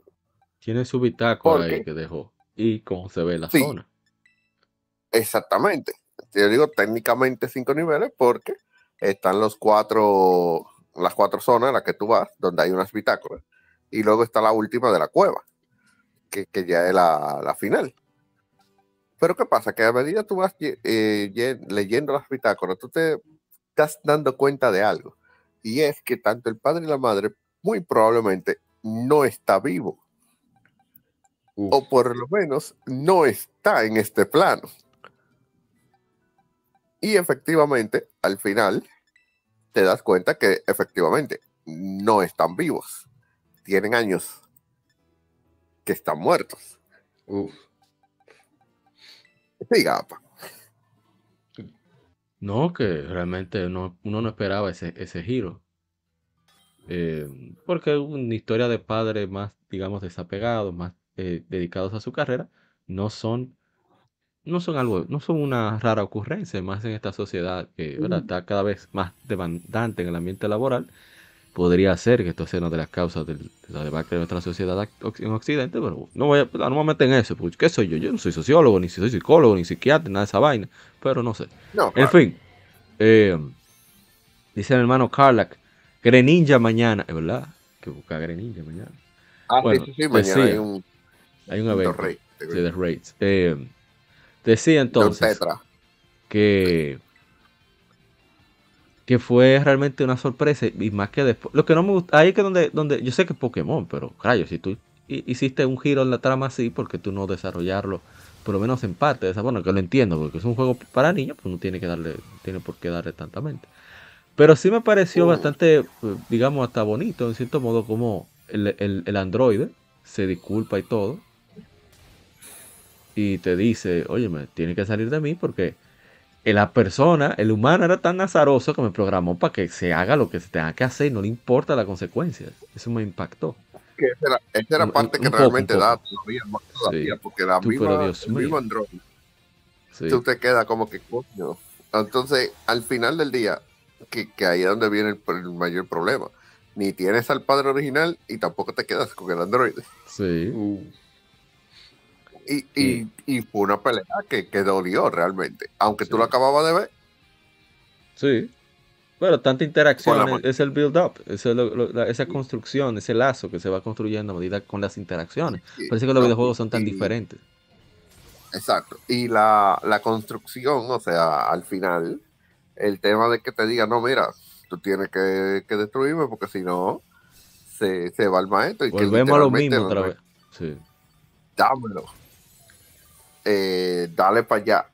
Tiene su bitácora ¿Por ahí que dejó. Y cómo se ve la Sí. zona. exactamente. Yo digo técnicamente cinco niveles porque están los cuatro, las cuatro zonas en las que tú vas, donde hay unas bitácoras. Y luego está la última de la cueva, que, que ya es la, la final. Pero ¿qué pasa? Que a medida que tú vas eh, ye- leyendo las bitácoras, tú te estás dando cuenta de algo. Y es que tanto el padre y la madre muy probablemente no está vivo. Uf. O por lo menos no está en este plano. Y efectivamente, al final, te das cuenta que efectivamente no están vivos. Tienen años que están muertos. Uf. Sí, gapa. No, que realmente no- uno no esperaba ese, ese giro. Eh, porque una historia de padres más, digamos, desapegados, más eh, dedicados a su carrera, no son, no son algo, no son una rara ocurrencia, más en esta sociedad que ¿verdad? está cada vez más demandante en el ambiente laboral. Podría ser que esto sea una de las causas de la debacle de nuestra sociedad en Occidente, pero no voy a, no me meto en eso, porque ¿qué soy yo? Yo no soy sociólogo, ni soy psicólogo, ni psiquiatra, nada de esa vaina, pero no sé. No, En fin, eh, dice mi hermano Carlac, Greninja mañana, es verdad, que busca Greninja mañana. Ah, sí, bueno, sí, sí, mañana decía, hay un, Hay un evento sí, de raids. Eh, decía entonces que que fue realmente una sorpresa y más que después. Lo que no me gusta, ahí es que donde, donde yo sé que es Pokémon, pero rayo, si tú hi- hiciste un giro en la trama así, porque tú no desarrollarlo, por lo menos en parte de esa forma, que lo entiendo, porque es un juego para niños, pues no tiene que darle, tiene por qué darle tanta mente. Pero sí me pareció bastante, eh, digamos, hasta bonito, en cierto modo, como el, el, el androide se disculpa y todo. Y te dice, oye, me tiene que salir de mí porque la persona, el humano era tan azaroso que me programó para que se haga lo que se tenga que hacer y no le importa las consecuencias. Eso me impactó. Que esa era, esa era Un- parte un que realmente poco. da todavía más todavía, Sí. porque la Tú, misma, pero Dios el mío. mismo Android, Sí. tú te quedas como que coño. Entonces, al final del día, que, que ahí es donde viene el, el mayor problema. Ni tienes al padre original y tampoco te quedas con el Android. Sí. Uf. Y, y, y fue una pelea que, que dolió realmente. Aunque tú Sí. lo acababas de ver, Sí. Pero tanta interacción es, es el build-up, es esa construcción, ese lazo que se va construyendo a medida con las interacciones. Sí, Parece que los no, videojuegos son tan y- diferentes. Exacto. Y la, la construcción, o sea, al final, el tema de que te diga, no, mira, tú tienes que, que destruirme porque si no, se, se va el maestro. Y que Volvemos a lo mismo otra vez. Sí. dámelo. Eh, dale para allá.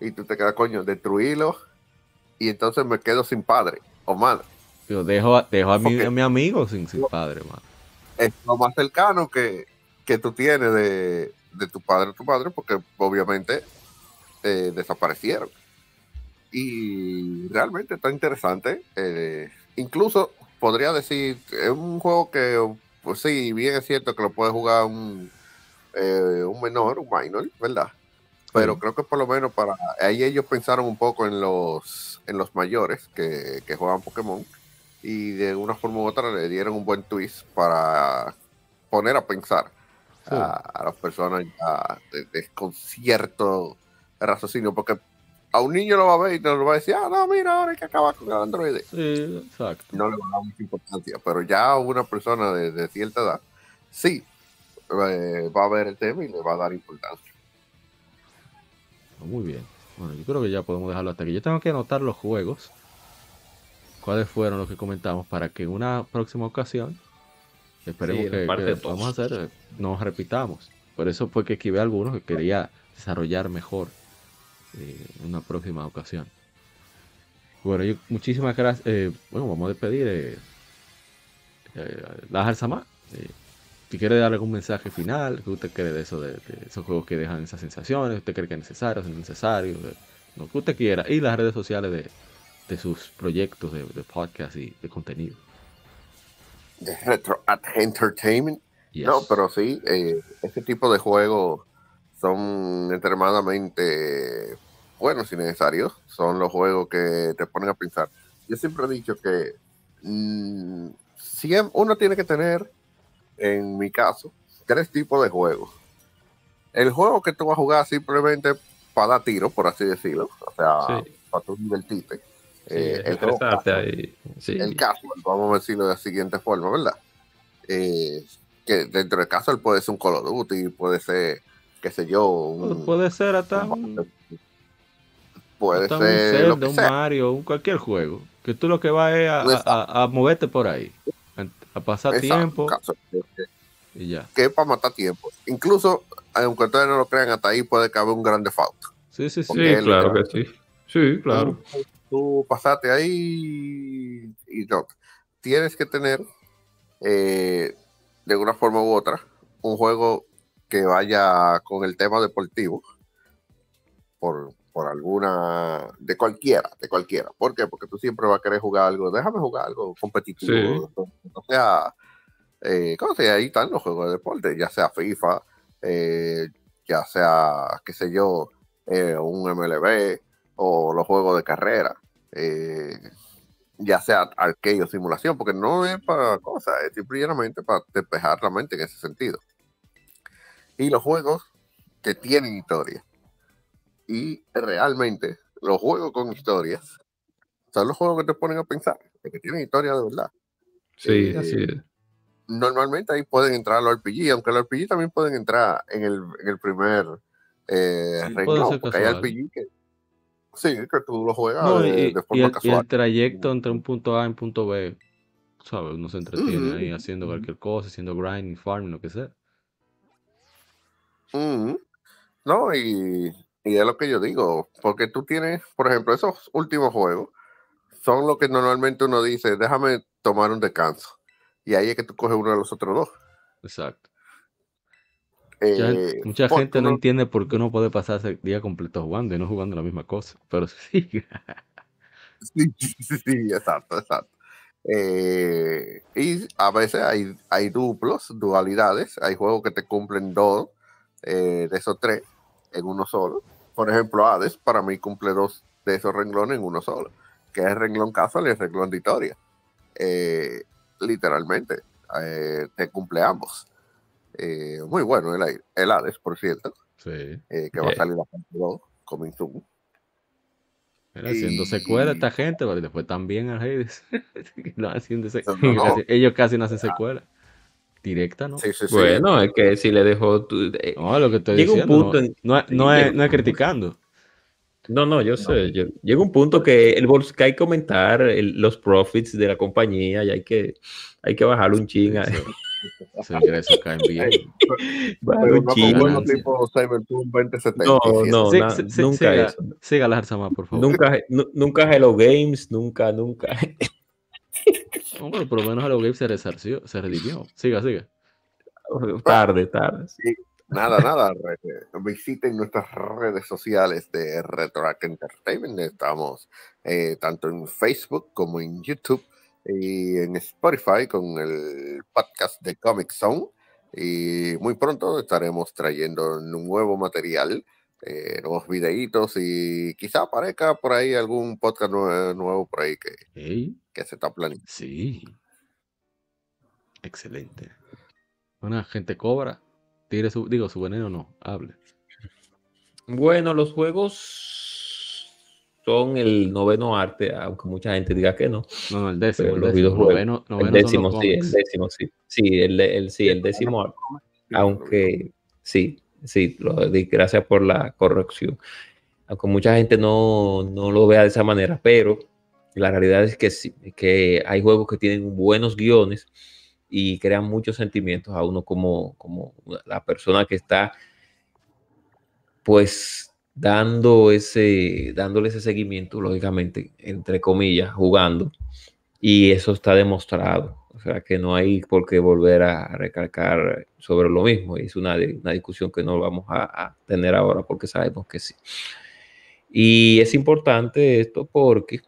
Y tú te quedas, coño, destruirlo. Y entonces me quedo sin padre o madre. Digo, dejo, a- dejo a, mi, a mi amigo sin, sin padre. Es lo más cercano que, que tú tienes de, de tu padre o tu madre, porque obviamente eh, desaparecieron. Y realmente está interesante. eh, incluso podría decir, es un juego que, pues sí, bien es cierto que lo puede jugar un, eh, un menor, un minor, ¿verdad? Pero creo que por lo menos para ahí ellos pensaron un poco en los en los mayores que, que juegan Pokémon y de una forma u otra le dieron un buen twist para poner a pensar a, a las personas ya de, de- con cierto raciocinio, porque a un niño lo va a ver y no lo va a decir, ah, no, mira, ahora hay que acabar con el androide. Sí, exacto. No le va a dar mucha importancia, pero ya a una persona de, de cierta edad, sí, eh, va a ver el tema y le va a dar importancia. Muy bien. Bueno, yo creo que ya podemos dejarlo hasta aquí. Yo tengo que anotar los juegos. ¿Cuáles fueron los que comentamos? Para que en una próxima ocasión, esperemos Sí, la que, que podamos hacer, nos repitamos. Por eso fue que esquivé algunos que quería desarrollar mejor eh, en una próxima ocasión. Bueno, yo, muchísimas gracias. eh, bueno, vamos a despedir eh, eh, Sama. Si quiere dar algún mensaje final, ¿qué usted cree de eso, de, de esos juegos que dejan esas sensaciones? ¿Usted cree que es necesario, es innecesario? De- lo que usted quiera. Y las redes sociales de, de sus proyectos de, podcast y de contenido. De Retro at Entertainment. Yes. No, pero sí, eh, este tipo de juegos son extremadamente buenos y necesarios. Son los juegos que te ponen a pensar. Yo siempre he dicho que mm, siem- uno tiene que tener, en mi caso, tres tipos de juegos. El juego que tú vas a jugar simplemente para dar tiro, por así decirlo. O sea, Sí. para tú divertirte. Sí, Eh, el juego estresarte casual ahí. Sí. el casual, vamos a decirlo de la siguiente forma, ¿verdad? Eh, que dentro del casual puede ser un Call of Duty, puede ser, qué sé yo, un, Puede ser hasta un- puede hasta un ser lo que un sea. Mario, un cualquier juego. Que tú lo que vas es a, Exacto. a- a- a moverte por ahí. A, pasar Exacto, tiempo y ya. que es para matar tiempo. Incluso, aunque ustedes no lo crean, hasta ahí puede caber un grande falta. Sí, sí, sí. Sí, claro que sí. Sí, claro. Tú pasaste ahí y no. Tienes que tener, eh, de una forma u otra, un juego que vaya con el tema deportivo. Por, por alguna, de cualquiera, de cualquiera. ¿Por qué? Porque tú siempre vas a querer jugar algo, déjame jugar algo competitivo. O sea, eh, ¿cómo se? Ahí están los juegos de deporte, ya sea FIFA, eh, ya sea, qué sé yo, eh, un MLB o los juegos de carrera, eh, ya sea arcade o simulación, porque no es para cosas, es simplemente para despejar la mente en ese sentido. Y los juegos que tienen historia. Y realmente, los juegos con historias son los juegos que te ponen a pensar, que tienen historia de verdad. Sí, Eh, así es. normalmente ahí pueden entrar los RPG, aunque los RPG también pueden entrar en el, en el primer eh, Sí, renglón, porque hay. RPG que sí, que tú lo juegas No, de, y, de y forma el, y casual. el trayecto entre un punto A y un punto B, ¿sabes? Uno se entretiene ahí haciendo cualquier cosa, haciendo grinding, farming, lo que sea. Ujú. No, y, y es lo que yo digo, porque tú tienes, por ejemplo, esos últimos juegos son lo que normalmente uno dice, déjame tomar un descanso. Y ahí es que tú coges uno de los otros dos. Exacto. Eh, mucha porque gente no entiende por qué uno puede pasarse el día completo jugando y no jugando la misma cosa. Pero sí. Sí, sí, sí, exacto, exacto. Eh, y a veces hay, hay duplos, dualidades, hay juegos que te cumplen dos eh, de esos tres en uno solo. Por ejemplo, Hades para mí cumple dos de esos renglones en uno solo, que es el renglón casual y el renglón de historia. Eh, literalmente, eh, te cumple ambos. Eh, muy bueno el, el Hades, por cierto, Sí. que va a salir la parte 2, coming soon. Mira, haciendo secuela esta gente, pero después también al Hades. no, haciendo No, no, ellos casi no hacen secuela. Directa, ¿no? Sí, sí, sí. Bueno, es que si le dejó. tu- eh, No, lo que estoy Llega un punto no, en- no, es- sí, no llega es, no criticando. No, no, yo sé. yo- llega un punto que el bols- que hay que aumentar el- los profits de la compañía y hay que, hay que bajarle un ching. ingresos caen bien. Pero un no chin. con juegos ganancia. tipo Cyberpunk 2070. No, no, Sí, na- sí, sí, nunca siga, eso. siga la Arzamar, por favor. Nunca, nu- nunca Hello Games, nunca, nunca. Por lo menos Hello Games se resarció, se redimió. Siga, siga. tarde, tarde. Nada, nada. re- Visiten nuestras redes sociales de Retroact Entertainment. Estamos eh, tanto en Facebook como en YouTube y en Spotify con el podcast de Comic Zone. Y muy pronto estaremos trayendo nuevo material, eh, nuevos videitos y quizá aparezca por ahí algún podcast nue- nuevo por ahí que, que se está planeando. sí. Excelente. Una gente cobra. Tire su, digo, su veneno no, hable. Bueno, los juegos son el noveno arte, aunque mucha gente diga que no. No, no, el décimo. Pero El los décimo, videojuegos. noveno, El noveno décimo, son los sí, el décimo, sí. Sí, el, el- sí, el décimo arte. Aunque sí, sí, gracias por la corrección. Aunque mucha gente no, no lo vea de esa manera, pero la realidad es que sí, que hay juegos que tienen buenos guiones y crean muchos sentimientos a uno como, como la persona que está pues dando ese, dándole ese seguimiento, lógicamente, entre comillas, jugando. Y eso está demostrado. O sea que no hay por qué volver a recalcar sobre lo mismo. Es una, una discusión que no vamos a, tener ahora porque sabemos que sí. Y es importante esto porque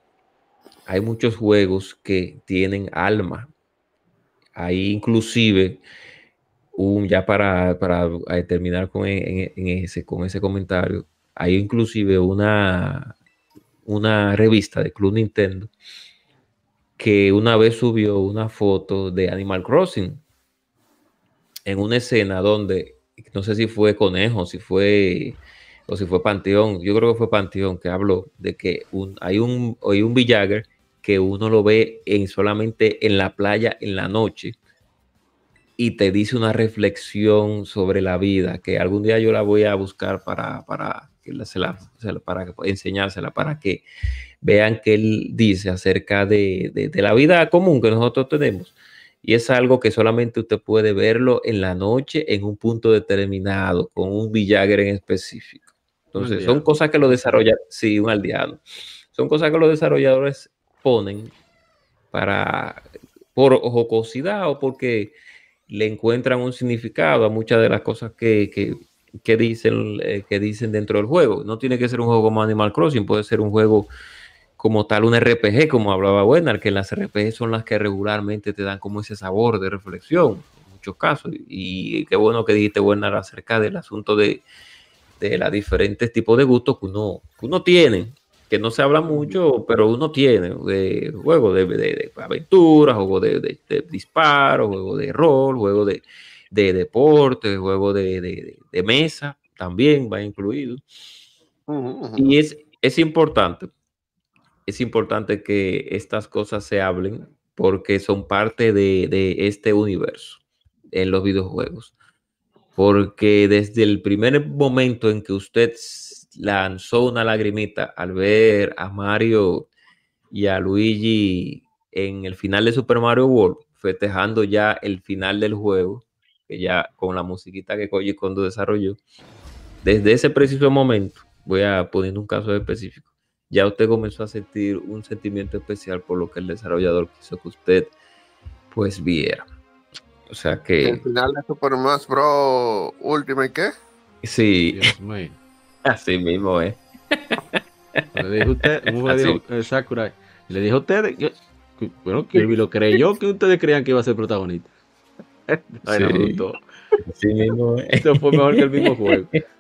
hay muchos juegos que tienen alma. Hay inclusive un, ya para, para terminar con, en ese, con ese comentario, hay inclusive una, una revista de Club Nintendo que una vez subió una foto de Animal Crossing en una escena donde, no sé si fue Conejo, si fue, o si fue Panteón, yo creo que fue Panteón que habló de que un, hay un, hay un Villager que uno lo ve en, solamente en la playa en la noche y te dice una reflexión sobre la vida, que algún día yo la voy a buscar para, para, que la- se la- para enseñársela, para que vean que él dice acerca de, de- de la vida común que nosotros tenemos. Y es algo que solamente usted puede verlo en la noche, en un punto determinado, con un Villager en específico. Entonces, son cosas que los desarrolladores, sí, un aldeano. Son cosas que los desarrolladores ponen para, por jocosidad o porque le encuentran un significado a muchas de las cosas que, que- que dicen, eh, que dicen dentro del juego. No tiene que ser un juego como Animal Crossing, puede ser un juego como tal, un RPG, como hablaba Werner, que las RPG son las que regularmente te dan como ese sabor de reflexión, en muchos casos. Y qué bueno que dijiste, Werner, acerca del asunto de, de los diferentes tipos de gustos que uno, que uno tiene, que no se habla mucho, pero uno tiene, de juego de, de, de aventura, juego de, de, de disparo, juego de rol, juego de, de deporte, juego de, de- de mesa, también va incluido. Y es, es importante, es importante que estas cosas se hablen porque son parte de, este universo en los videojuegos. Porque desde el primer momento en que usted lanzó una lagrimita al ver a Mario y a Luigi en el final de Super Mario World, festejando ya el final del juego, que ya con la musiquita que Koji Kondo desarrolló, desde ese preciso momento, voy a poniendo un caso específico, ya usted comenzó a sentir un sentimiento especial por lo que el desarrollador quiso que usted pues viera. O sea El que final de Super Smash Bros. Ultimate, ¿qué? sí, así mismo es. Le dijo usted, ¿cómo le Así. dijo eh, Sakurai? Le dijo a ustedes, que- que- bueno, Kirby lo creyó que ustedes creían que iba a ser protagonista. Ay, Sí. Así mismo es. Esto fue mejor que el mismo juego.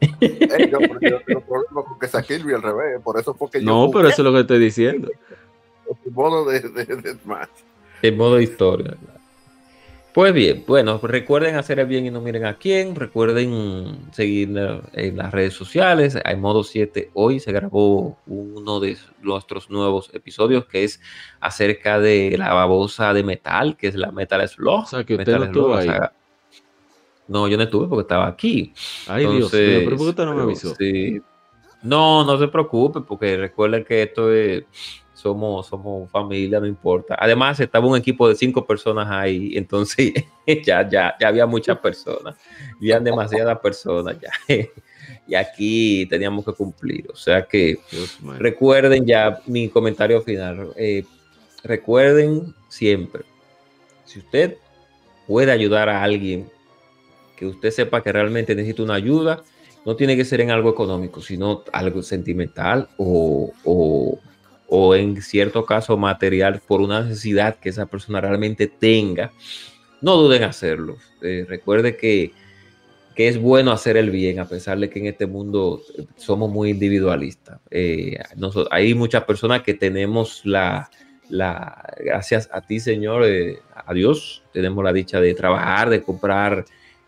Yo, porque yo tengo problemas con que sea Kirby al revés. Por eso fue que yo. No, pero eso es lo que estoy diciendo. El modo de, de, de. En modo historia. Pues bien, bueno, recuerden hacer el bien y no miren a quién. Recuerden seguirnos en las redes sociales. Hay modo 7. Hoy se grabó uno de nuestros nuevos episodios que es acerca de la babosa de metal, que es la Metal Slug. O sea, que usted Metal no estuvo ahí. No, yo no estuve porque estaba aquí. Ay, Dios mío, pero ¿por qué usted no me avisó? sí. No, no se preocupe, porque recuerden que esto es, somos, somos familia, no importa. Además, estaba un equipo de cinco personas ahí, entonces ya, ya, ya había muchas personas, habían demasiadas personas ya. Y aquí teníamos que cumplir. O sea que Dios recuerden ya mi comentario final. eh, recuerden siempre, si usted puede ayudar a alguien que usted sepa que realmente necesita una ayuda, no tiene que ser en algo económico, sino algo sentimental o, o- en cierto caso material por una necesidad que esa persona realmente tenga, no duden en hacerlo. Eh, recuerde que, que es bueno hacer el bien, a pesar de que en este mundo somos muy individualistas. Eh, noso- hay muchas personas que tenemos la, la gracias a ti, Señor, eh, a Dios, tenemos la dicha de trabajar, de comprar,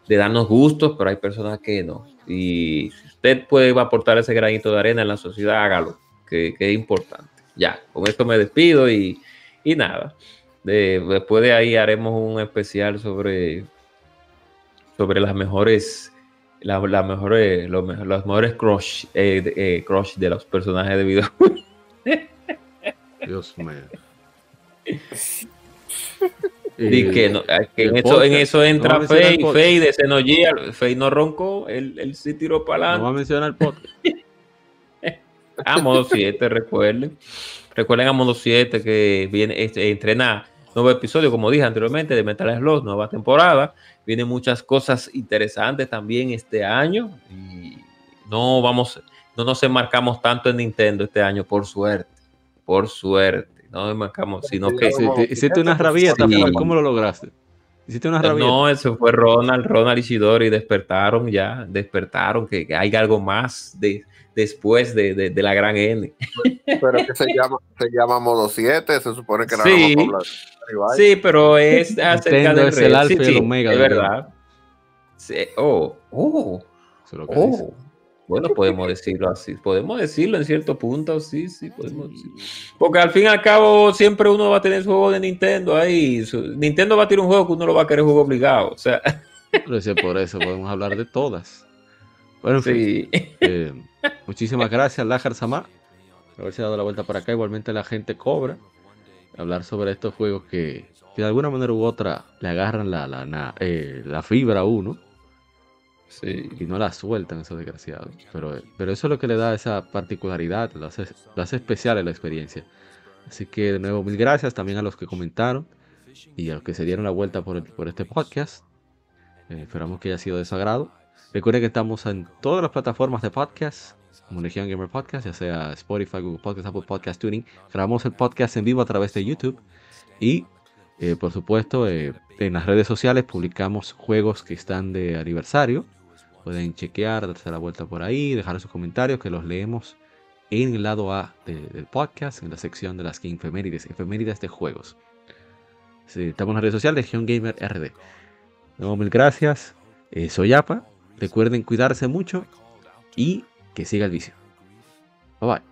de darnos gustos, pero hay personas que no. Y si usted puede aportar ese granito de arena en la sociedad, hágalo, que, que es importante. Ya, con esto me despido y, y nada. De- después de ahí haremos un especial sobre, sobre las mejores, la- las mejores, los, mejor- los mejores crush, eh, de- eh, crush de los personajes de videojuegos. Dios mío. Y que, no, eh, que en, eso, en podcast. eso entra No Fey. Fey de Fey no roncó, él, él sí tiró para No va a adelante. mencionar el podcast. A modo 7, recuerden. Recuerden a modo 7 que viene, este, entrena nuevo episodio, como dije anteriormente, de Metal Slug, nueva temporada. Vienen muchas cosas interesantes también este año. Y no vamos, no nos enmarcamos tanto en Nintendo este año, por suerte. Por suerte. No nos enmarcamos, sino que. Hiciste, hiciste una rabieta, Sí. ¿cómo lo lograste? Hiciste una rabieta. No, eso fue Ronald, Ronald Ishidori, despertaron ya, despertaron que, que hay algo más de, después de, de- de la gran N. Pero que se llama, se llama modo 7, se supone que era Sí. vamos a hablar de Rival. Sí, pero es acerca Nintendo del es el alfa Sí, y el omega Es verdad. Sí, Oh, oh, Eso es lo que dice. oh. Bueno, podemos decirlo así. Podemos decirlo en cierto punto, sí, sí, podemos decirlo. Porque al fin y al cabo, siempre uno va a tener su juego de Nintendo ahí. Su- Nintendo va a tirar un juego que uno lo va a querer juego obligado. O sea, Pero ese- por eso podemos hablar de todas. Bueno, sí. eh, muchísimas gracias, Lajar Samá, por haberse dado la vuelta para acá. Igualmente la gente cobra. Hablar sobre estos juegos que, que de alguna manera u otra le agarran la, la, na- eh, la fibra a uno. Sí. y no la sueltan esos desgraciados. Pero, pero eso es lo que le da esa particularidad, lo hace, lo hace especial en la experiencia. Así que de nuevo, mil gracias también a los que comentaron y a los que se dieron la vuelta por, el- por este podcast. Eh, esperamos que haya sido de su agrado. Recuerden que estamos en todas las plataformas de podcast, como Legion Gamer Podcast, ya sea Spotify, Google Podcast, Apple Podcast Tuning. Grabamos el podcast en vivo a través de YouTube. Y, eh, por supuesto, eh, en las redes sociales publicamos juegos que están de aniversario. Pueden chequear, darse la vuelta por ahí, dejar sus comentarios que los leemos en el lado A de- del podcast, en la sección de las que efemérides, efemérides de juegos. Estamos en las redes sociales, Gamer RD. Nuevo, mil gracias. Eh, soy Apa. Recuerden cuidarse mucho y que siga el vicio. Bye bye.